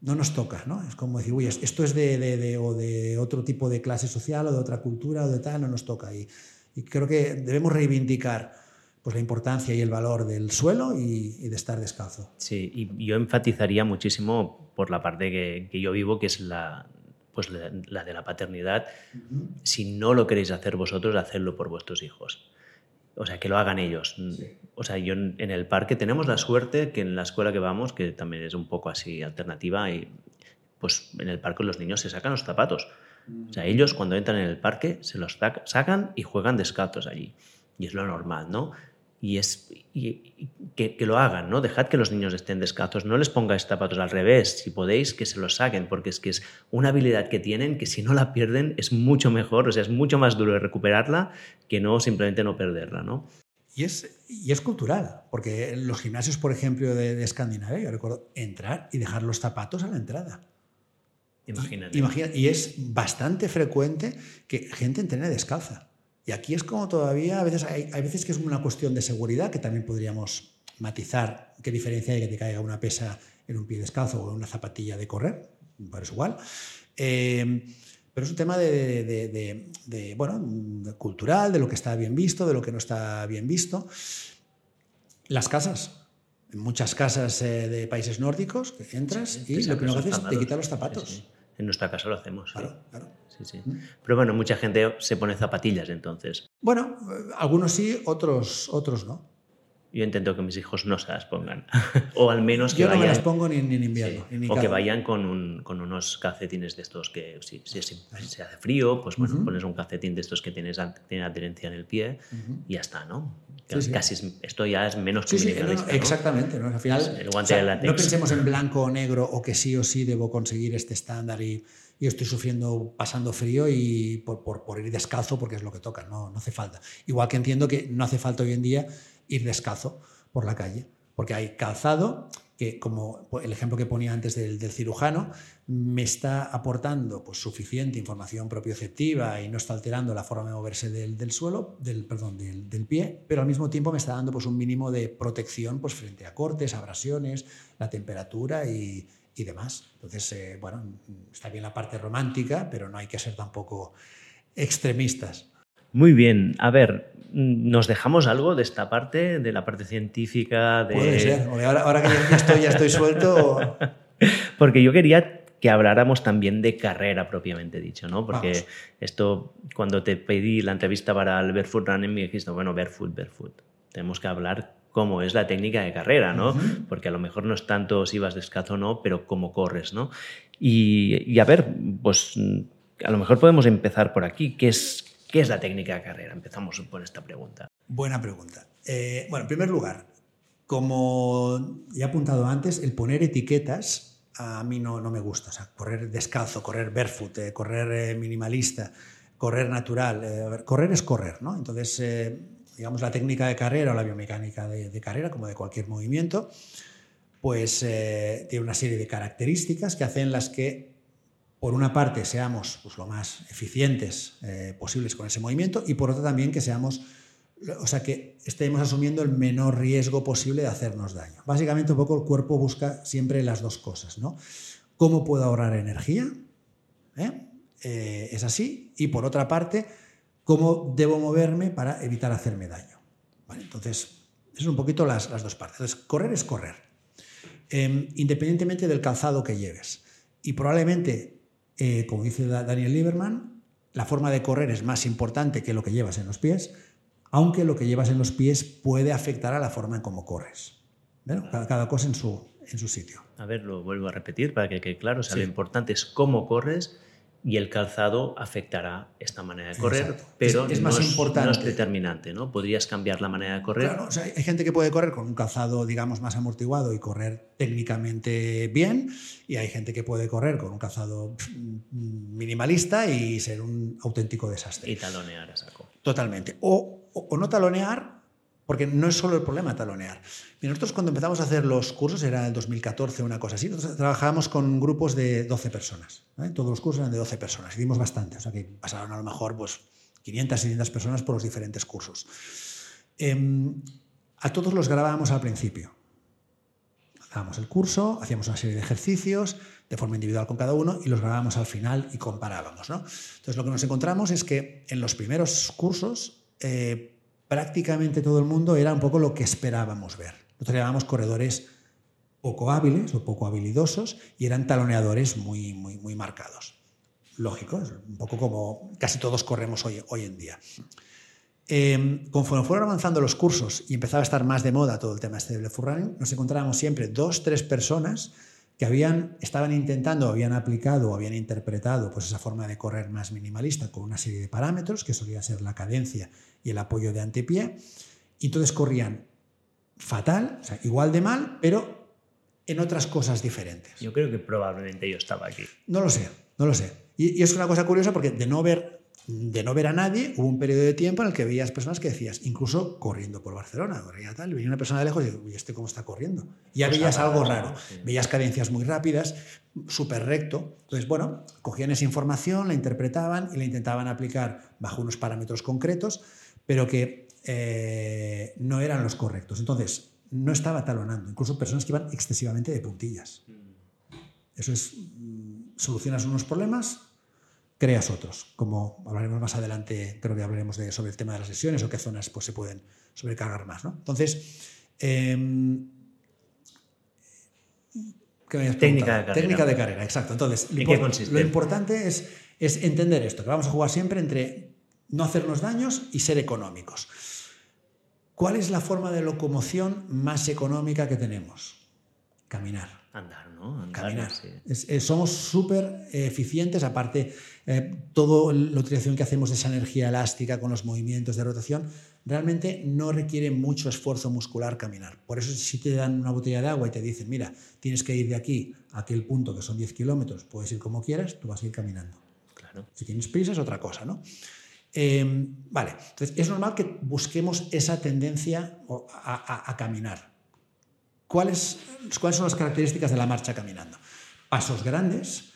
no nos toca, ¿no? Es como decir, uy, esto es de, de, o de otro tipo de clase social o de otra cultura o de tal, no nos toca. Y, y creo que debemos reivindicar pues, la importancia y el valor del suelo y, de estar descalzo. Sí, y yo enfatizaría muchísimo por la parte que, que yo vivo, que es la, pues la, de la paternidad. Si no lo queréis hacer vosotros, hacedlo por vuestros hijos. O sea, que lo hagan ellos. O sea, yo en el parque tenemos la suerte que en la escuela que vamos, que también es un poco así alternativa, y pues en el parque los niños se sacan los zapatos. O sea, ellos cuando entran en el parque se los sacan y juegan descalzos allí. Y es lo normal, ¿no? Y, es, que, lo hagan, ¿no? Dejad que los niños estén descalzos, no les pongáis zapatos al revés, si podéis, que se los saquen, porque es que es una habilidad que tienen que si no la pierden es mucho mejor, o sea, es mucho más duro recuperarla que no simplemente no perderla, ¿no? Y es, y es cultural, porque los gimnasios, por ejemplo, de, Escandinavia, yo recuerdo entrar y dejar los zapatos a la entrada. Imagínate. y es bastante frecuente que gente entrene descalza. Y aquí es como todavía, a veces hay, veces que es una cuestión de seguridad, que también podríamos matizar qué diferencia hay que te caiga una pesa en un pie descalzo o en una zapatilla de correr, parece igual. Eh, pero es un tema de, bueno, cultural, de lo que está bien visto, de lo que no está bien visto. Las casas. En muchas casas eh, de países nórdicos entras y lo primero que haces es te quitas los zapatos. En nuestra casa lo hacemos. Claro, claro. Sí, sí. Mm. Pero bueno, mucha gente se pone zapatillas entonces. Bueno, algunos sí, otros, otros no. Yo intento que mis hijos no se las pongan. o al menos que Yo no me las pongo ni, en invierno. o que vayan con, un, con, unos calcetines de estos que si, si, se hace frío, pues bueno, pones un calcetín de estos que tienes, tiene adherencia en el pie y ya está, ¿no? Casi esto ya es menos sí, sí, Exactamente. ¿no? Al final, no pensemos en blanco o negro o que sí o sí debo conseguir este estándar y, y estoy sufriendo, pasando frío y por, por, por, ir descalzo porque es lo que toca, no, no hace falta. Igual que entiendo que no hace falta hoy en día ir descalzo por la calle, porque hay calzado que, como el ejemplo que ponía antes del, cirujano, me está aportando pues, suficiente información propioceptiva y no está alterando la forma de moverse del, suelo, del, perdón, del, pie, pero al mismo tiempo me está dando pues, un mínimo de protección pues, frente a cortes, abrasiones, la temperatura y, y demás. Entonces, eh, bueno, está bien la parte romántica, pero no hay que ser tampoco extremistas. Muy bien, a ver, ¿nos dejamos algo de esta parte, de la parte científica? De... Puede ser, ahora, que ya estoy, ya estoy suelto... Porque yo quería que habláramos también de carrera propiamente dicho, ¿no? Porque esto, cuando te pedí la entrevista para el Barefoot Running, me dijiste, bueno, Barefoot, Barefoot. Tenemos que hablar cómo es la técnica de carrera, ¿no? Porque a lo mejor no es tanto si vas descalzo o no, pero cómo corres, ¿no? Y, y, a ver, pues a lo mejor podemos empezar por aquí. ¿Qué es, ¿Qué es la técnica de carrera? Empezamos por esta pregunta. Buena pregunta. Eh, bueno, en primer lugar, como ya he apuntado antes, el poner etiquetas a mí no, no me gusta. O sea, correr descalzo, correr barefoot, eh, correr eh, minimalista, correr natural. correr es correr, ¿no? Entonces, digamos, la técnica de carrera o la biomecánica de, de carrera, como de cualquier movimiento, pues tiene una serie de características que hacen las que por una parte, seamos pues, lo más eficientes eh, posibles con ese movimiento y por otra también que seamos, o sea, que estemos asumiendo el menor riesgo posible de hacernos daño. Básicamente un poco el cuerpo busca siempre las dos cosas, ¿no? ¿Cómo puedo ahorrar energía? ¿Eh? Eh, es así. Y por otra parte, ¿cómo debo moverme para evitar hacerme daño? entonces, es un poquito las, las dos partes. Entonces, correr es correr, em, independientemente del calzado que lleves. Y probablemente eh, como dice Daniel Lieberman, la forma de correr es más importante que lo que llevas en los pies, aunque lo que llevas en los pies puede afectar a la forma en cómo corres. cada, cosa en su, en su sitio. A ver, lo vuelvo a repetir para que quede claro. O sea, lo importante es cómo corres y el calzado afectará esta manera de correr, Exacto. pero Es- es más importante. no es determinante, ¿no? Podrías cambiar la manera de correr. Claro, o sea, hay gente que puede correr con un calzado, digamos, más amortiguado y correr técnicamente bien, y hay gente que puede correr con un calzado mm, minimalista y ser un auténtico desastre. Y talonear a saco. Totalmente. O, o- o no talonear, porque no es solo el problema talonear. Nosotros cuando empezamos a hacer los cursos, era el 2014, una cosa así, nosotros trabajábamos con grupos de 12 personas. ¿eh? Todos los cursos eran de 12 personas. Hicimos bastante, o sea que pasaron a lo mejor pues, 500, 600 personas por los diferentes cursos. Em, a todos los grabábamos al principio. Dábamos el curso, hacíamos una serie de ejercicios de forma individual con cada uno y los grabábamos al final y comparábamos. ¿no? Entonces lo que nos encontramos es que en los primeros cursos eh, prácticamente todo el mundo era un poco lo que esperábamos ver. Nosotros llamábamos corredores poco hábiles o poco habilidosos y eran taloneadores muy, muy, muy marcados. Lógico, un poco como casi todos corremos hoy, hoy en día. Eh, conforme fueron avanzando los cursos y empezaba a estar más de moda todo el tema este full running, nos encontrábamos siempre dos, tres personas que habían, estaban intentando, habían aplicado o habían interpretado pues, esa forma de correr más minimalista con una serie de parámetros, que solía ser la cadencia y el apoyo de antepié, y entonces corrían fatal, o sea, igual de mal, pero en otras cosas diferentes. Yo creo que probablemente yo estaba aquí. No lo sé, no lo sé. Y, y es una cosa curiosa porque de no ver de no ver a nadie, hubo un periodo de tiempo en el que veías personas que decías, incluso corriendo por Barcelona, corría tal, y venía una persona de lejos y digo, ¿y este cómo está corriendo? Y ya Pues veías algo raro, Sí. veías cadencias muy rápidas, súper recto. Entonces, bueno, cogían esa información, la interpretaban y la intentaban aplicar bajo unos parámetros concretos, pero que eh, no eran los correctos. Entonces, no estaba talonando, incluso personas que iban excesivamente de puntillas. Eso es, mm, solucionas unos problemas, creas otros. Como hablaremos más adelante, creo que hablaremos de, sobre el tema de las lesiones o qué zonas pues, se pueden sobrecargar más. ¿no? Entonces, em, ¿qué me Técnica de carrera. Técnica de carrera, exacto. Entonces, lo, lo importante es, es entender esto, que vamos a jugar siempre entre no hacernos daños y ser económicos. ¿Cuál es la forma de locomoción más económica que tenemos? Caminar Andar, ¿no? Andar, caminar. sí. Es- es- somos súper eficientes, aparte, eh, toda la utilización que hacemos de esa energía elástica con los movimientos de rotación, realmente no requiere mucho esfuerzo muscular caminar. Por eso si te dan una botella de agua y te dicen, mira, tienes que ir de aquí a aquel punto que son 10 kilómetros, puedes ir como quieras, tú vas a ir caminando. Claro. Si tienes prisa es otra cosa, ¿no? Eh, vale, entonces es normal que busquemos esa tendencia a, a- a caminar. ¿Cuáles, ¿Cuáles son las características de la marcha caminando? Pasos grandes,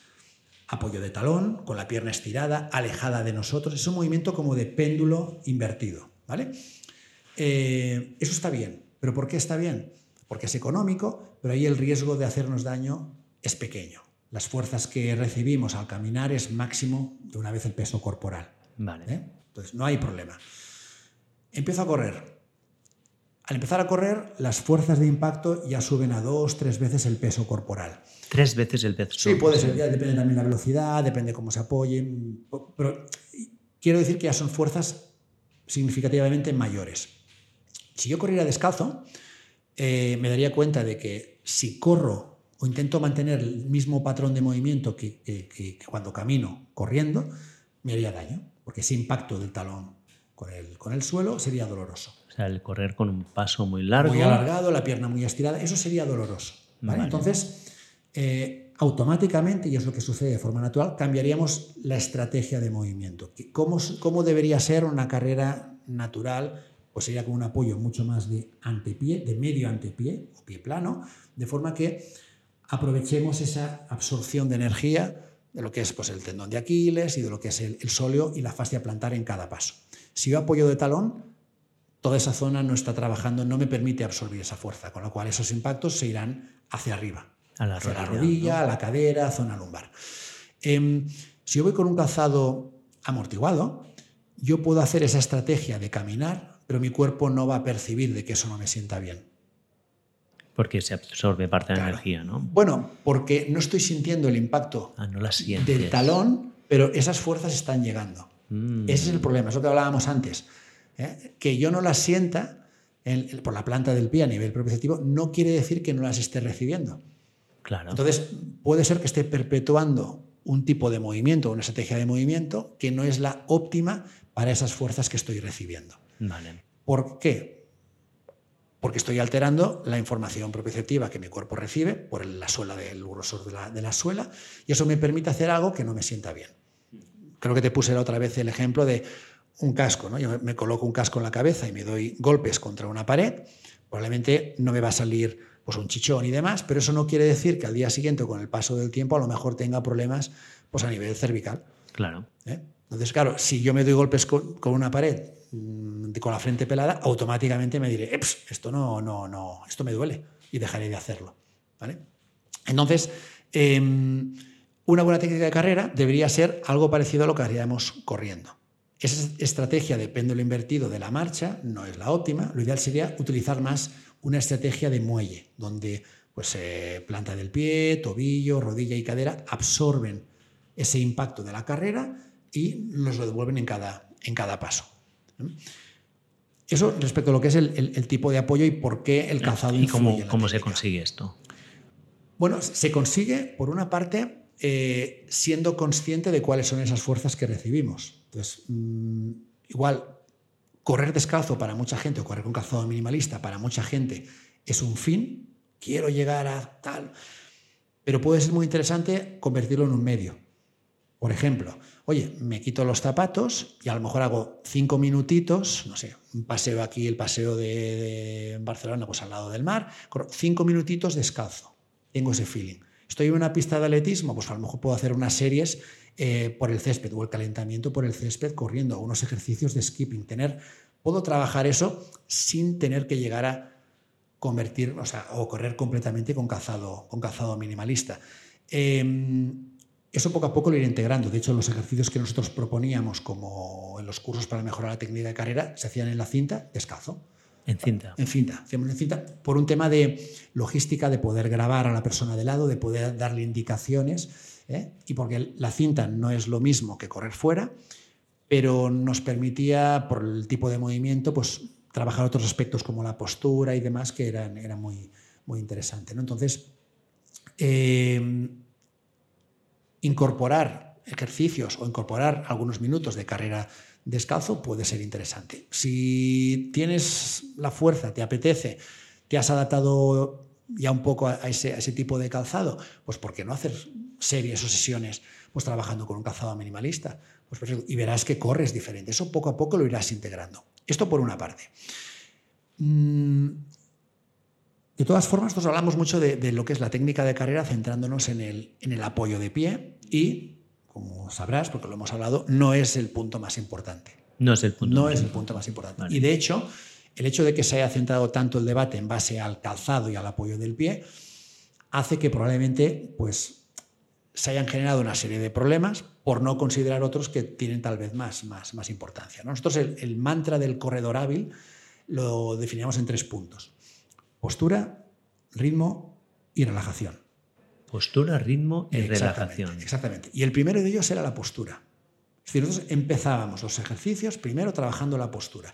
apoyo de talón, con la pierna estirada, alejada de nosotros. Es un movimiento como de péndulo invertido, ¿vale? Eh, eso está bien. ¿Pero por qué está bien? Porque es económico, pero ahí el riesgo de hacernos daño es pequeño. Las fuerzas que recibimos al caminar es máximo de una vez el peso corporal. Vale. ¿eh? Entonces, no hay problema. Empiezo a correr. Al empezar a correr, las fuerzas de impacto ya suben a dos, tres veces el peso corporal. Tres veces el peso. Sí, puede ser, ya depende también de la velocidad, depende cómo se apoye, pero quiero decir que ya son fuerzas significativamente mayores. Si yo corriera descalzo, eh, me daría cuenta de que si corro o intento mantener el mismo patrón de movimiento que, que- que- que cuando camino corriendo, me haría daño, porque ese impacto del talón con el, con el suelo sería doloroso sea, el correr con un paso muy largo. muy alargado, la pierna muy estirada, eso sería doloroso. ¿vale? Vale. Entonces, eh, automáticamente, y es lo que sucede de forma natural, cambiaríamos la estrategia de movimiento. ¿Cómo, ¿Cómo debería ser una carrera natural? Pues sería con un apoyo mucho más de antepié, de medio antepié o pie plano, de forma que aprovechemos esa absorción de energía de lo que es pues, el tendón de Aquiles y de lo que es el, el sóleo y la fascia plantar en cada paso. Si yo apoyo de talón, toda esa zona no está trabajando, no me permite absorber esa fuerza, con lo cual esos impactos se irán hacia arriba, A la hacia la rodilla, a la cadera, zona lumbar. Em, si yo voy con un calzado amortiguado, yo puedo hacer esa estrategia de caminar, pero mi cuerpo no va a percibir de que eso no me sienta bien. Porque se absorbe parte de la energía, ¿no? Bueno, porque no estoy sintiendo el impacto Ah, no la sientes. del talón, pero esas fuerzas están llegando. Mm. Ese es el problema, es lo que hablábamos antes. ¿Eh? Que yo no las sienta en- en- por la planta del pie a nivel propioceptivo no quiere decir que no las esté recibiendo. Claro. Entonces, puede ser que esté perpetuando un tipo de movimiento, una estrategia de movimiento que no es la óptima para esas fuerzas que estoy recibiendo. Vale. ¿Por qué? Porque estoy alterando la información propioceptiva que mi cuerpo recibe por la suela del grosor de la, de la suela y eso me permite hacer algo que no me sienta bien. Creo que te puse la otra vez el ejemplo de un casco, ¿no? Yo me coloco un casco en la cabeza y me doy golpes contra una pared, probablemente no me va a salir pues un chichón y demás, pero eso no quiere decir que al día siguiente, con el paso del tiempo, a lo mejor tenga problemas pues, a nivel cervical. Claro. ¿eh? Entonces, claro, si yo me doy golpes con, una pared mm, con la frente pelada, automáticamente me diré, esto no, no, no, esto me duele y dejaré de hacerlo. ¿vale? Entonces, em, una buena técnica de carrera debería ser algo parecido a lo que haríamos corriendo. Esa estrategia de péndulo invertido de la marcha no es la óptima. Lo ideal sería utilizar más una estrategia de muelle, donde pues, eh, planta del pie, tobillo, rodilla y cadera absorben ese impacto de la carrera y nos lo devuelven en cada, en cada paso. Eso respecto a lo que es el, tipo de apoyo y por qué el calzado ¿Y cómo, cómo se consigue esto? Bueno, se consigue, por una parte, eh, siendo consciente de cuáles son esas fuerzas que recibimos. Entonces, mm, igual, correr descalzo para mucha gente o correr con calzado minimalista para mucha gente es un fin, quiero llegar a tal, pero puede ser muy interesante convertirlo en un medio. Por ejemplo, oye, me quito los zapatos y a lo mejor hago cinco minutitos, no sé, un paseo aquí, el paseo de, Barcelona, pues al lado del mar, cinco minutitos descalzo. Tengo ese feeling. Estoy en una pista de atletismo, pues a lo mejor puedo hacer unas series eh, por el césped o el calentamiento por el césped corriendo, unos ejercicios de skipping. Tener, puedo trabajar eso sin tener que llegar a convertir, o sea, o correr completamente con calzado, con calzado minimalista. Em, eso poco a poco lo iré integrando. De hecho, los ejercicios que nosotros proponíamos, como en los cursos para mejorar la técnica de carrera, se hacían en la cinta descalzo. En cinta. En cinta. Hacíamos en cinta por un tema de logística, de poder grabar a la persona de lado, de poder darle indicaciones, ¿eh? y porque la cinta no es lo mismo que correr fuera, pero nos permitía, por el tipo de movimiento, pues trabajar otros aspectos como la postura y demás, que eran, era muy, muy interesante. ¿no? Entonces, eh, incorporar ejercicios o incorporar algunos minutos de carrera descalzo puede ser interesante. Si tienes la fuerza, te apetece, te has adaptado ya un poco a ese, ese tipo de calzado, pues ¿por qué no hacer series o sesiones pues trabajando con un calzado minimalista? Pues y verás que corres diferente. Eso poco a poco lo irás integrando. Esto por una parte. Mm, de todas formas, nosotros hablamos mucho de, lo que es la técnica de carrera centrándonos en el, en el apoyo de pie y como sabrás, porque lo hemos hablado, no es el punto más importante. No es el punto. No es el punto más importante. Y de hecho, el hecho de que se haya centrado tanto el debate en base al calzado y al apoyo del pie hace que probablemente pues, se hayan generado una serie de problemas por no considerar otros que tienen tal vez más, más, más importancia. Nosotros el, el mantra del corredor hábil lo definimos en tres puntos. Postura, ritmo y relajación. Postura, ritmo y relajación. Exactamente. Y el primero de ellos era la postura. Es decir, nosotros empezábamos los ejercicios primero trabajando la postura.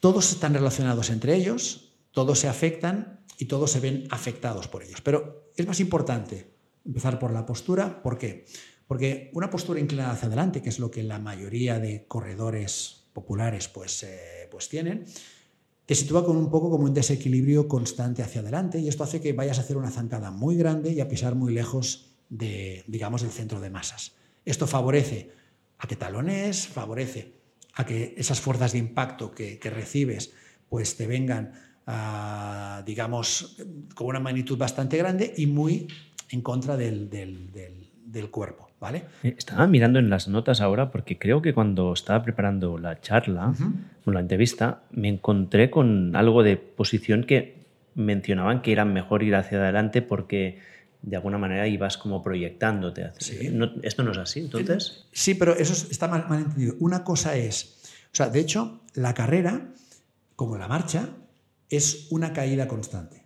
Todos están relacionados entre ellos, todos se afectan y todos se ven afectados por ellos. Pero es más importante empezar por la postura. ¿Por qué? Porque una postura inclinada hacia adelante, que es lo que la mayoría de corredores populares pues, eh, pues tienen, te sitúa con un poco como un desequilibrio constante hacia adelante y esto hace que vayas a hacer una zancada muy grande y a pisar muy lejos de, digamos, del centro de masas. Esto favorece a que talones, favorece a que esas fuerzas de impacto que, recibes pues te vengan, digamos, con una magnitud bastante grande y muy en contra del del cuerpo, ¿vale? Eh, estaba mirando en las notas ahora porque creo que cuando estaba preparando la charla o la entrevista me encontré con algo de posición que mencionaban que era mejor ir hacia adelante porque de alguna manera ibas como proyectándote. ¿Esto no es así entonces? Sí, pero eso está mal, mal entendido. Una cosa es, o sea, de hecho, la carrera, como la marcha, es una caída constante.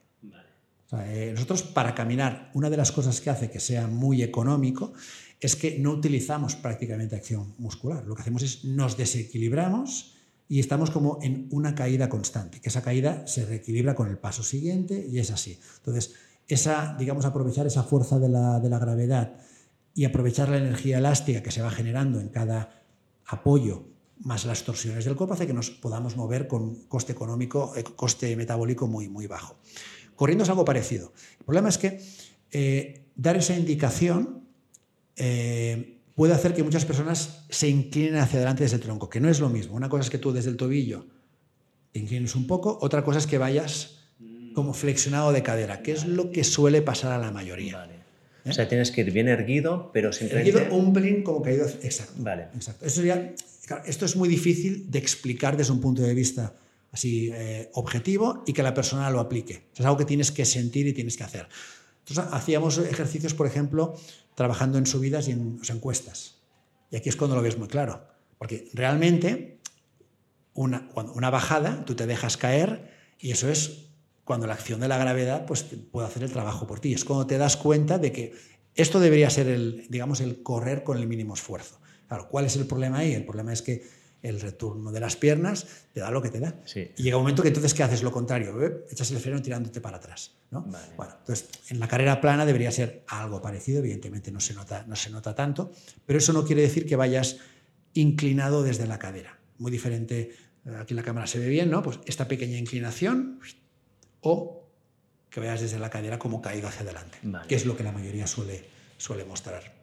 Eh, nosotros para caminar, una de las cosas que hace que sea muy económico es que no utilizamos prácticamente acción muscular. Lo que hacemos es nos desequilibramos y estamos como en una caída constante, que esa caída se reequilibra con el paso siguiente y es así. Entonces, esa, digamos, aprovechar esa fuerza de la, gravedad y aprovechar la energía elástica que se va generando en cada apoyo más las torsiones del cuerpo hace que nos podamos mover con coste económico, eh, coste metabólico muy, muy bajo. Corriendo es algo parecido. El problema es que eh, dar esa indicación eh, puede hacer que muchas personas se inclinen hacia adelante desde el tronco, que no es lo mismo. Una cosa es que tú desde el tobillo te inclines un poco, otra cosa es que vayas como flexionado de cadera, que es lo que suele pasar a la mayoría. O sea, tienes que ir bien erguido, pero sin Erguido un pelín como caído. Exacto. Vale. Exacto. Eso esto es muy difícil de explicar desde un punto de vista así eh, objetivo y que la persona lo aplique. Es algo que tienes que sentir y tienes que hacer. Entonces, hacíamos ejercicios, por ejemplo, trabajando en subidas y en encuestas. Y aquí es cuando lo ves muy claro. Porque realmente una, una bajada, tú te dejas caer y eso es cuando la acción de la gravedad pues, puede hacer el trabajo por ti. Es cuando te das cuenta de que esto debería ser el, digamos, el correr con el mínimo esfuerzo. Claro, ¿cuál es el problema ahí? El problema es que el retorno de las piernas te da lo que te da. Y llega un momento que entonces, ¿qué haces? Lo contrario, ¿eh? echas el freno tirándote para atrás. ¿no? Bueno, entonces, en la carrera plana debería ser algo parecido, evidentemente no se, nota, no se nota tanto, pero eso no quiere decir que vayas inclinado desde la cadera. Muy diferente, eh, aquí en la cámara se ve bien, ¿no? Pues esta pequeña inclinación o que vayas desde la cadera como caído hacia adelante, que es lo que la mayoría suele, suele mostrar.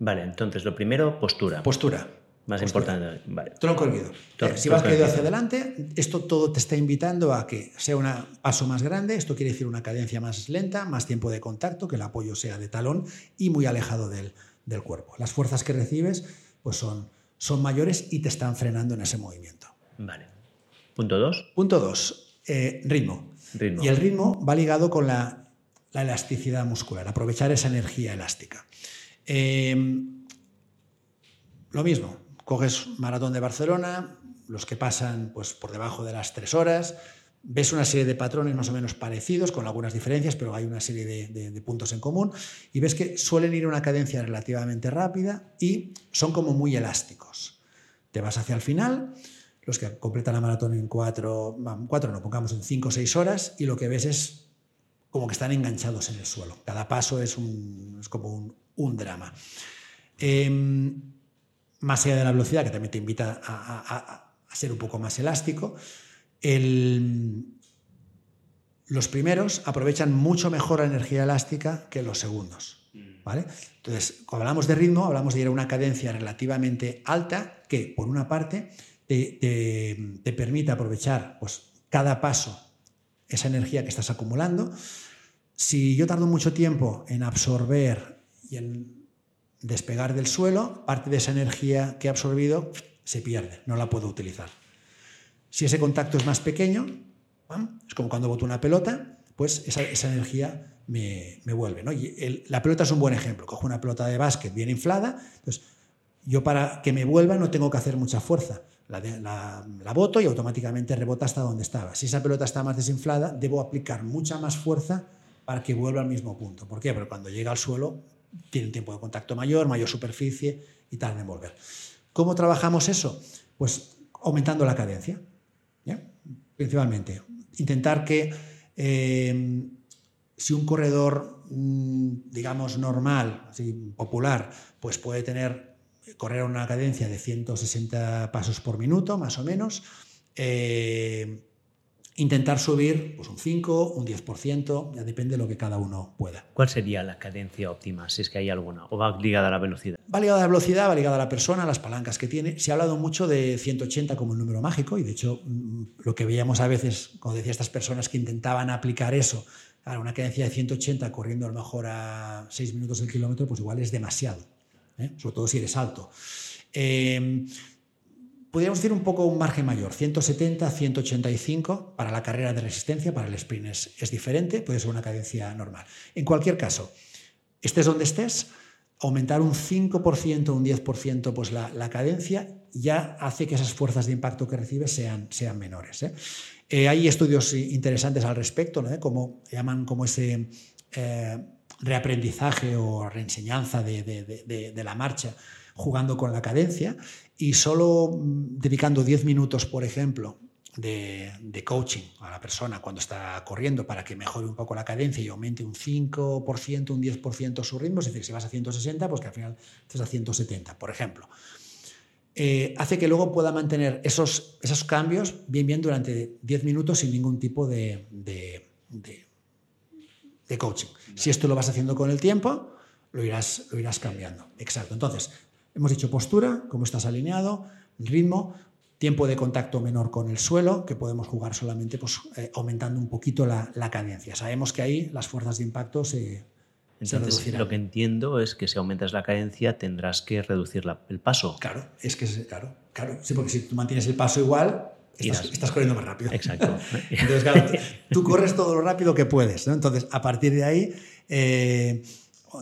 Vale, entonces lo primero, postura. Postura. Más importante. Vale. Tronco erguido. Eh, si vas caído hacia adelante, esto todo te está invitando a que sea un paso más grande. Esto quiere decir una cadencia más lenta, más tiempo de contacto, que el apoyo sea de talón y muy alejado del, del cuerpo. Las fuerzas que recibes pues son, son mayores y te están frenando en ese movimiento. Vale. Punto dos. Punto dos. Eh, ritmo. ritmo. Y el ritmo va ligado con la, la elasticidad muscular, aprovechar esa energía elástica. Em, lo mismo, coges Maratón de Barcelona, los que pasan pues, por debajo de las tres horas, ves una serie de patrones más o menos parecidos, con algunas diferencias, pero hay una serie de, puntos en común, y ves que suelen ir a una cadencia relativamente rápida y son como muy elásticos. Te vas hacia el final, los que completan la maratón en cuatro, cuatro no, pongamos en cinco o seis horas, y lo que ves es como que están enganchados en el suelo. Cada paso es, un, es como un, drama. Em, más allá de la velocidad, que también te invita a, ser un poco más elástico, los primeros aprovechan mucho mejor la energía elástica que los segundos. Mm. ¿vale? Entonces, cuando hablamos de ritmo, hablamos de ir a una cadencia relativamente alta que, por una parte, te, permite aprovechar pues, cada paso esa energía que estás acumulando. Si yo tardo mucho tiempo en absorber y en despegar del suelo, parte de esa energía que he absorbido se pierde, no la puedo utilizar. Si ese contacto es más pequeño, es como cuando boto una pelota, pues esa, energía me, vuelve. ¿no? La pelota es un buen ejemplo. Cojo una pelota de básquet bien inflada, entonces yo para que me vuelva no tengo que hacer mucha fuerza. La, la, la, boto y automáticamente rebota hasta donde estaba. Si esa pelota está más desinflada, debo aplicar mucha más fuerza para que vuelva al mismo punto. ¿Por qué? Porque cuando llega al suelo tiene un tiempo de contacto mayor, mayor superficie y tarda en volver. ¿Cómo trabajamos eso? Pues aumentando la cadencia, principalmente. Intentar que eh, si un corredor, mm, digamos, normal, popular, pues puede tener, correr a una cadencia de 160 pasos por minuto, más o menos, eh, intentar subir pues un 5, un 10%, ya depende de lo que cada uno pueda. ¿Cuál sería la cadencia óptima, si es que hay alguna? ¿O va ligada a la velocidad? Va ligada a la velocidad, va ligada a la persona, a las palancas que tiene. Se ha hablado mucho de 180 como el número mágico y de hecho mm, lo que veíamos a veces, como decía estas personas que intentaban aplicar eso, a una cadencia de 180 corriendo a lo mejor a 6 minutos el kilómetro, pues igual es demasiado, ¿eh? sobre todo si eres alto. Eh, podríamos decir un poco un margen mayor, 170, 185 para la carrera de resistencia, para el sprint es, diferente, puede ser una cadencia normal. En cualquier caso, estés donde estés, aumentar un 5%, un 10% pues la, cadencia ya hace que esas fuerzas de impacto que recibes sean, sean menores. ¿eh? Eh, hay estudios interesantes al respecto, ¿no? como llaman como ese eh, reaprendizaje o reenseñanza de la marcha jugando con la cadencia y solo mm, dedicando 10 minutos, por ejemplo, de, coaching a la persona cuando está corriendo para que mejore un poco la cadencia y aumente un 5%, un 10% su ritmo, es decir, si vas a 160, pues que al final estés a 170, por ejemplo. Eh, hace que luego pueda mantener esos, esos cambios bien, bien durante 10 minutos sin ningún tipo de, de, de, coaching. Si esto lo vas haciendo con el tiempo, lo irás, lo irás cambiando. Exacto. Entonces, hemos dicho postura, cómo estás alineado, ritmo, tiempo de contacto menor con el suelo, que podemos jugar solamente pues, eh, aumentando un poquito la, cadencia. Sabemos que ahí las fuerzas de impacto se... Entonces, lo que entiendo es que si aumentas la cadencia tendrás que reducir el paso. Claro, es que claro, claro. Sí, porque si tú mantienes el paso igual, estás, corriendo más rápido. Exacto. Entonces, claro, tú corres todo lo rápido que puedes. Entonces, a partir de ahí, eh,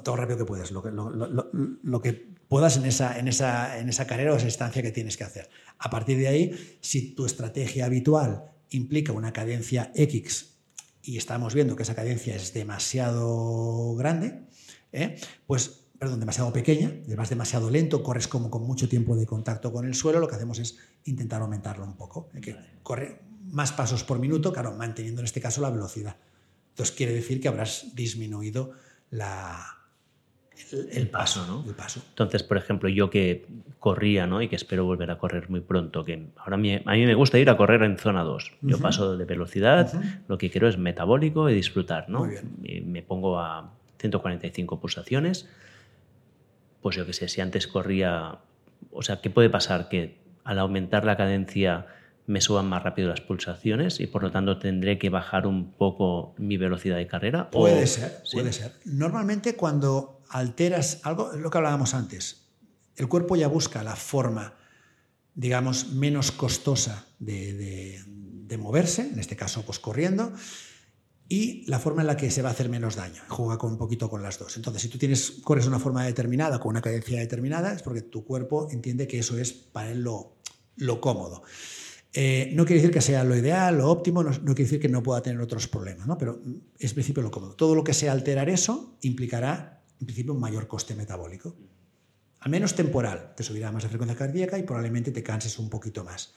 todo lo rápido que puedes, lo que, lo que puedas en esa, en, esa, en esa carrera o esa estancia que tienes que hacer. A partir de ahí, si tu estrategia habitual implica una cadencia X y estamos viendo que esa cadencia es demasiado grande, ¿eh? pues, perdón, demasiado pequeña, vas demasiado lento, corres como con mucho tiempo de contacto con el suelo, lo que hacemos es intentar aumentarlo un poco. ¿eh? que corre más pasos por minuto, claro, manteniendo en este caso la velocidad. Entonces quiere decir que habrás disminuido la, el, paso, ¿no? El paso. Entonces, por ejemplo, yo que corría, ¿no? Y que espero volver a correr muy pronto, que ahora a mí, me gusta ir a correr en zona 2. Yo paso de velocidad, lo que quiero es metabólico y disfrutar, ¿no? me pongo a 145 pulsaciones. Pues yo qué sé, si antes corría, o sea, ¿qué puede pasar? Que al aumentar la cadencia me suban más rápido las pulsaciones y por lo tanto tendré que bajar un poco mi velocidad de carrera. Puede ser, puede ser. Normalmente cuando alteras algo, lo que hablábamos antes, el cuerpo ya busca la forma, digamos, menos costosa de, moverse, en este caso, pues corriendo, y la forma en la que se va a hacer menos daño. Juega con un poquito con las dos. Entonces, si tú tienes, corres de una forma determinada, con una cadencia determinada, es porque tu cuerpo entiende que eso es para él lo, cómodo. Eh, no quiere decir que sea lo ideal, lo óptimo, no, quiere decir que no pueda tener otros problemas, ¿no? pero es principio lo cómodo. Todo lo que sea alterar eso implicará en principio, un mayor coste metabólico. Al menos temporal, te subirá más la frecuencia cardíaca y probablemente te canses un poquito más.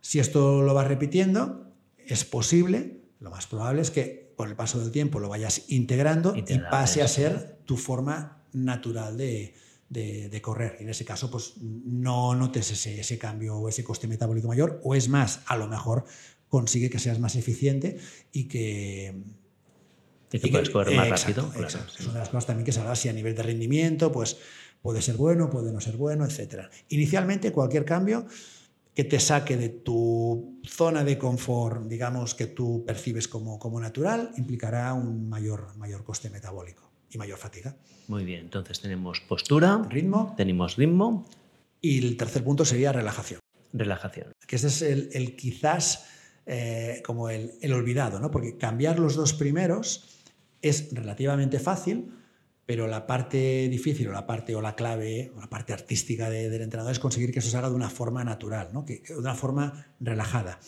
Si esto lo vas repitiendo, es posible, lo más probable es que con el paso del tiempo lo vayas integrando y, pase a ser tu forma natural de, correr. Y en ese caso, pues no notes ese, ese cambio o ese coste metabólico mayor, o es más, a lo mejor consigue que seas más eficiente y que y que puedes correr más rápido. Es una de las cosas también que se habla si a nivel de rendimiento, pues puede ser bueno, puede no ser bueno, etc. Inicialmente, cualquier cambio que te saque de tu zona de confort, digamos, que tú percibes como, como natural, implicará un mayor, mayor coste metabólico y mayor fatiga. Muy bien, entonces tenemos postura, ritmo, tenemos ritmo. Y el tercer punto sería relajación. Relajación. Que este es el, el quizás eh, como el, el olvidado, ¿no? porque cambiar los dos primeros es relativamente fácil, pero la parte difícil o la parte o la clave o la parte artística del entrenador es conseguir que eso se haga de una forma natural, ¿no? que, de una forma relajada.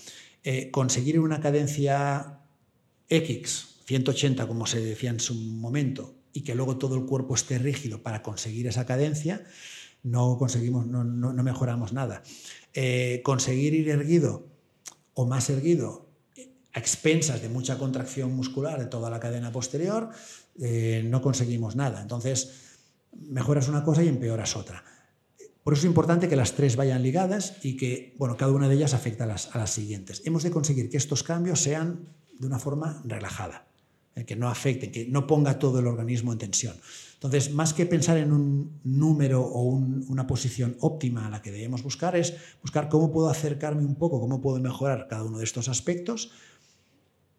Eh, conseguir una cadencia X, 180 como se decía en su momento, y que luego todo el cuerpo esté rígido para conseguir esa cadencia, no conseguimos, no, mejoramos nada. Eh, conseguir ir erguido o más erguido a expensas de mucha contracción muscular de toda la cadena posterior, eh, no conseguimos nada. Entonces, mejoras una cosa y empeoras otra. Por eso es importante que las tres vayan ligadas y que bueno, cada una de ellas afecta a las, siguientes. Hemos de conseguir que estos cambios sean de una forma relajada, que no afecten, que no ponga todo el organismo en tensión. Entonces, más que pensar en un número o una posición óptima a la que debemos buscar, es buscar cómo puedo acercarme un poco, cómo puedo mejorar cada uno de estos aspectos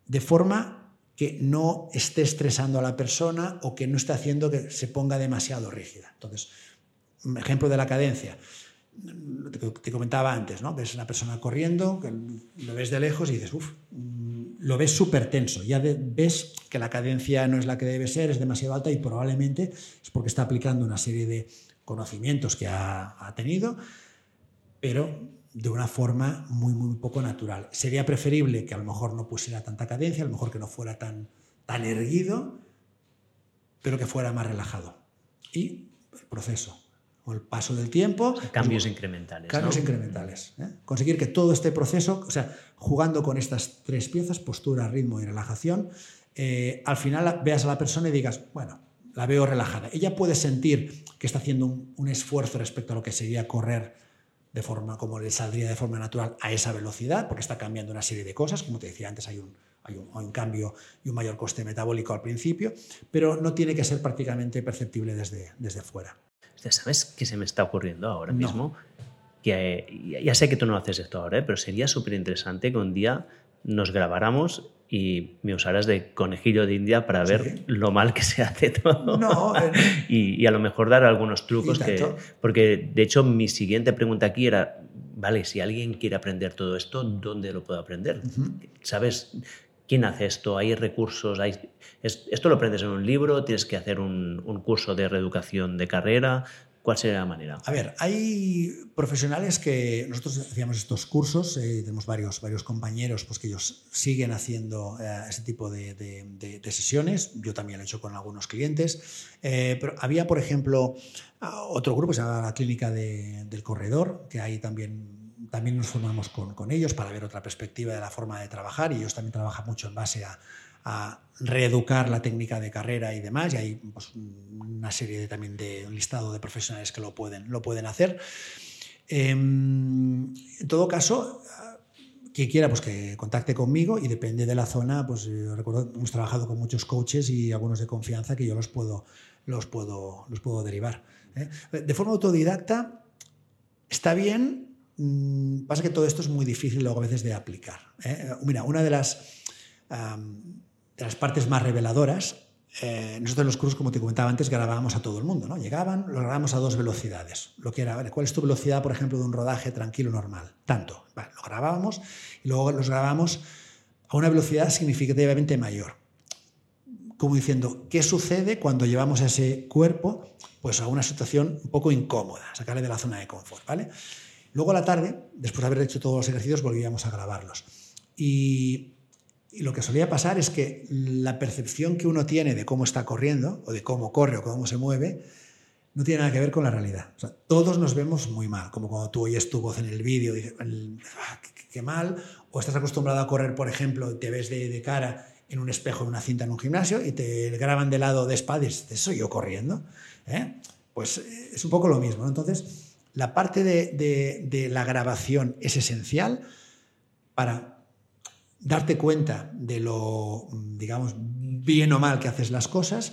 de forma que no esté estresando a la persona o que no esté haciendo que se ponga demasiado rígida. Entonces, ejemplo de la cadencia. Te comentaba antes, ¿no? Ves una persona corriendo, lo ves de lejos y dices, uff, lo ves súper tenso. Ya ves que la cadencia no es la que debe ser, es demasiado alta y probablemente es porque está aplicando una serie de conocimientos que ha, ha tenido, pero de una forma muy, muy poco natural. Sería preferible que a lo mejor no pusiera tanta cadencia, a lo mejor que no fuera tan, tan erguido, pero que fuera más relajado. Y el proceso. Con el paso del tiempo. Cambios incrementales. Cambios incrementales. ¿eh? Conseguir que todo este proceso, o sea, jugando con estas tres piezas, postura, ritmo y relajación, eh, al final veas a la persona y digas, bueno, la veo relajada. Ella puede sentir que está haciendo un, esfuerzo respecto a lo que sería correr de forma como le saldría de forma natural a esa velocidad, porque está cambiando una serie de cosas. Como te decía antes, hay un, hay un, cambio y un mayor coste metabólico al principio, pero no tiene que ser prácticamente perceptible desde, desde fuera. ¿Sabes qué se me está ocurriendo ahora mismo? Que eh, ya sé que tú no haces esto ahora, ¿eh? pero sería súper interesante que un día nos grabáramos y me usaras de conejillo de India para ver lo mal que se hace todo. No, eh, y, a lo mejor dar algunos trucos que... Porque de hecho mi siguiente pregunta aquí era, vale, si alguien quiere aprender todo esto, ¿dónde lo puedo aprender? ¿Sabes? ¿Quién hace esto? ¿Hay recursos? ¿Esto lo aprendes en un libro? ¿Tienes que hacer un, curso de reeducación de carrera? ¿Cuál sería la manera? A ver, hay profesionales que nosotros hacíamos estos cursos, eh, tenemos varios, compañeros pues, que ellos siguen haciendo eh, ese tipo de, sesiones, yo también lo he hecho con algunos clientes, eh, pero había, por ejemplo, otro grupo, se llama la Clínica del Corredor, que hay también también nos formamos con, con, ellos para ver otra perspectiva de la forma de trabajar y ellos también trabajan mucho en base a, a reeducar la técnica de carrera y demás y hay pues, una serie de, también de listado de profesionales que lo pueden, lo pueden hacer. Em, en todo caso, quien quiera pues que contacte conmigo y depende de la zona, pues yo recuerdo hemos trabajado con muchos coaches y algunos de confianza que yo los puedo, los puedo, los puedo derivar. ¿eh? De forma autodidacta está bien Mm, pasa que todo esto es muy difícil luego a veces de aplicar. ¿eh? Mira, una de las, de las partes más reveladoras, eh, nosotros en los cursos, como te comentaba antes, grabábamos a todo el mundo. ¿no? Llegaban, lo grabábamos a dos velocidades. Lo que era, ¿cuál es tu velocidad, por ejemplo, de un rodaje tranquilo normal? Tanto. lo grabábamos y luego los grabábamos a una velocidad significativamente mayor. Como diciendo, ¿qué sucede cuando llevamos a ese cuerpo pues, a una situación un poco incómoda, sacarle de la zona de confort? ¿vale? Luego a la tarde, después de haber hecho todos los ejercicios, volvíamos a grabarlos. Y, lo que solía pasar es que la percepción que uno tiene de cómo está corriendo, o de cómo corre o cómo se mueve, no tiene nada que ver con la realidad. todos nos vemos muy mal, como cuando tú oyes tu voz en el vídeo y dices, ah, qué, mal, o estás acostumbrado a correr, por ejemplo, te ves de, cara en un espejo en una cinta en un gimnasio y te graban de lado de espalda y dices, ¿soy yo corriendo? ¿Eh? Pues eh, es un poco lo mismo. Entonces, la parte de, la grabación es esencial para darte cuenta de lo, digamos, bien o mal que haces las cosas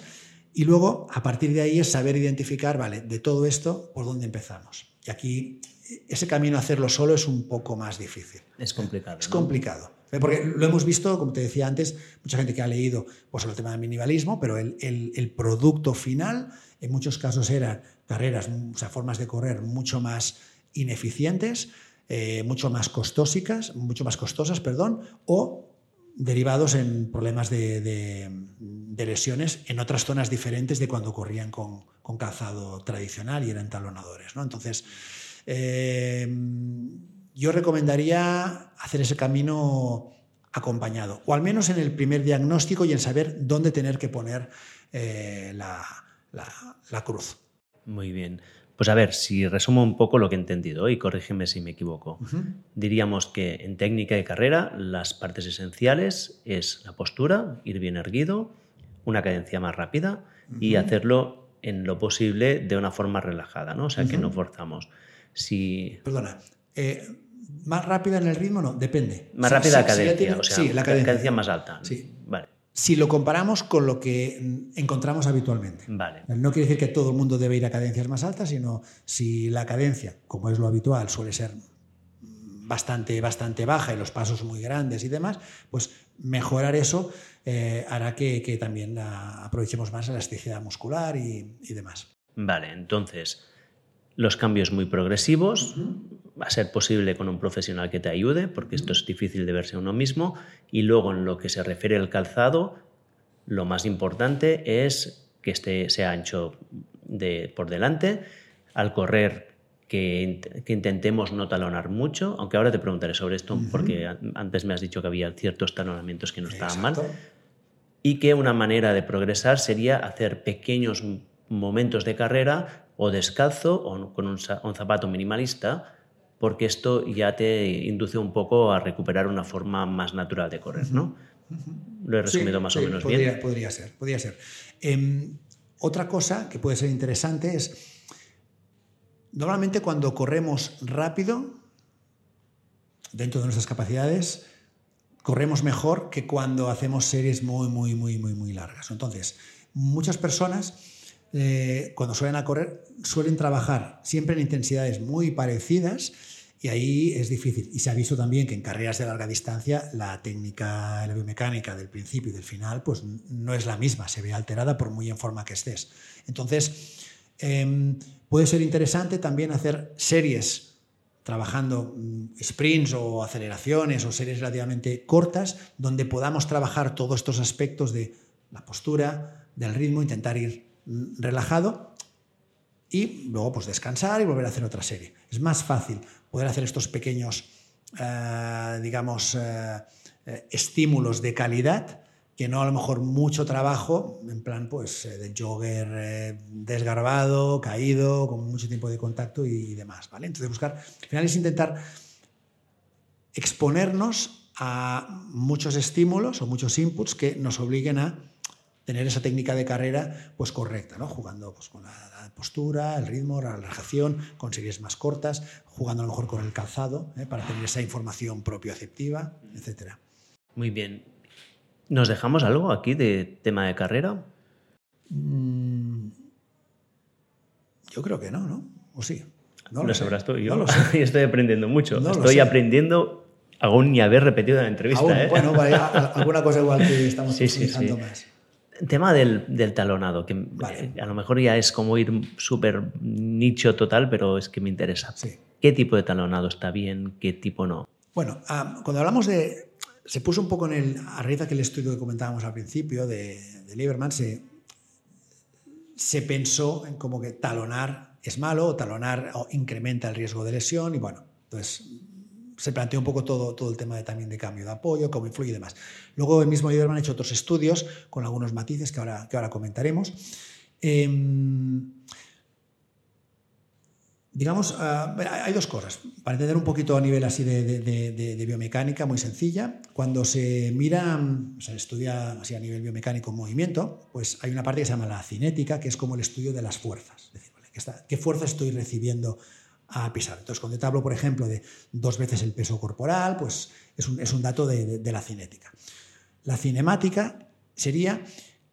y luego a partir de ahí es saber identificar, vale, de todo esto, por dónde empezamos. Y aquí ese camino a hacerlo solo es un poco más difícil. Es complicado. Es complicado. Porque lo hemos visto, como te decía antes, mucha gente que ha leído pues, sobre el tema del minimalismo, pero el, el producto final en muchos casos eran carreras, o sea, formas de correr mucho más ineficientes, eh, mucho más costosas, mucho más costosas, perdón, o derivados en problemas de, lesiones en otras zonas diferentes de cuando corrían con, calzado tradicional y eran talonadores. ¿no? Entonces, eh, yo recomendaría hacer ese camino acompañado, o al menos en el primer diagnóstico y en saber dónde tener que poner eh, la, cruz. Muy bien. Pues a ver, si resumo un poco lo que he entendido y corrígeme si me equivoco. Diríamos que en técnica de carrera las partes esenciales es la postura, ir bien erguido, una cadencia más rápida y hacerlo en lo posible de una forma relajada, ¿no? O sea, que no forzamos. Si... Perdona, eh, ¿más rápida en el ritmo? No, depende. Más rápida la cadencia, o sea, la cadencia. más alta. Sí. Si lo comparamos con lo que encontramos habitualmente. Vale. No quiere decir que todo el mundo debe ir a cadencias más altas, sino si la cadencia, como es lo habitual, suele ser bastante, bastante baja y los pasos muy grandes y demás, pues mejorar eso eh, hará que, también aprovechemos más la elasticidad muscular y, demás. Vale, entonces los cambios muy progresivos, va a ser posible con un profesional que te ayude, porque esto es difícil de verse uno mismo. Y luego, en lo que se refiere al calzado, lo más importante es que este sea ancho de, por delante. Al correr, que, intentemos no talonar mucho, aunque ahora te preguntaré sobre esto, porque antes me has dicho que había ciertos talonamientos que no estaban mal. Y que una manera de progresar sería hacer pequeños momentos de carrera o descalzo o con un, zapato minimalista, porque esto ya te induce un poco a recuperar una forma más natural de correr, ¿no? Lo he resumido más o menos bien. Podría ser, podría ser. Em, otra cosa que puede ser interesante es, normalmente cuando corremos rápido, dentro de nuestras capacidades, corremos mejor que cuando hacemos series muy, muy, muy, muy, muy largas. Entonces, muchas personas eh, cuando suelen a correr suelen trabajar siempre en intensidades muy parecidas y ahí es difícil. Y se ha visto también que en carreras de larga distancia la técnica, la biomecánica del principio y del final, pues no es la misma, se ve alterada por muy en forma que estés. Entonces, em, puede ser interesante también hacer series trabajando mm, sprints o aceleraciones o series relativamente cortas, donde podamos trabajar todos estos aspectos de la postura, del ritmo, intentar ir relajado y luego pues descansar y volver a hacer otra serie. Es más fácil poder hacer estos pequeños, eh, digamos, eh, eh, estímulos de calidad que no a lo mejor mucho trabajo, en plan pues de jogger desgarbado, caído, con mucho tiempo de contacto y, demás, ¿vale? Entonces buscar, al final es intentar exponernos a muchos estímulos o muchos inputs que nos obliguen a tener esa técnica de carrera pues correcta, ¿no? Jugando pues, con la postura, el ritmo, la relajación, con series más cortas, jugando a lo mejor con el calzado, ¿eh? para tener esa información propioaceptiva, etc. Muy bien. ¿Nos dejamos algo aquí de tema de carrera? Mm, yo creo que no, ¿no? ¿O sí? No lo, sabrás tú. Yo no estoy aprendiendo mucho. estoy aprendiendo aún ni haber repetido la entrevista. ¿eh? Bueno, alguna cosa igual que estamos sí, más. Tema del, talonado, que eh, a lo mejor ya es como ir súper nicho total, pero es que me interesa. ¿Qué tipo de talonado está bien? ¿Qué tipo no? Bueno, cuando hablamos de... Se puso un poco en el... A raíz de aquel estudio que comentábamos al principio de, de Lieberman, se, se pensó en como que talonar es malo o talonar incrementa el riesgo de lesión y bueno, entonces se planteó un poco todo, todo el tema de, también de cambio de apoyo, cómo influye y demás. Luego el mismo Lieberman ha hecho otros estudios con algunos matices que ahora, que ahora comentaremos. Em, digamos, ah, hay dos cosas. Para entender un poquito a nivel así de, biomecánica, muy sencilla, cuando se mira, se estudia así a nivel biomecánico movimiento, pues hay una parte que se llama la cinética, que es como el estudio de las fuerzas. Es decir, ¿qué fuerza estoy recibiendo a pisar. Entonces, cuando te hablo, por ejemplo, de dos veces el peso corporal, pues es un, dato de, la cinética. La cinemática sería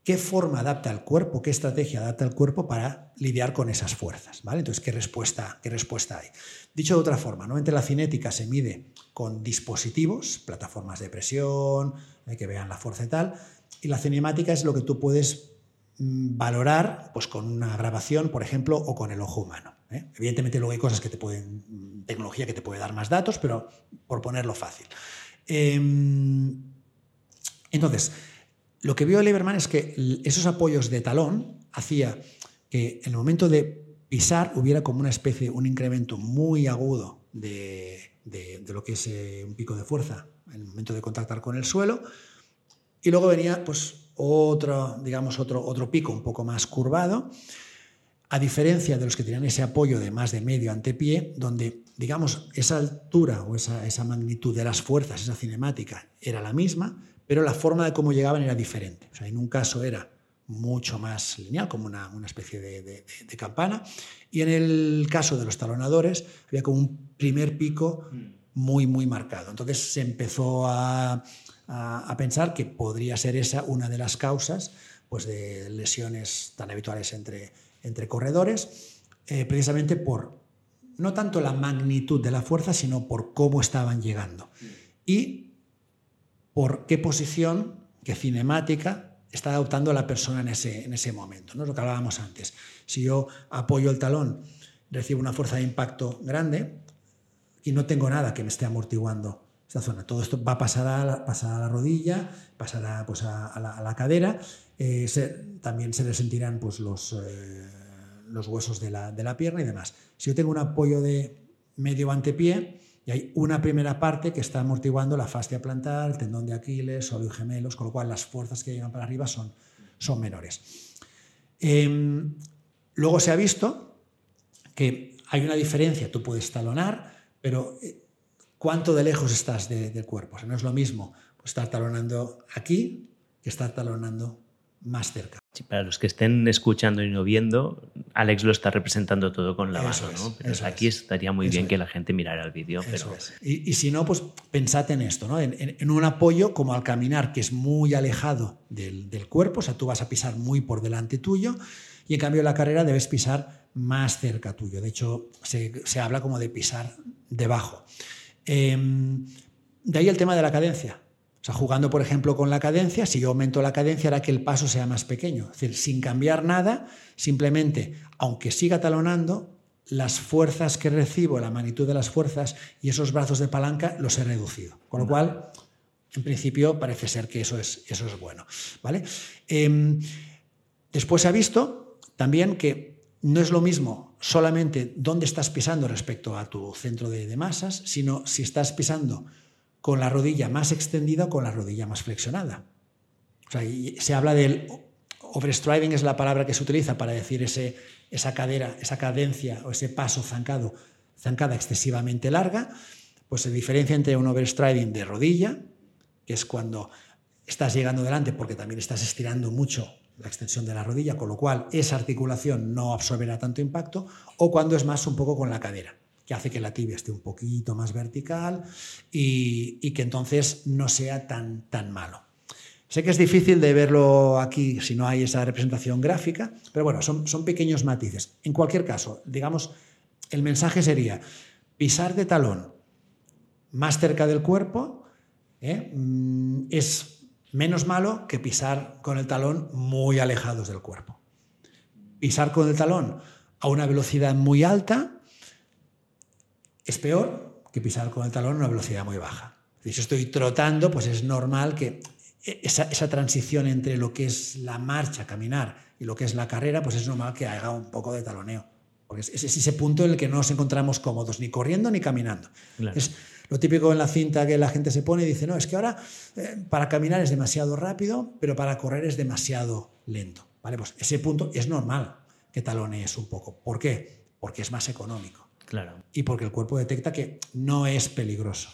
qué forma adapta el cuerpo, qué estrategia adapta el cuerpo para lidiar con esas fuerzas. ¿vale? Entonces, ¿qué respuesta, qué respuesta hay? Dicho de otra forma, ¿no? entre la cinética se mide con dispositivos, plataformas de presión, eh, que vean la fuerza y tal, y la cinemática es lo que tú puedes mm, valorar pues, con una grabación, por ejemplo, o con el ojo humano. ¿Eh? Evidentemente luego hay cosas que te pueden, tecnología que te puede dar más datos, pero por ponerlo fácil. Em, entonces, lo que vio Lieberman es que esos apoyos de talón hacía que en el momento de pisar hubiera como una especie, un incremento muy agudo de, lo que es eh, un pico de fuerza en el momento de contactar con el suelo, y luego venía pues otro, digamos, otro, otro pico un poco más curvado, a diferencia de los que tenían ese apoyo de más de medio antepié, donde, digamos, esa altura o esa, esa magnitud de las fuerzas, esa cinemática, era la misma, pero la forma de cómo llegaban era diferente. O sea, en un caso era mucho más lineal, como una, una especie de, de, campana, y en el caso de los talonadores había como un primer pico muy, muy marcado. Entonces se empezó a, a, a pensar que podría ser esa una de las causas pues, de lesiones tan habituales entre entre corredores, eh, precisamente por no tanto la magnitud de la fuerza, sino por cómo estaban llegando. Y por qué posición, qué cinemática está adoptando la persona en ese, en ese momento. ¿no? Lo que hablábamos antes. Si yo apoyo el talón, recibo una fuerza de impacto grande y no tengo nada que me esté amortiguando esta zona. Todo esto va a pasar a la, a la rodilla, pasará pues, a, la, cadera. Eh, también se resentirán pues, los, eh, los huesos de la, de la, pierna y demás. Si yo tengo un apoyo de medio antepié y hay una primera parte que está amortiguando la fascia plantar, el tendón de Aquiles, sólido gemelos, con lo cual las fuerzas que llegan para arriba son, son menores. Em, luego se ha visto que hay una diferencia, tú puedes talonar, pero eh, ¿cuánto de lejos estás del cuerpo? O no es lo mismo estar talonando aquí que estar talonando más cerca. para los que estén escuchando y no viendo, Alex lo está representando todo con la mano, ¿no? Pero aquí estaría muy bien que la gente mirara el vídeo. Pero... Y, si no, pues pensad en esto, ¿no? En, un apoyo como al caminar, que es muy alejado del, cuerpo, o sea, tú vas a pisar muy por delante tuyo, y en cambio en la carrera debes pisar más cerca tuyo. De hecho, se, habla como de pisar debajo. Em, de ahí el tema de la cadencia. O sea, jugando, por ejemplo, con la cadencia, si yo aumento la cadencia hará que el paso sea más pequeño. Es decir, sin cambiar nada, simplemente, aunque siga talonando, las fuerzas que recibo, la magnitud de las fuerzas y esos brazos de palanca los he reducido. Con lo cual, en principio, parece ser que eso es, eso es bueno. ¿vale? Em, después se ha visto también que no es lo mismo solamente dónde estás pisando respecto a tu centro de, de masas, sino si estás pisando con la rodilla más extendida o con la rodilla más flexionada. O sea, se habla del overstriding es la palabra que se utiliza para decir ese, esa cadera, esa cadencia o ese paso zancado, zancada excesivamente larga, pues se diferencia entre un overstriding de rodilla, que es cuando estás llegando delante porque también estás estirando mucho la extensión de la rodilla, con lo cual esa articulación no absorberá tanto impacto, o cuando es más un poco con la cadera que hace que la tibia esté un poquito más vertical y, que entonces no sea tan, tan malo. Sé que es difícil de verlo aquí si no hay esa representación gráfica, pero bueno, son, son pequeños matices. En cualquier caso, digamos, el mensaje sería pisar de talón más cerca del cuerpo ¿eh? mm, es menos malo que pisar con el talón muy alejados del cuerpo. Pisar con el talón a una velocidad muy alta es peor que pisar con el talón a una velocidad muy baja. Si yo estoy trotando, pues es normal que esa, transición entre lo que es la marcha, caminar, y lo que es la carrera, pues es normal que haga un poco de taloneo. Porque es, ese punto en el que no nos encontramos cómodos, ni corriendo ni caminando. Es lo típico en la cinta que la gente se pone y dice, no, es que ahora eh, para caminar es demasiado rápido, pero para correr es demasiado lento. ¿Vale? Pues ese punto es normal que talonees un poco. ¿Por qué? Porque es más económico. Y porque el cuerpo detecta que no es peligroso.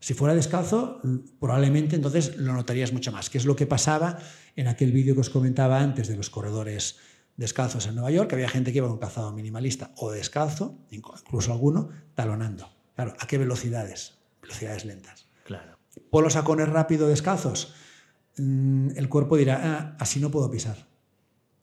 Si fuera descalzo, probablemente entonces lo notarías mucho más, que es lo que pasaba en aquel vídeo que os comentaba antes de los corredores descalzos en Nueva York, que había gente que iba con calzado minimalista o descalzo, incluso alguno, talonando. Claro, ¿a qué velocidades? Velocidades lentas. Claro. Polos sacones rápido descalzos, mm, el cuerpo dirá, ah, así no puedo pisar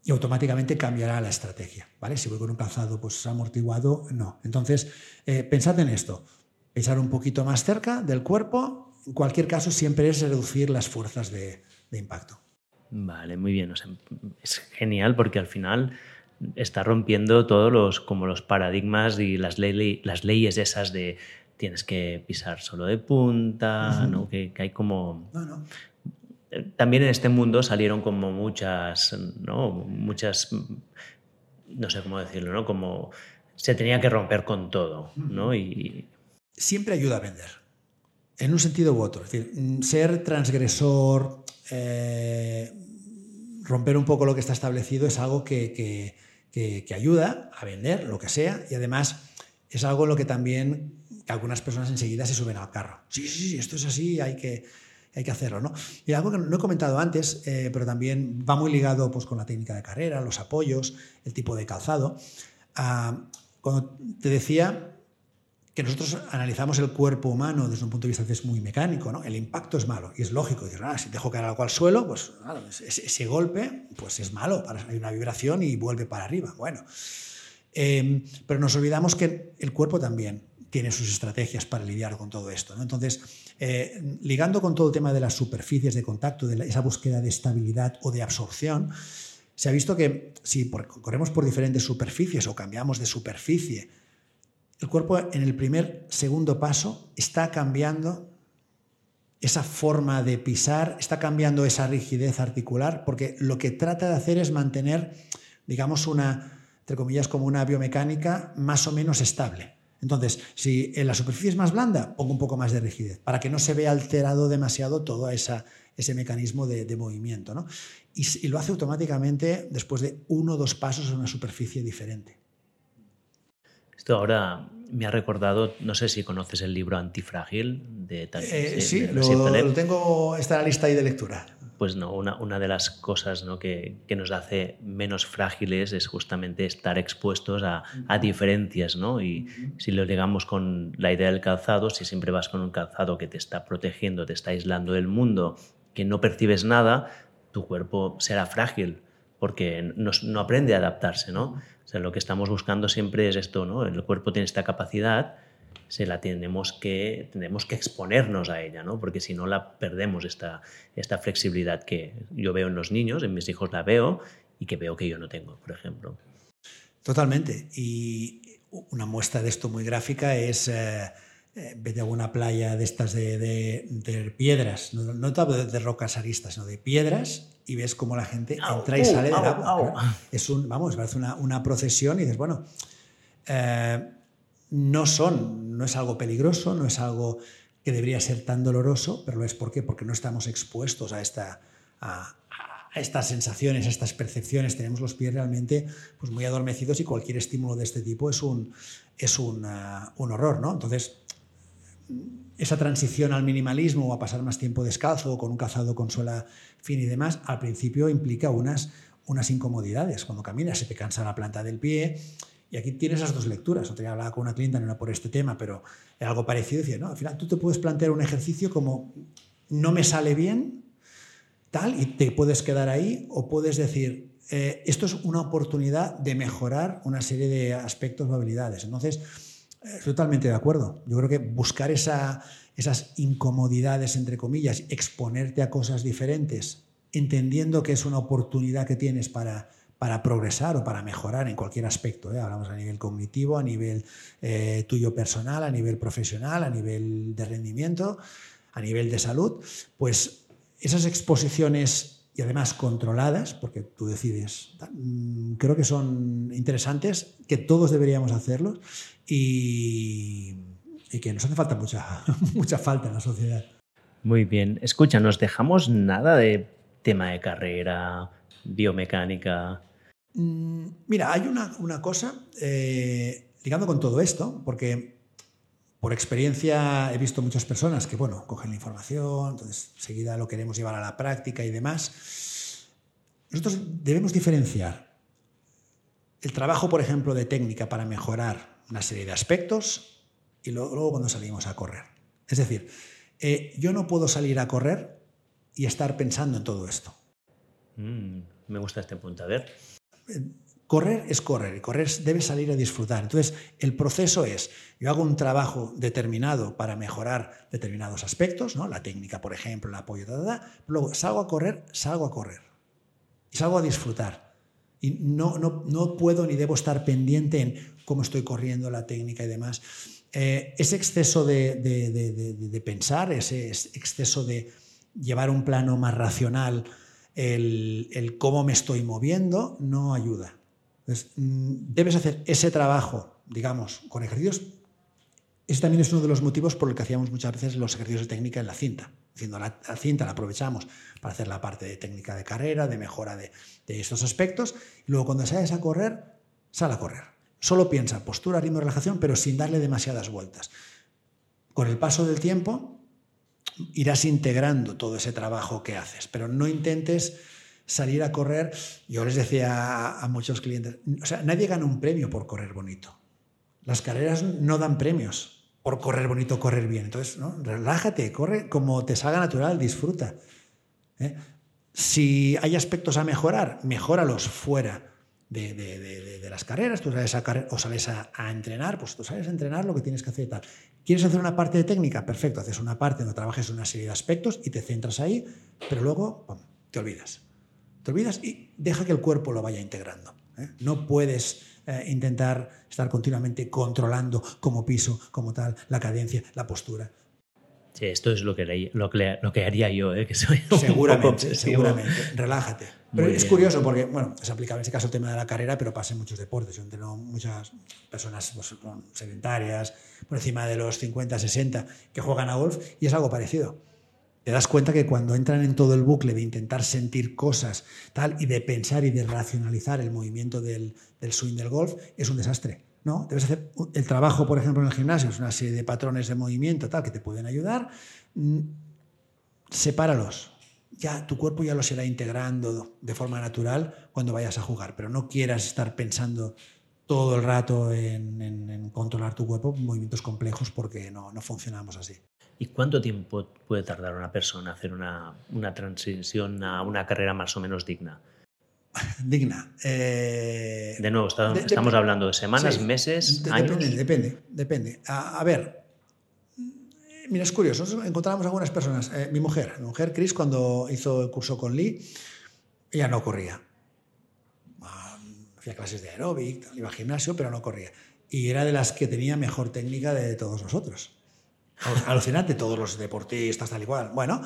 y automáticamente cambiará la estrategia. ¿vale? Si voy con un calzado pues, amortiguado, no. Entonces, eh, pensad en esto. Pensar un poquito más cerca del cuerpo. En cualquier caso, siempre es reducir las fuerzas de, impacto. Vale, muy bien. es genial porque al final está rompiendo todos los, como los paradigmas y las, las leyes esas de tienes que pisar solo de punta, ¿no? que, hay como también en este mundo salieron como muchas, ¿no? Muchas, no sé cómo decirlo, ¿no? Como se tenía que romper con todo, ¿no? Y... Siempre ayuda a vender, en un sentido u otro. Es decir, ser transgresor, eh, romper un poco lo que está establecido es algo que, que, ayuda a vender, lo que sea, y además es algo en lo que también algunas personas enseguida se suben al carro. Sí, sí, sí, esto es así, hay que hay que hacerlo. ¿no? Y algo que no he comentado antes, eh, pero también va muy ligado pues, con la técnica de carrera, los apoyos, el tipo de calzado. Ah, cuando te decía que nosotros analizamos el cuerpo humano desde un punto de vista es muy mecánico, ¿no? el impacto es malo y es lógico. Decir, ah, si dejo caer algo al suelo, pues ese, golpe pues es malo, hay una vibración y vuelve para arriba. Bueno, em, pero nos olvidamos que el cuerpo también tiene sus estrategias para lidiar con todo esto. Entonces, eh, ligando con todo el tema de las superficies de contacto, de esa búsqueda de estabilidad o de absorción, se ha visto que si corremos por diferentes superficies o cambiamos de superficie, el cuerpo en el primer, segundo paso está cambiando esa forma de pisar, está cambiando esa rigidez articular, porque lo que trata de hacer es mantener, digamos, una, entre comillas, como una biomecánica más o menos estable. Entonces, si en la superficie es más blanda, pongo un poco más de rigidez, para que no se vea alterado demasiado todo esa, ese mecanismo de, movimiento. ¿no? Y, y, lo hace automáticamente después de uno o dos pasos en una superficie diferente. Esto ahora me ha recordado, no sé si conoces el libro Antifrágil de Tal. Eh, sí, lo, tengo, está en la lista ahí de lectura. Pues no, una, una de las cosas ¿no? que, que, nos hace menos frágiles es justamente estar expuestos a, a, diferencias. ¿no? Y si lo ligamos con la idea del calzado, si siempre vas con un calzado que te está protegiendo, te está aislando del mundo, que no percibes nada, tu cuerpo será frágil porque no, no aprende a adaptarse. ¿no? O sea, lo que estamos buscando siempre es esto, ¿no? El cuerpo tiene esta capacidad, se la tenemos que, tenemos que exponernos a ella, ¿no? Porque si no la perdemos esta, esta flexibilidad que yo veo en los niños, en mis hijos la veo y que veo que yo no tengo, por ejemplo. Totalmente. Y una muestra de esto muy gráfica es... Eh, eh, vete a una playa de estas de, piedras, no, no de, rocas aristas, sino de piedras, y ves cómo la gente entra y sale del agua. Es un, vamos, parece una, una, procesión y dices, bueno, eh, no son, no es algo peligroso, no es algo que debería ser tan doloroso, pero lo es ¿por qué? Porque no estamos expuestos a esta, a, estas sensaciones, a estas percepciones. Tenemos los pies realmente pues, muy adormecidos y cualquier estímulo de este tipo es un, es un, un horror, ¿no? Entonces, esa transición al minimalismo o a pasar más tiempo descalzo o con un calzado con suela fina y demás, al principio implica unas, unas incomodidades. Cuando caminas se te cansa la planta del pie. Y aquí tienes esas dos lecturas. Otra vez hablaba con una clienta, no era por este tema, pero era algo parecido. Decía, no, al final tú te puedes plantear un ejercicio como no me sale bien, tal, y te puedes quedar ahí, o puedes decir, eh, esto es una oportunidad de mejorar una serie de aspectos o habilidades. Entonces, totalmente de acuerdo. Yo creo que buscar esa, esas incomodidades, entre comillas, exponerte a cosas diferentes, entendiendo que es una oportunidad que tienes para, para progresar o para mejorar en cualquier aspecto. ¿eh? Hablamos a nivel cognitivo, a nivel eh, tuyo personal, a nivel profesional, a nivel de rendimiento, a nivel de salud. Pues esas exposiciones y además controladas, porque tú decides, mm, creo que son interesantes, que todos deberíamos hacerlos y, que nos hace falta mucha, mucha falta en la sociedad. Muy bien. Escucha, ¿nos dejamos nada de tema de carrera, biomecánica? Mm, mira, hay una, cosa, eh, ligando con todo esto, porque por experiencia he visto muchas personas que, bueno, cogen la información, entonces enseguida lo queremos llevar a la práctica y demás. Nosotros debemos diferenciar el trabajo, por ejemplo, de técnica para mejorar una serie de aspectos y luego, cuando salimos a correr. Es decir, eh, yo no puedo salir a correr y estar pensando en todo esto. Mm, me gusta este punto. A ver. Correr es correr y correr debe salir a disfrutar. Entonces, el proceso es, yo hago un trabajo determinado para mejorar determinados aspectos, ¿no? la técnica, por ejemplo, el apoyo, luego salgo a correr, salgo a correr y salgo a disfrutar. Y no, no, no puedo ni debo estar pendiente en cómo estoy corriendo, la técnica y demás. Eh, ese exceso de, de, pensar, ese exceso de llevar un plano más racional, el, cómo me estoy moviendo, no ayuda. Entonces, mm, debes hacer ese trabajo, digamos, con ejercicios. Ese también es uno de los motivos por el que hacíamos muchas veces los ejercicios de técnica en la cinta. Diciendo, la, cinta la aprovechamos para hacer la parte de técnica de carrera, de mejora de, estos aspectos. Y luego cuando sales a correr, sal a correr. Solo piensa postura, ritmo, relajación, pero sin darle demasiadas vueltas. Con el paso del tiempo irás integrando todo ese trabajo que haces, pero no intentes salir a correr, yo les decía a, muchos clientes, o sea, nadie gana un premio por correr bonito. Las carreras no dan premios por correr bonito, correr bien. Entonces, relájate, corre como te salga natural, disfruta. ¿eh? Si hay aspectos a mejorar, mejóralos fuera de, las carreras. Tú sales a o sales a, entrenar, pues tú sales a entrenar lo que tienes que hacer y tal. ¿Quieres hacer una parte de técnica? Perfecto, haces una parte donde trabajes una serie de aspectos y te centras ahí, pero luego te olvidas. Te olvidas y deja que el cuerpo lo vaya integrando. ¿eh? No puedes eh, intentar estar continuamente controlando como piso, como tal, la cadencia, la postura. Sí, esto es lo que, lo lo que haría yo, ¿eh? que soy Seguramente, seguramente. Relájate. Pero es curioso porque, bueno, es aplicable en este caso el tema de la carrera, pero pasa en muchos deportes. Yo tengo muchas personas pues, sedentarias, por encima de los 50, 60, que juegan a golf y es algo parecido te das cuenta que cuando entran en todo el bucle de intentar sentir cosas tal y de pensar y de racionalizar el movimiento del, swing del golf, es un desastre. ¿no? Debes hacer el trabajo, por ejemplo, en el gimnasio, es una serie de patrones de movimiento tal que te pueden ayudar. Mm, sepáralos. Ya tu cuerpo ya lo será integrando de forma natural cuando vayas a jugar, pero no quieras estar pensando todo el rato en, controlar tu cuerpo, movimientos complejos, porque no, no, funcionamos así. ¿Y cuánto tiempo puede tardar una persona hacer una, una transición a una carrera más o menos digna? digna. Eh, de nuevo, estamos hablando de semanas, meses, años. Depende, depende. depende. A, ver, mira, es curioso. encontramos algunas personas. Eh, mi mujer, mi mujer, Chris, cuando hizo el curso con Lee, ella no corría. Ah, hacía clases de aeróbic, iba al gimnasio, pero no corría. Y era de las que tenía mejor técnica de todos nosotros. Alucinante, todos los deportistas, tal y cual. Bueno,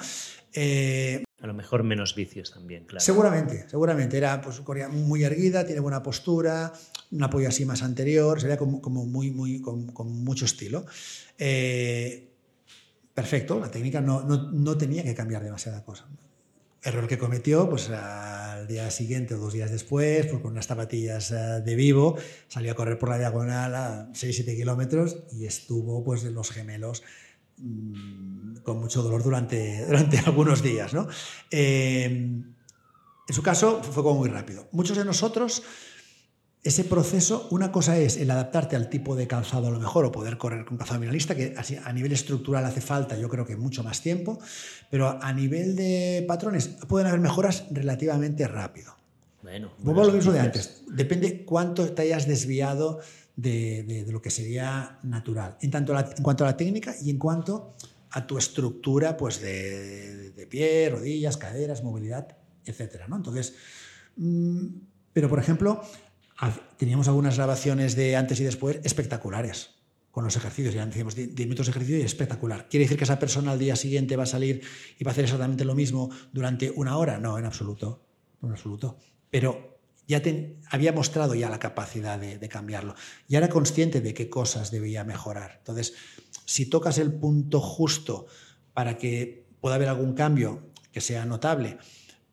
eh, a lo mejor menos vicios también, claro. Seguramente, seguramente. Era pues, muy erguida, tiene buena postura, un apoyo así más anterior, sería como, muy, muy, con, mucho estilo. Eh, perfecto, la técnica no, no, tenía que cambiar demasiada cosa. Error que cometió, pues al día siguiente o dos días después, pues, con unas zapatillas eh, de vivo, salió a correr por la diagonal a 6-7 kilómetros y estuvo pues de los gemelos Mm, con mucho dolor durante, durante algunos días. ¿no? Eh, en su caso fue como muy rápido. Muchos de nosotros, ese proceso, una cosa es el adaptarte al tipo de calzado a lo mejor o poder correr con calzado minimalista, que a nivel estructural hace falta yo creo que mucho más tiempo, pero a nivel de patrones pueden haber mejoras relativamente rápido. Bueno, Vuelvo a lo mismo de antes. Depende cuánto te hayas desviado de, lo que sería natural, en, tanto en cuanto a la técnica y en cuanto a tu estructura pues de, pie, rodillas, caderas, movilidad, etc. ¿no? Entonces, mm, pero por ejemplo, teníamos algunas grabaciones de antes y después espectaculares con los ejercicios, ya decíamos 10 minutos de ejercicio y espectacular. ¿Quiere decir que esa persona al día siguiente va a salir y va a hacer exactamente lo mismo durante una hora? No, en absoluto, en absoluto. Pero ya había mostrado ya la capacidad de, cambiarlo. Ya era consciente de qué cosas debía mejorar. Entonces, si tocas el punto justo para que pueda haber algún cambio que sea notable,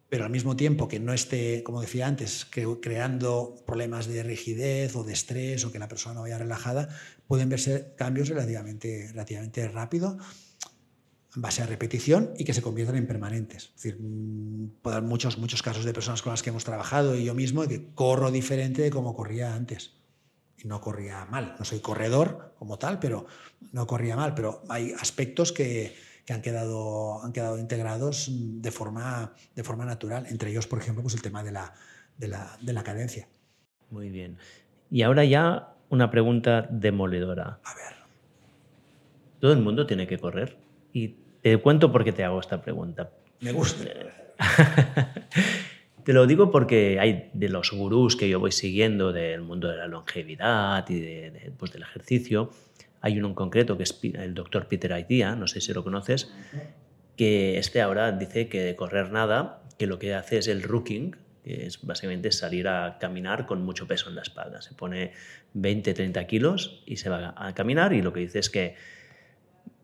pero al mismo tiempo que no esté, como decía antes, creando problemas de rigidez o de estrés o que la persona no vaya relajada, pueden verse cambios relativamente, relativamente rápido en base a repetición y que se conviertan en permanentes. Es decir, mm, puedo dar muchos, muchos casos de personas con las que hemos trabajado y yo mismo que corro diferente de como corría antes. Y no corría mal. No soy corredor como tal, pero no corría mal. Pero hay aspectos que, que han, quedado, han quedado integrados de forma, de forma natural. Entre ellos, por ejemplo, pues el tema de la, de la, de la cadencia. Muy bien. Y ahora ya una pregunta demoledora. A ver. ¿Todo el mundo tiene que correr? Y te cuento por qué te hago esta pregunta. Me gusta. te lo digo porque hay de los gurús que yo voy siguiendo del mundo de la longevidad y de, pues del ejercicio, hay uno en concreto que es el doctor Peter Aitia, no sé si lo conoces, que este ahora dice que de correr nada, que lo que hace es el rooking, que es básicamente salir a caminar con mucho peso en la espalda. Se pone 20, 30 kilos y se va a caminar y lo que dice es que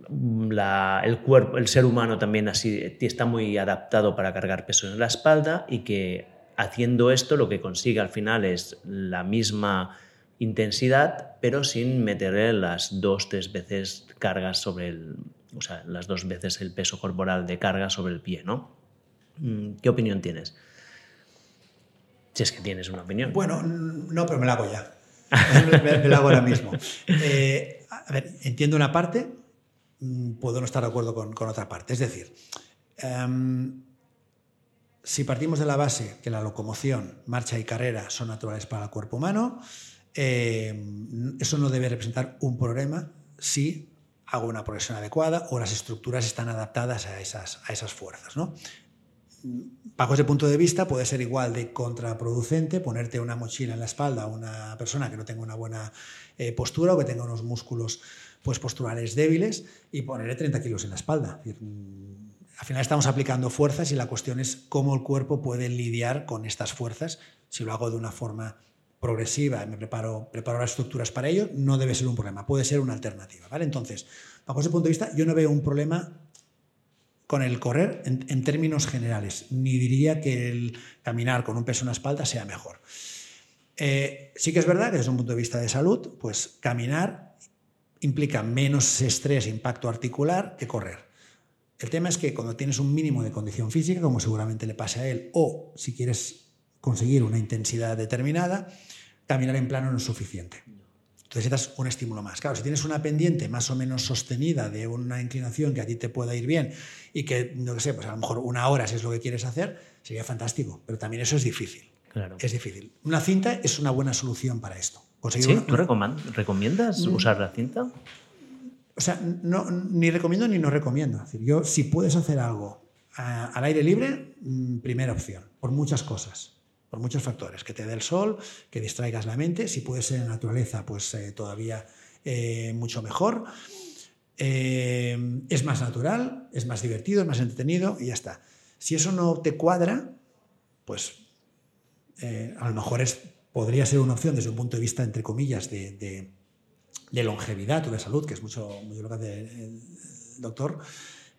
el cuerpo, el ser humano también así está muy adaptado para cargar peso en la espalda y que haciendo esto lo que consigue al final es la misma intensidad, pero sin meterle las dos, tres veces cargas sobre el, o sea, las dos veces el peso corporal de carga sobre el pie, ¿no? Mm, ¿Qué opinión tienes? Si es que tienes una opinión. Bueno, no, pero me la hago ya. me, la hago ahora mismo. Eh, a ver, entiendo una parte, Mm, puedo no estar de acuerdo con, otra parte. Es decir, em, si partimos de la base que la locomoción, marcha y carrera son naturales para el cuerpo humano, em, eso no debe representar un problema si hago una progresión adecuada o las estructuras están adaptadas a esas, a esas fuerzas. ¿no? Bajo ese punto de vista puede ser igual de contraproducente ponerte una mochila en la espalda a una persona que no tenga una buena eh, postura o que tenga unos músculos pues, posturales débiles y ponerle 30 kilos en la espalda. Mm, al final estamos aplicando fuerzas y la cuestión es cómo el cuerpo puede lidiar con estas fuerzas. Si lo hago de una forma progresiva me preparo, preparo las estructuras para ello, no debe ser un problema, puede ser una alternativa. ¿vale? Entonces, bajo ese punto de vista, yo no veo un problema con el correr en, en, términos generales, ni diría que el caminar con un peso en la espalda sea mejor. Eh, sí que es verdad que desde un punto de vista de salud, pues caminar implica menos estrés, impacto articular que correr. El tema es que cuando tienes un mínimo de condición física, como seguramente le pase a él, o si quieres conseguir una intensidad determinada, caminar en plano no es suficiente. Entonces necesitas un estímulo más. Claro, si tienes una pendiente más o menos sostenida de una inclinación que a ti te pueda ir bien y que, no sé, pues a lo mejor una hora si es lo que quieres hacer, sería fantástico. Pero también eso es difícil. Claro. Es difícil. Una cinta es una buena solución para esto. ¿Sí? Una... ¿Tú recomiendas mm. usar la cinta? O sea, no, ni recomiendo ni no recomiendo. Es decir, yo, si puedes hacer algo al aire libre, mm, primera opción, por muchas cosas por muchos factores, que te dé el sol, que distraigas la mente, si puede ser en naturaleza, pues eh, todavía eh, mucho mejor. Eh, es más natural, es más divertido, es más entretenido y ya está. Si eso no te cuadra, pues a lo mejor es, podría ser una opción desde un punto de vista, entre comillas, de, longevidad o de salud, que es mucho, lo que hace el doctor.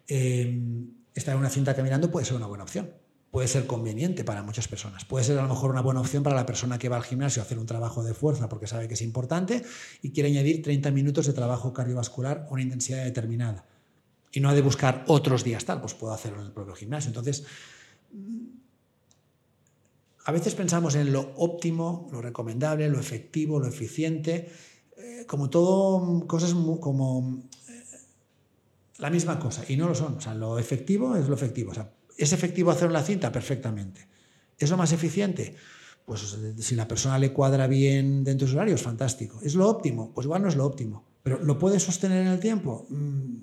estar en una cinta caminando puede ser una buena opción puede ser conveniente para muchas personas. Puede ser a lo mejor una buena opción para la persona que va al gimnasio a hacer un trabajo de fuerza porque sabe que es importante y quiere añadir 30 minutos de trabajo cardiovascular a una intensidad determinada. Y no ha de buscar otros días tal, pues puedo hacerlo en el propio gimnasio. Entonces, a veces pensamos en lo óptimo, lo recomendable, lo efectivo, lo eficiente, eh, como todo, cosas como eh, la misma cosa, y no lo son. O sea, lo efectivo es lo efectivo. O sea, ¿Es efectivo hacer la cinta? Perfectamente. ¿Es lo más eficiente? Pues si la persona le cuadra bien dentro de su horario, es fantástico. ¿Es lo óptimo? Pues igual no es lo óptimo. ¿Pero lo puede sostener en el tiempo? Mm.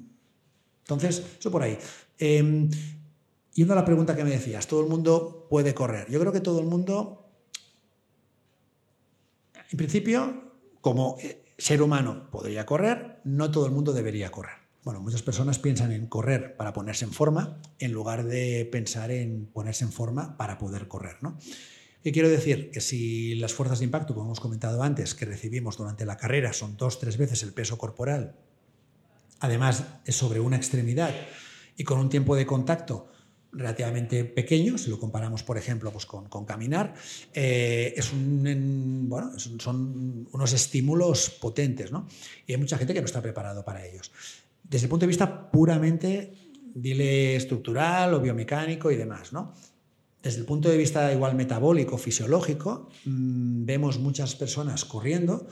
Entonces, eso por ahí. Eh, yendo a la pregunta que me decías, ¿todo el mundo puede correr? Yo creo que todo el mundo, en principio, como eh, ser humano podría correr, no todo el mundo debería correr. Bueno, muchas personas piensan en correr para ponerse en forma en lugar de pensar en ponerse en forma para poder correr. ¿no? ¿Qué quiero decir? Que si las fuerzas de impacto, como hemos comentado antes, que recibimos durante la carrera son dos, tres veces el peso corporal, además es sobre una extremidad y con un tiempo de contacto relativamente pequeño, si lo comparamos, por ejemplo, pues con, caminar, eh, es bueno, son unos estímulos potentes, ¿no? Y hay mucha gente que no está preparado para ellos desde el punto de vista puramente, dile estructural o biomecánico y demás, ¿no? Desde el punto de vista igual metabólico, fisiológico, mm, vemos muchas personas corriendo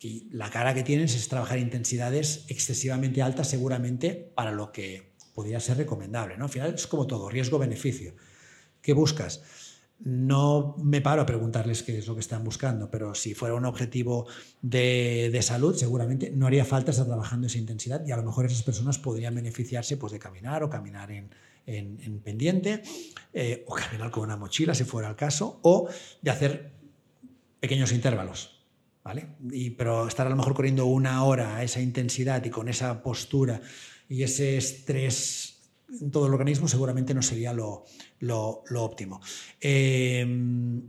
y la cara que tienen es trabajar intensidades excesivamente altas seguramente para lo que podría ser recomendable. ¿no? Al final es como todo, riesgo-beneficio. ¿Qué buscas? No me paro a preguntarles qué es lo que están buscando, pero si fuera un objetivo de, salud, seguramente no haría falta estar trabajando esa intensidad y a lo mejor esas personas podrían beneficiarse pues, de caminar o caminar en, pendiente eh, o caminar con una mochila si fuera el caso o de hacer pequeños intervalos. ¿Vale? Y, pero estar a lo mejor corriendo una hora a esa intensidad y con esa postura y ese estrés en todo el organismo seguramente no sería lo, óptimo. Em,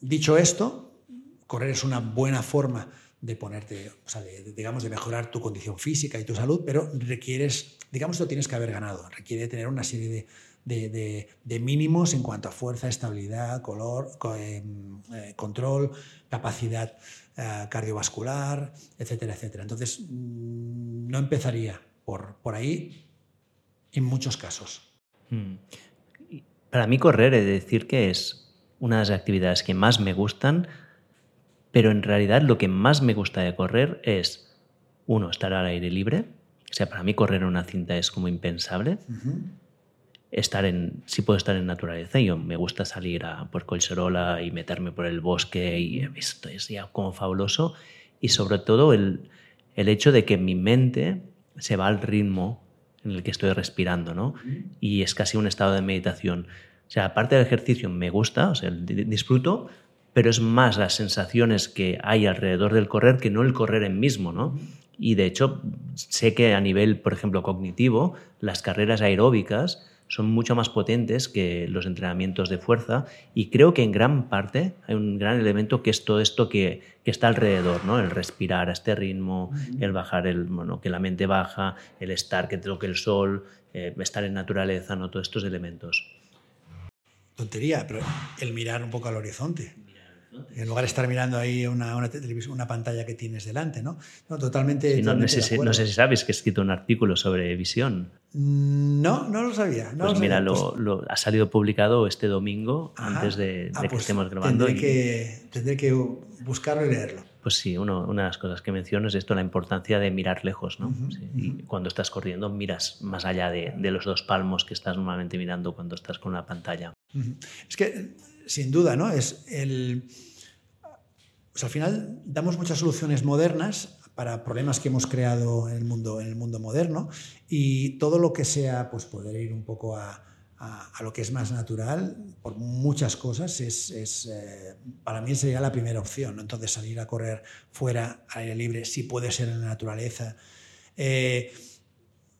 dicho esto, correr es una buena forma de ponerte, o sea, de, digamos, de mejorar tu condición física y tu salud, pero requieres, digamos, lo tienes que haber ganado, requiere tener una serie de, mínimos en cuanto a fuerza, estabilidad, color, em, eh, control, capacidad eh, cardiovascular, etcétera, etcétera. Entonces, mm, no empezaría por, por ahí, en muchos casos. Hmm. Para mí correr es decir que es una de las actividades que más me gustan, pero en realidad lo que más me gusta de correr es, uno, estar al aire libre. O sea, para mí correr en una cinta es como impensable. Estar en, sí puedo estar en naturaleza, yo me gusta salir a por Colserola y meterme por el bosque y esto es ya como fabuloso. Y sobre todo el, el hecho de que mi mente se va al ritmo en el que estoy respirando, ¿no? Y es casi un estado de meditación. O sea, aparte del ejercicio me gusta, o sea, disfruto, pero es más las sensaciones que hay alrededor del correr que no el correr en mismo, ¿no? Y de hecho, sé que a nivel, por ejemplo, cognitivo, las carreras aeróbicas son mucho más potentes que los entrenamientos de fuerza y creo que en gran parte hay un gran elemento que es todo esto que, que está alrededor, ¿no? el respirar a este ritmo, el bajar, el, bueno, que la mente baja, el estar, que toque el sol, eh, estar en naturaleza, ¿no? todos estos elementos. Tontería, pero el mirar un poco al horizonte. En lugar de estar mirando ahí una, una, una pantalla que tienes delante, ¿no? totalmente. no, sé si, no, sé si, sabes que he escrito un artículo sobre visión. Mm, no, no lo sabía. pues mira, Lo, lo, ha salido publicado este domingo, antes de, ah, que pues estemos grabando. Tendré, que, tendré que buscarlo y leerlo. Pues sí, uno, una de las cosas que menciono es esto, la importancia de mirar lejos, ¿no? sí, Y cuando estás corriendo miras más allá de, de, los dos palmos que estás normalmente mirando cuando estás con la pantalla. Es que, sin duda, ¿no? Es el... Pues al final damos muchas soluciones modernas para problemas que hemos creado en el mundo, en el mundo moderno y todo lo que sea pues poder ir un poco a, a, lo que es más natural por muchas cosas es, es eh, para mí sería la primera opción. ¿no? Entonces salir a correr fuera, al aire libre, si puede ser en la naturaleza. Eh,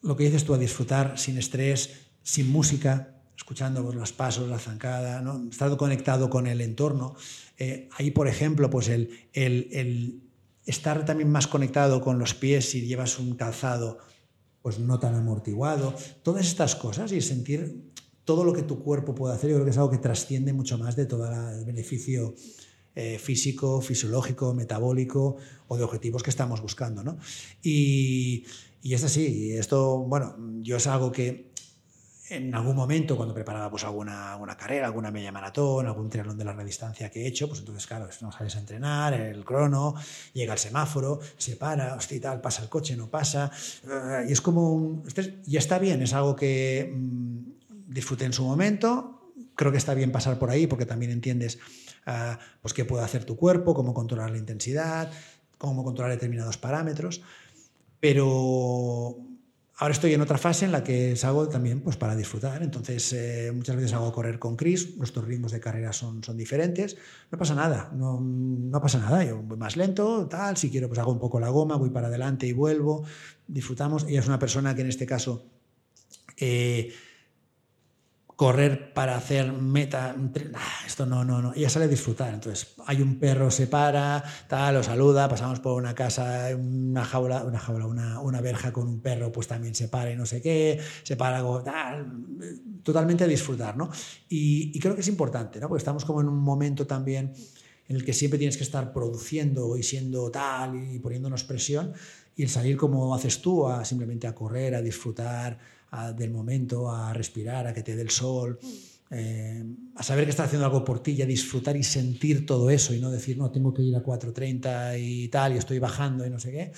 lo que dices tú, a disfrutar sin estrés, sin música, escuchando pues, los pasos, la zancada, ¿no? estar conectado con el entorno. Eh, ahí, por ejemplo, pues el, el, el estar también más conectado con los pies si llevas un calzado pues no tan amortiguado, todas estas cosas y sentir todo lo que tu cuerpo puede hacer, yo creo que es algo que trasciende mucho más de todo el beneficio eh, físico, fisiológico, metabólico o de objetivos que estamos buscando. ¿no? Y, y es así, esto, bueno, yo es algo que en algún momento, cuando preparaba pues, alguna, alguna carrera, alguna media maratón, algún triatlón de larga distancia que he hecho, pues entonces, claro, no sales a entrenar, el crono, llega el semáforo, se para, hostia, tal, pasa el coche, no pasa. y es como un. Y está bien, es algo que mmm, disfruté en su momento. Creo que está bien pasar por ahí porque también entiendes uh, pues qué puede hacer tu cuerpo, cómo controlar la intensidad, cómo controlar determinados parámetros. Pero ahora estoy en otra fase en la que es algo también pues, para disfrutar. Entonces, eh, muchas veces hago correr con Chris, nuestros ritmos de carrera son, diferentes. No pasa nada, no, no, pasa nada. Yo voy más lento, tal. Si quiero, pues hago un poco la goma, voy para adelante y vuelvo. Disfrutamos. Ella es una persona que en este caso. Eh, correr para hacer meta, esto no, no, no, ella sale a disfrutar. Entonces, hay un perro, se para, tal, lo saluda, pasamos por una casa, una jaula, una jaula, una, una verja con un perro, pues también se para y no sé qué, se para algo, tal, totalmente a disfrutar, ¿no? Y, y, creo que es importante, ¿no? Porque estamos como en un momento también en el que siempre tienes que estar produciendo y siendo tal y poniéndonos presión y el salir como haces tú, a simplemente a correr, a disfrutar, a, del momento, a respirar, a que te dé el sol, eh, a saber que estás haciendo algo por ti y a disfrutar y sentir todo eso y no decir, no, tengo que ir a 4.30 y tal, y estoy bajando y no sé qué.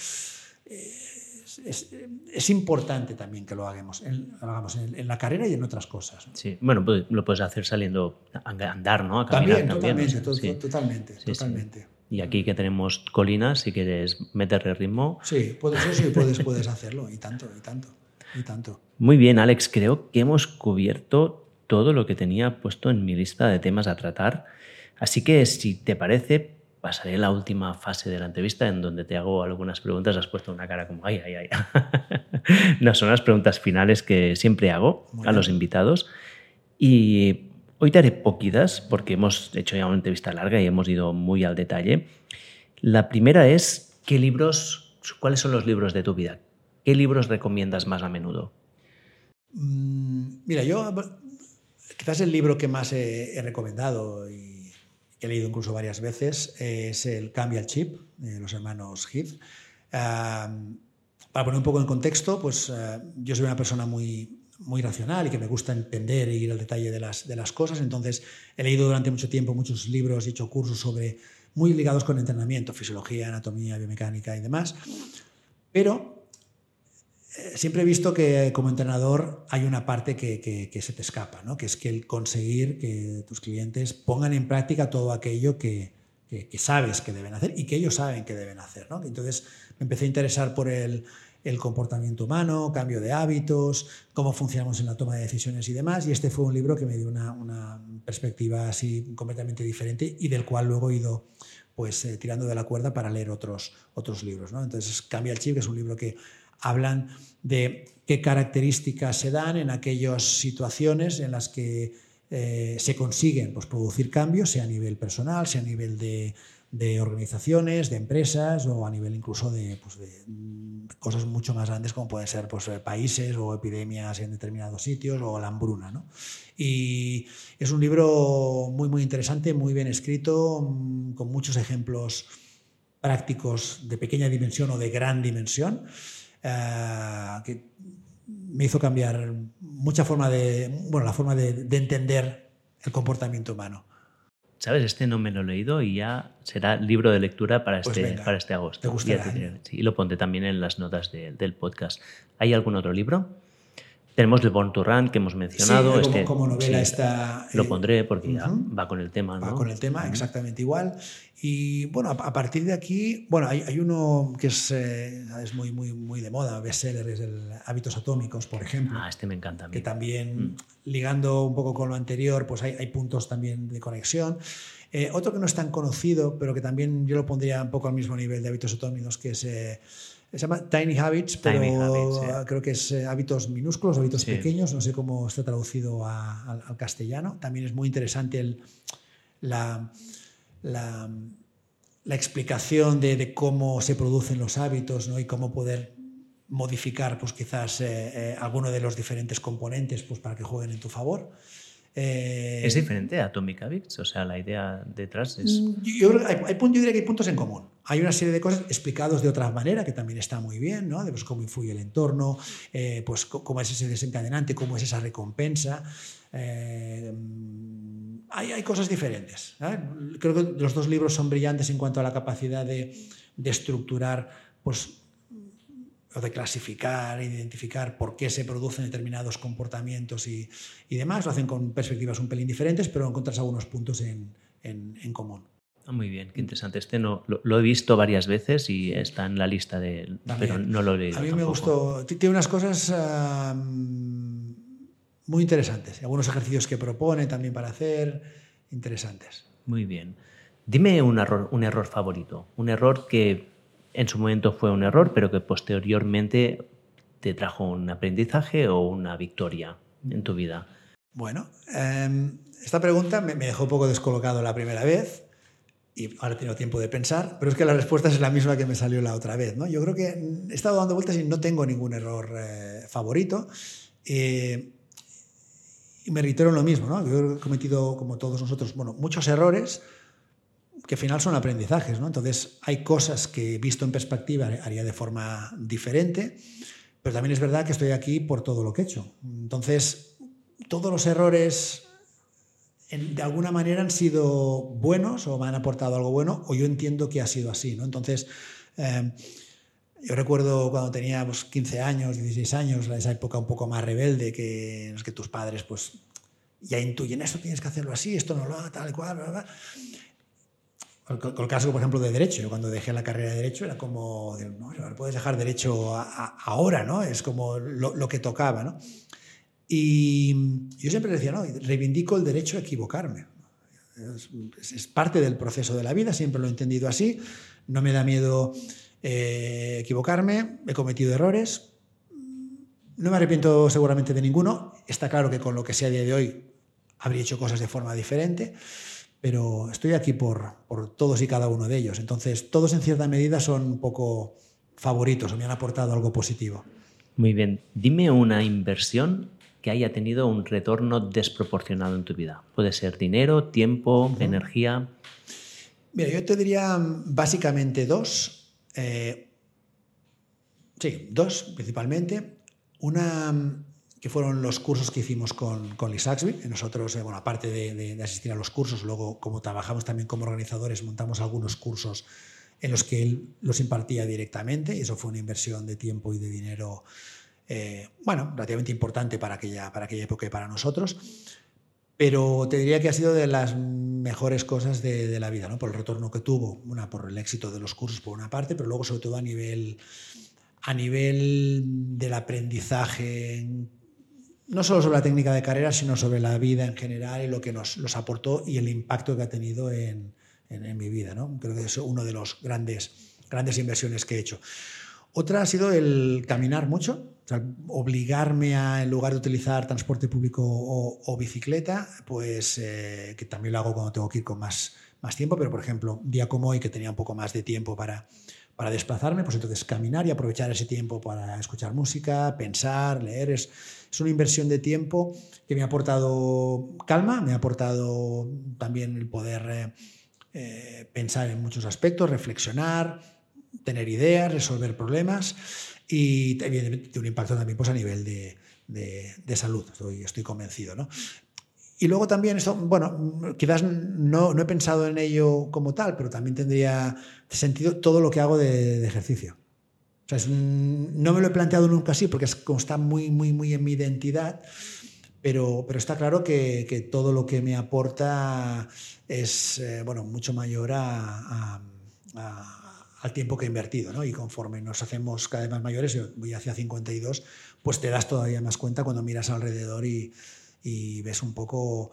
Es, es, es importante también que lo hagamos, en, lo hagamos en, en, la carrera y en otras cosas. Sí, bueno, pues lo puedes hacer saliendo a andar, ¿no? A caminar también, también. Totalmente, to, sí. totalmente, sí, totalmente. Sí. Y aquí que tenemos colinas, si quieres meterle ritmo. Sí, puedes, sí, puedes, puedes hacerlo, y tanto, y tanto. Y tanto. Muy bien, Alex, creo que hemos cubierto todo lo que tenía puesto en mi lista de temas a tratar. Así que, si te parece, pasaré a la última fase de la entrevista en donde te hago algunas preguntas. Has puesto una cara como, ay, ay, ay. no, son las preguntas finales que siempre hago Muy a bien. los invitados. Y hoy te haré poquitas porque hemos hecho ya una entrevista larga y hemos ido muy al detalle. La primera es, ¿qué libros, cuáles son los libros de tu vida? ¿Qué libros recomiendas más a menudo? Mm, mira, yo quizás el libro que más he, he recomendado y que he leído incluso varias veces es el Cambia el Chip de los hermanos Heath. Uh, para poner un poco en contexto, pues uh, yo soy una persona muy, muy racional y que me gusta entender e ir al detalle de las, de las cosas. Entonces, he leído durante mucho tiempo muchos libros, he hecho cursos sobre muy ligados con entrenamiento, fisiología, anatomía, biomecánica y demás. Pero siempre he visto que como entrenador hay una parte que, que, que, se te escapa, ¿no? que es que el conseguir que tus clientes pongan en práctica todo aquello que, que, sabes que deben hacer y que ellos saben que deben hacer. ¿no? Entonces me empecé a interesar por el, el, comportamiento humano, cambio de hábitos, cómo funcionamos en la toma de decisiones y demás. Y este fue un libro que me dio una, una perspectiva así completamente diferente y del cual luego he ido pues eh, tirando de la cuerda para leer otros, otros libros. ¿no? Entonces Cambia el chip, que es un libro que hablan de qué características se dan en aquellas situaciones en las que eh, se consiguen pues, producir cambios, sea a nivel personal, sea a nivel de, de organizaciones, de empresas o a nivel incluso de, pues, de mm, cosas mucho más grandes como pueden ser pues, países o epidemias en determinados sitios o la hambruna. ¿no? Y es un libro muy, muy interesante, muy bien escrito, mm, con muchos ejemplos prácticos de pequeña dimensión o de gran dimensión, eh, que me hizo cambiar mucha forma de, bueno, la forma de, de entender el comportamiento humano. ¿Sabes? Este no me lo he leído y ya será libro de lectura para, Pues este, venga, para este agosto. te gustará, te ¿eh? Sí, y lo pondré también en las notas de- del podcast. ¿Hay algún otro libro? Tenemos The Born to Run que hemos mencionado. Sí, este, como, novela sí, está... Lo eh, pondré porque ya va con el tema. Va ¿no? con el tema exactamente igual. Y bueno, a, a partir de aquí, bueno, hay, hay uno que es, eh, es muy, muy, muy de moda, bestseller, es el Hábitos Atómicos, por ejemplo. Ah, este me encanta a mí. que también, Mm. ligando un poco con lo anterior, pues hay, hay puntos también de conexión. Eh, otro que no es tan conocido, pero que también yo lo pondría un poco al mismo nivel de hábitos atómicos, que es, eh, se llama Tiny Habits, pero Tiny Habits, creo que es eh, hábitos minúsculos, hábitos Sí. pequeños, no sé cómo está traducido a- al, al castellano. También es muy interesante el, la, la, la explicación de, de cómo se producen los hábitos ¿no? y cómo poder modificar pues quizás eh, eh, alguno de los diferentes componentes pues, para que jueguen en tu favor. Eh, ¿Es diferente a Atomic Habits? O sea, la idea detrás es... Yo, que hay, hay yo diría que hay puntos en común. Hay una serie de cosas explicados de otra manera que también está muy bien, ¿no? De pues, cómo influye el entorno, eh, pues cómo es ese desencadenante, cómo es esa recompensa. Eh, hay, hay cosas diferentes. ¿eh? Creo que los dos libros son brillantes en cuanto a la capacidad de, de estructurar, pues o de clasificar, identificar por qué se producen determinados comportamientos y, y demás. Lo hacen con perspectivas un pelín diferentes, pero encuentras algunos puntos en, en- en común. Ah, muy bien, qué interesante. Este no, lo, lo he visto varias veces y está en la lista de... También. Pero no lo he leído A mí me gustó. Ti- Tiene unas cosas muy interesantes. Algunos ejercicios que propone también para hacer, interesantes. Muy bien. Dime un error, un error favorito. Un error que en su momento fue un error, pero que posteriormente te trajo un aprendizaje o una victoria en tu vida. Bueno, em, esta pregunta me, me dejó un poco descolocado la primera vez y ahora tengo tiempo de pensar, pero es que la respuesta es la misma que me salió la otra vez. ¿no? Yo creo que he estado dando vueltas y no tengo ningún error eh, favorito. Eh, y me reitero en lo mismo, ¿no? Yo he cometido, como todos nosotros, bueno, muchos errores que al final son aprendizajes, ¿no? Entonces, hay cosas que visto en perspectiva haría de forma diferente, pero también es verdad que estoy aquí por todo lo que he hecho. Entonces, todos los errores en- de alguna manera han sido buenos o me han aportado algo bueno, o yo entiendo que ha sido así, ¿no? Entonces, eh, yo recuerdo cuando tenía pues, 15 años, 16 años, esa época un poco más rebelde, que, en que tus padres pues, ya intuyen esto tienes que hacerlo así, esto no lo haga, tal y cual, bla, bla. Con, con el caso, por ejemplo, de Derecho. Yo cuando dejé la carrera de Derecho era como, no puedes dejar Derecho a- a- ahora, ¿no? Es como lo, lo que tocaba, ¿no? Y yo siempre decía, no, reivindico el derecho a equivocarme. Es, es parte del proceso de la vida, siempre lo he entendido así. No me da miedo eh, equivocarme, he cometido errores. No me arrepiento seguramente de ninguno. Está claro que con lo que sea a día de hoy habría hecho cosas de forma diferente, pero estoy aquí por, por todos y cada uno de ellos. Entonces, todos en cierta medida son un poco favoritos o me han aportado algo positivo. Muy bien. Dime una inversión que haya tenido un retorno desproporcionado en tu vida. Puede ser dinero, tiempo, energía. Mira, yo te diría mm, básicamente dos. Eh, sí, dos principalmente. Una mm, que fueron los cursos que hicimos con, con Lee Saxby. Nosotros, eh, bueno, aparte de, de- de asistir a los cursos, luego como trabajamos también como organizadores, montamos algunos cursos en los que él los impartía directamente y eso fue una inversión de tiempo y de dinero, eh, bueno, relativamente importante para aquella, para aquella época y para nosotros. Pero te diría que ha sido de las mejores cosas de, de la vida, ¿no? por el retorno que tuvo, una por el éxito de los cursos por una parte, pero luego sobre todo a nivel, a nivel del aprendizaje, no solo sobre la técnica de carrera, sino sobre la vida en general y lo que nos, nos aportó y el impacto que ha tenido en, en, en mi vida. ¿no? Creo que es uno de los grandes, grandes inversiones que he hecho. Otra ha sido el caminar mucho, o sea, obligarme a, en lugar de utilizar transporte público o, bicicleta, pues eh, que también lo hago cuando tengo que ir con más, más tiempo, pero por ejemplo, un día como hoy que tenía un poco más de tiempo para, para desplazarme, pues entonces caminar y aprovechar ese tiempo para escuchar música, pensar, leer. Es, es una inversión de tiempo que me ha aportado calma, me ha aportado también el poder eh, eh, pensar en muchos aspectos, reflexionar, tener ideas, resolver problemas y tiene un impacto también pues, a nivel de, de, salud, estoy, estoy convencido. ¿no? Y luego también esto, bueno, quizás no, no, he pensado en ello como tal, pero también tendría sentido todo lo que hago de, ejercicio. O sea, es no me lo he planteado nunca así porque es como está muy, muy, muy en mi identidad, pero, pero está claro que, que todo lo que me aporta es, eh, bueno, mucho mayor a, a al tiempo que he invertido. ¿no? Y conforme nos hacemos cada vez más mayores, yo voy hacia 52, pues te das todavía más cuenta cuando miras alrededor y, ves un poco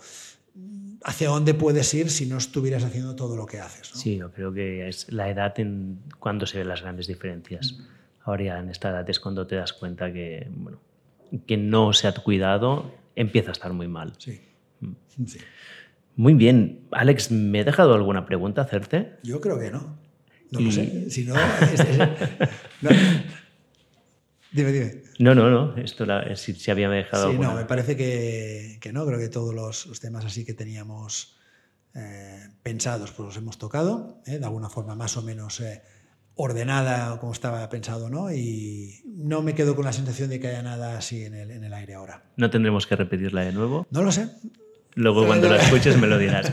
hacia dónde puedes ir si no estuvieras haciendo todo lo que haces. Sí, yo creo que es la edad en cuando se ven las grandes diferencias. Ahora ya en esta edad es cuando te das cuenta que, bueno, que no se ha cuidado empieza a estar muy mal. Sí. Mm. sí. Muy bien. Alex, ¿me he dejado alguna pregunta hacerte? Yo creo que no. No y... lo sé. Si no, no, Dime, dime. No, no, no. Esto la, si, si, había dejado. Sí, alguna... no, me parece que, que, no. Creo que todos los, los temas así que teníamos eh, pensados, pues los hemos tocado, eh, de alguna forma más o menos eh, ordenada, como estaba pensado, ¿no? Y no me quedo con la sensación de que haya nada así en el, en el aire ahora. ¿No tendremos que repetirla de nuevo? No lo sé. Luego, cuando la escuches, me lo dirás.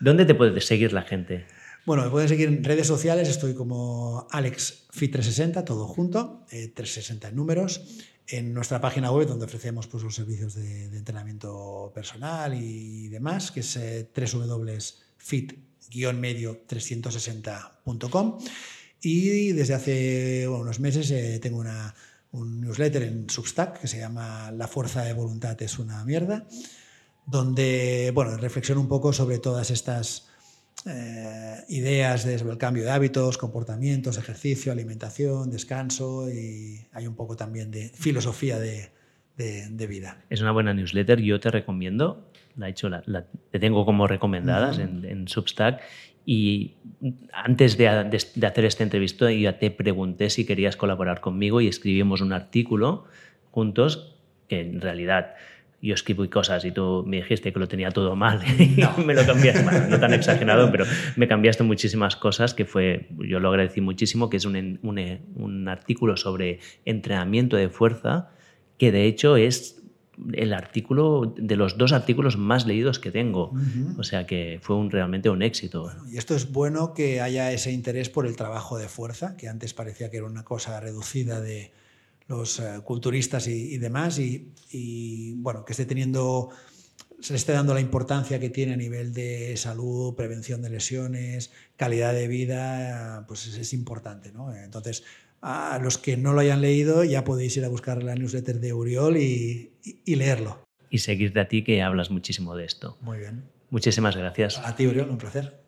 ¿Dónde te puede seguir la gente? Bueno, me pueden seguir en redes sociales, estoy como AlexFit360, todo junto, eh, 360 en números, en nuestra página web donde ofrecemos pues, los servicios de, entrenamiento personal y demás, que es eh, www.fit-medio360.com. Y desde hace unos meses eh, tengo una, un newsletter en Substack que se llama La fuerza de voluntad es una mierda, donde bueno, reflexiono un poco sobre todas estas eh, ideas de, sobre el cambio de hábitos, comportamientos, ejercicio, alimentación, descanso y hay un poco también de filosofía de, de, de vida. Es una buena newsletter, yo te recomiendo, la he hecho, la, la te tengo como recomendadas uh -huh. en, en, Substack y antes de, de, de, hacer esta entrevista ya te pregunté si querías colaborar conmigo y escribimos un artículo juntos que en realidad yo escribí cosas y tú me dijiste que lo tenía todo mal no. y me lo cambiaste, bueno, no tan exagerado, pero me cambiaste muchísimas cosas que fue, yo lo agradecí muchísimo, que es un, un, un artículo sobre entrenamiento de fuerza, que de hecho es el artículo de los dos artículos más leídos que tengo. Uh -huh. O sea que fue un, realmente un éxito. Bueno, y esto es bueno que haya ese interés por el trabajo de fuerza, que antes parecía que era una cosa reducida de los uh, culturistas y, y demás, y, y, bueno, que esté teniendo, se le esté dando la importancia que tiene a nivel de salud, prevención de lesiones, calidad de vida, pues es, es importante, ¿no? Entonces, a los que no lo hayan leído, ya podéis ir a buscar la newsletter de Uriol y, y, y leerlo. Y seguirte a ti, que hablas muchísimo de esto. Muy bien. Muchísimas gracias. A ti, Uriol, un placer.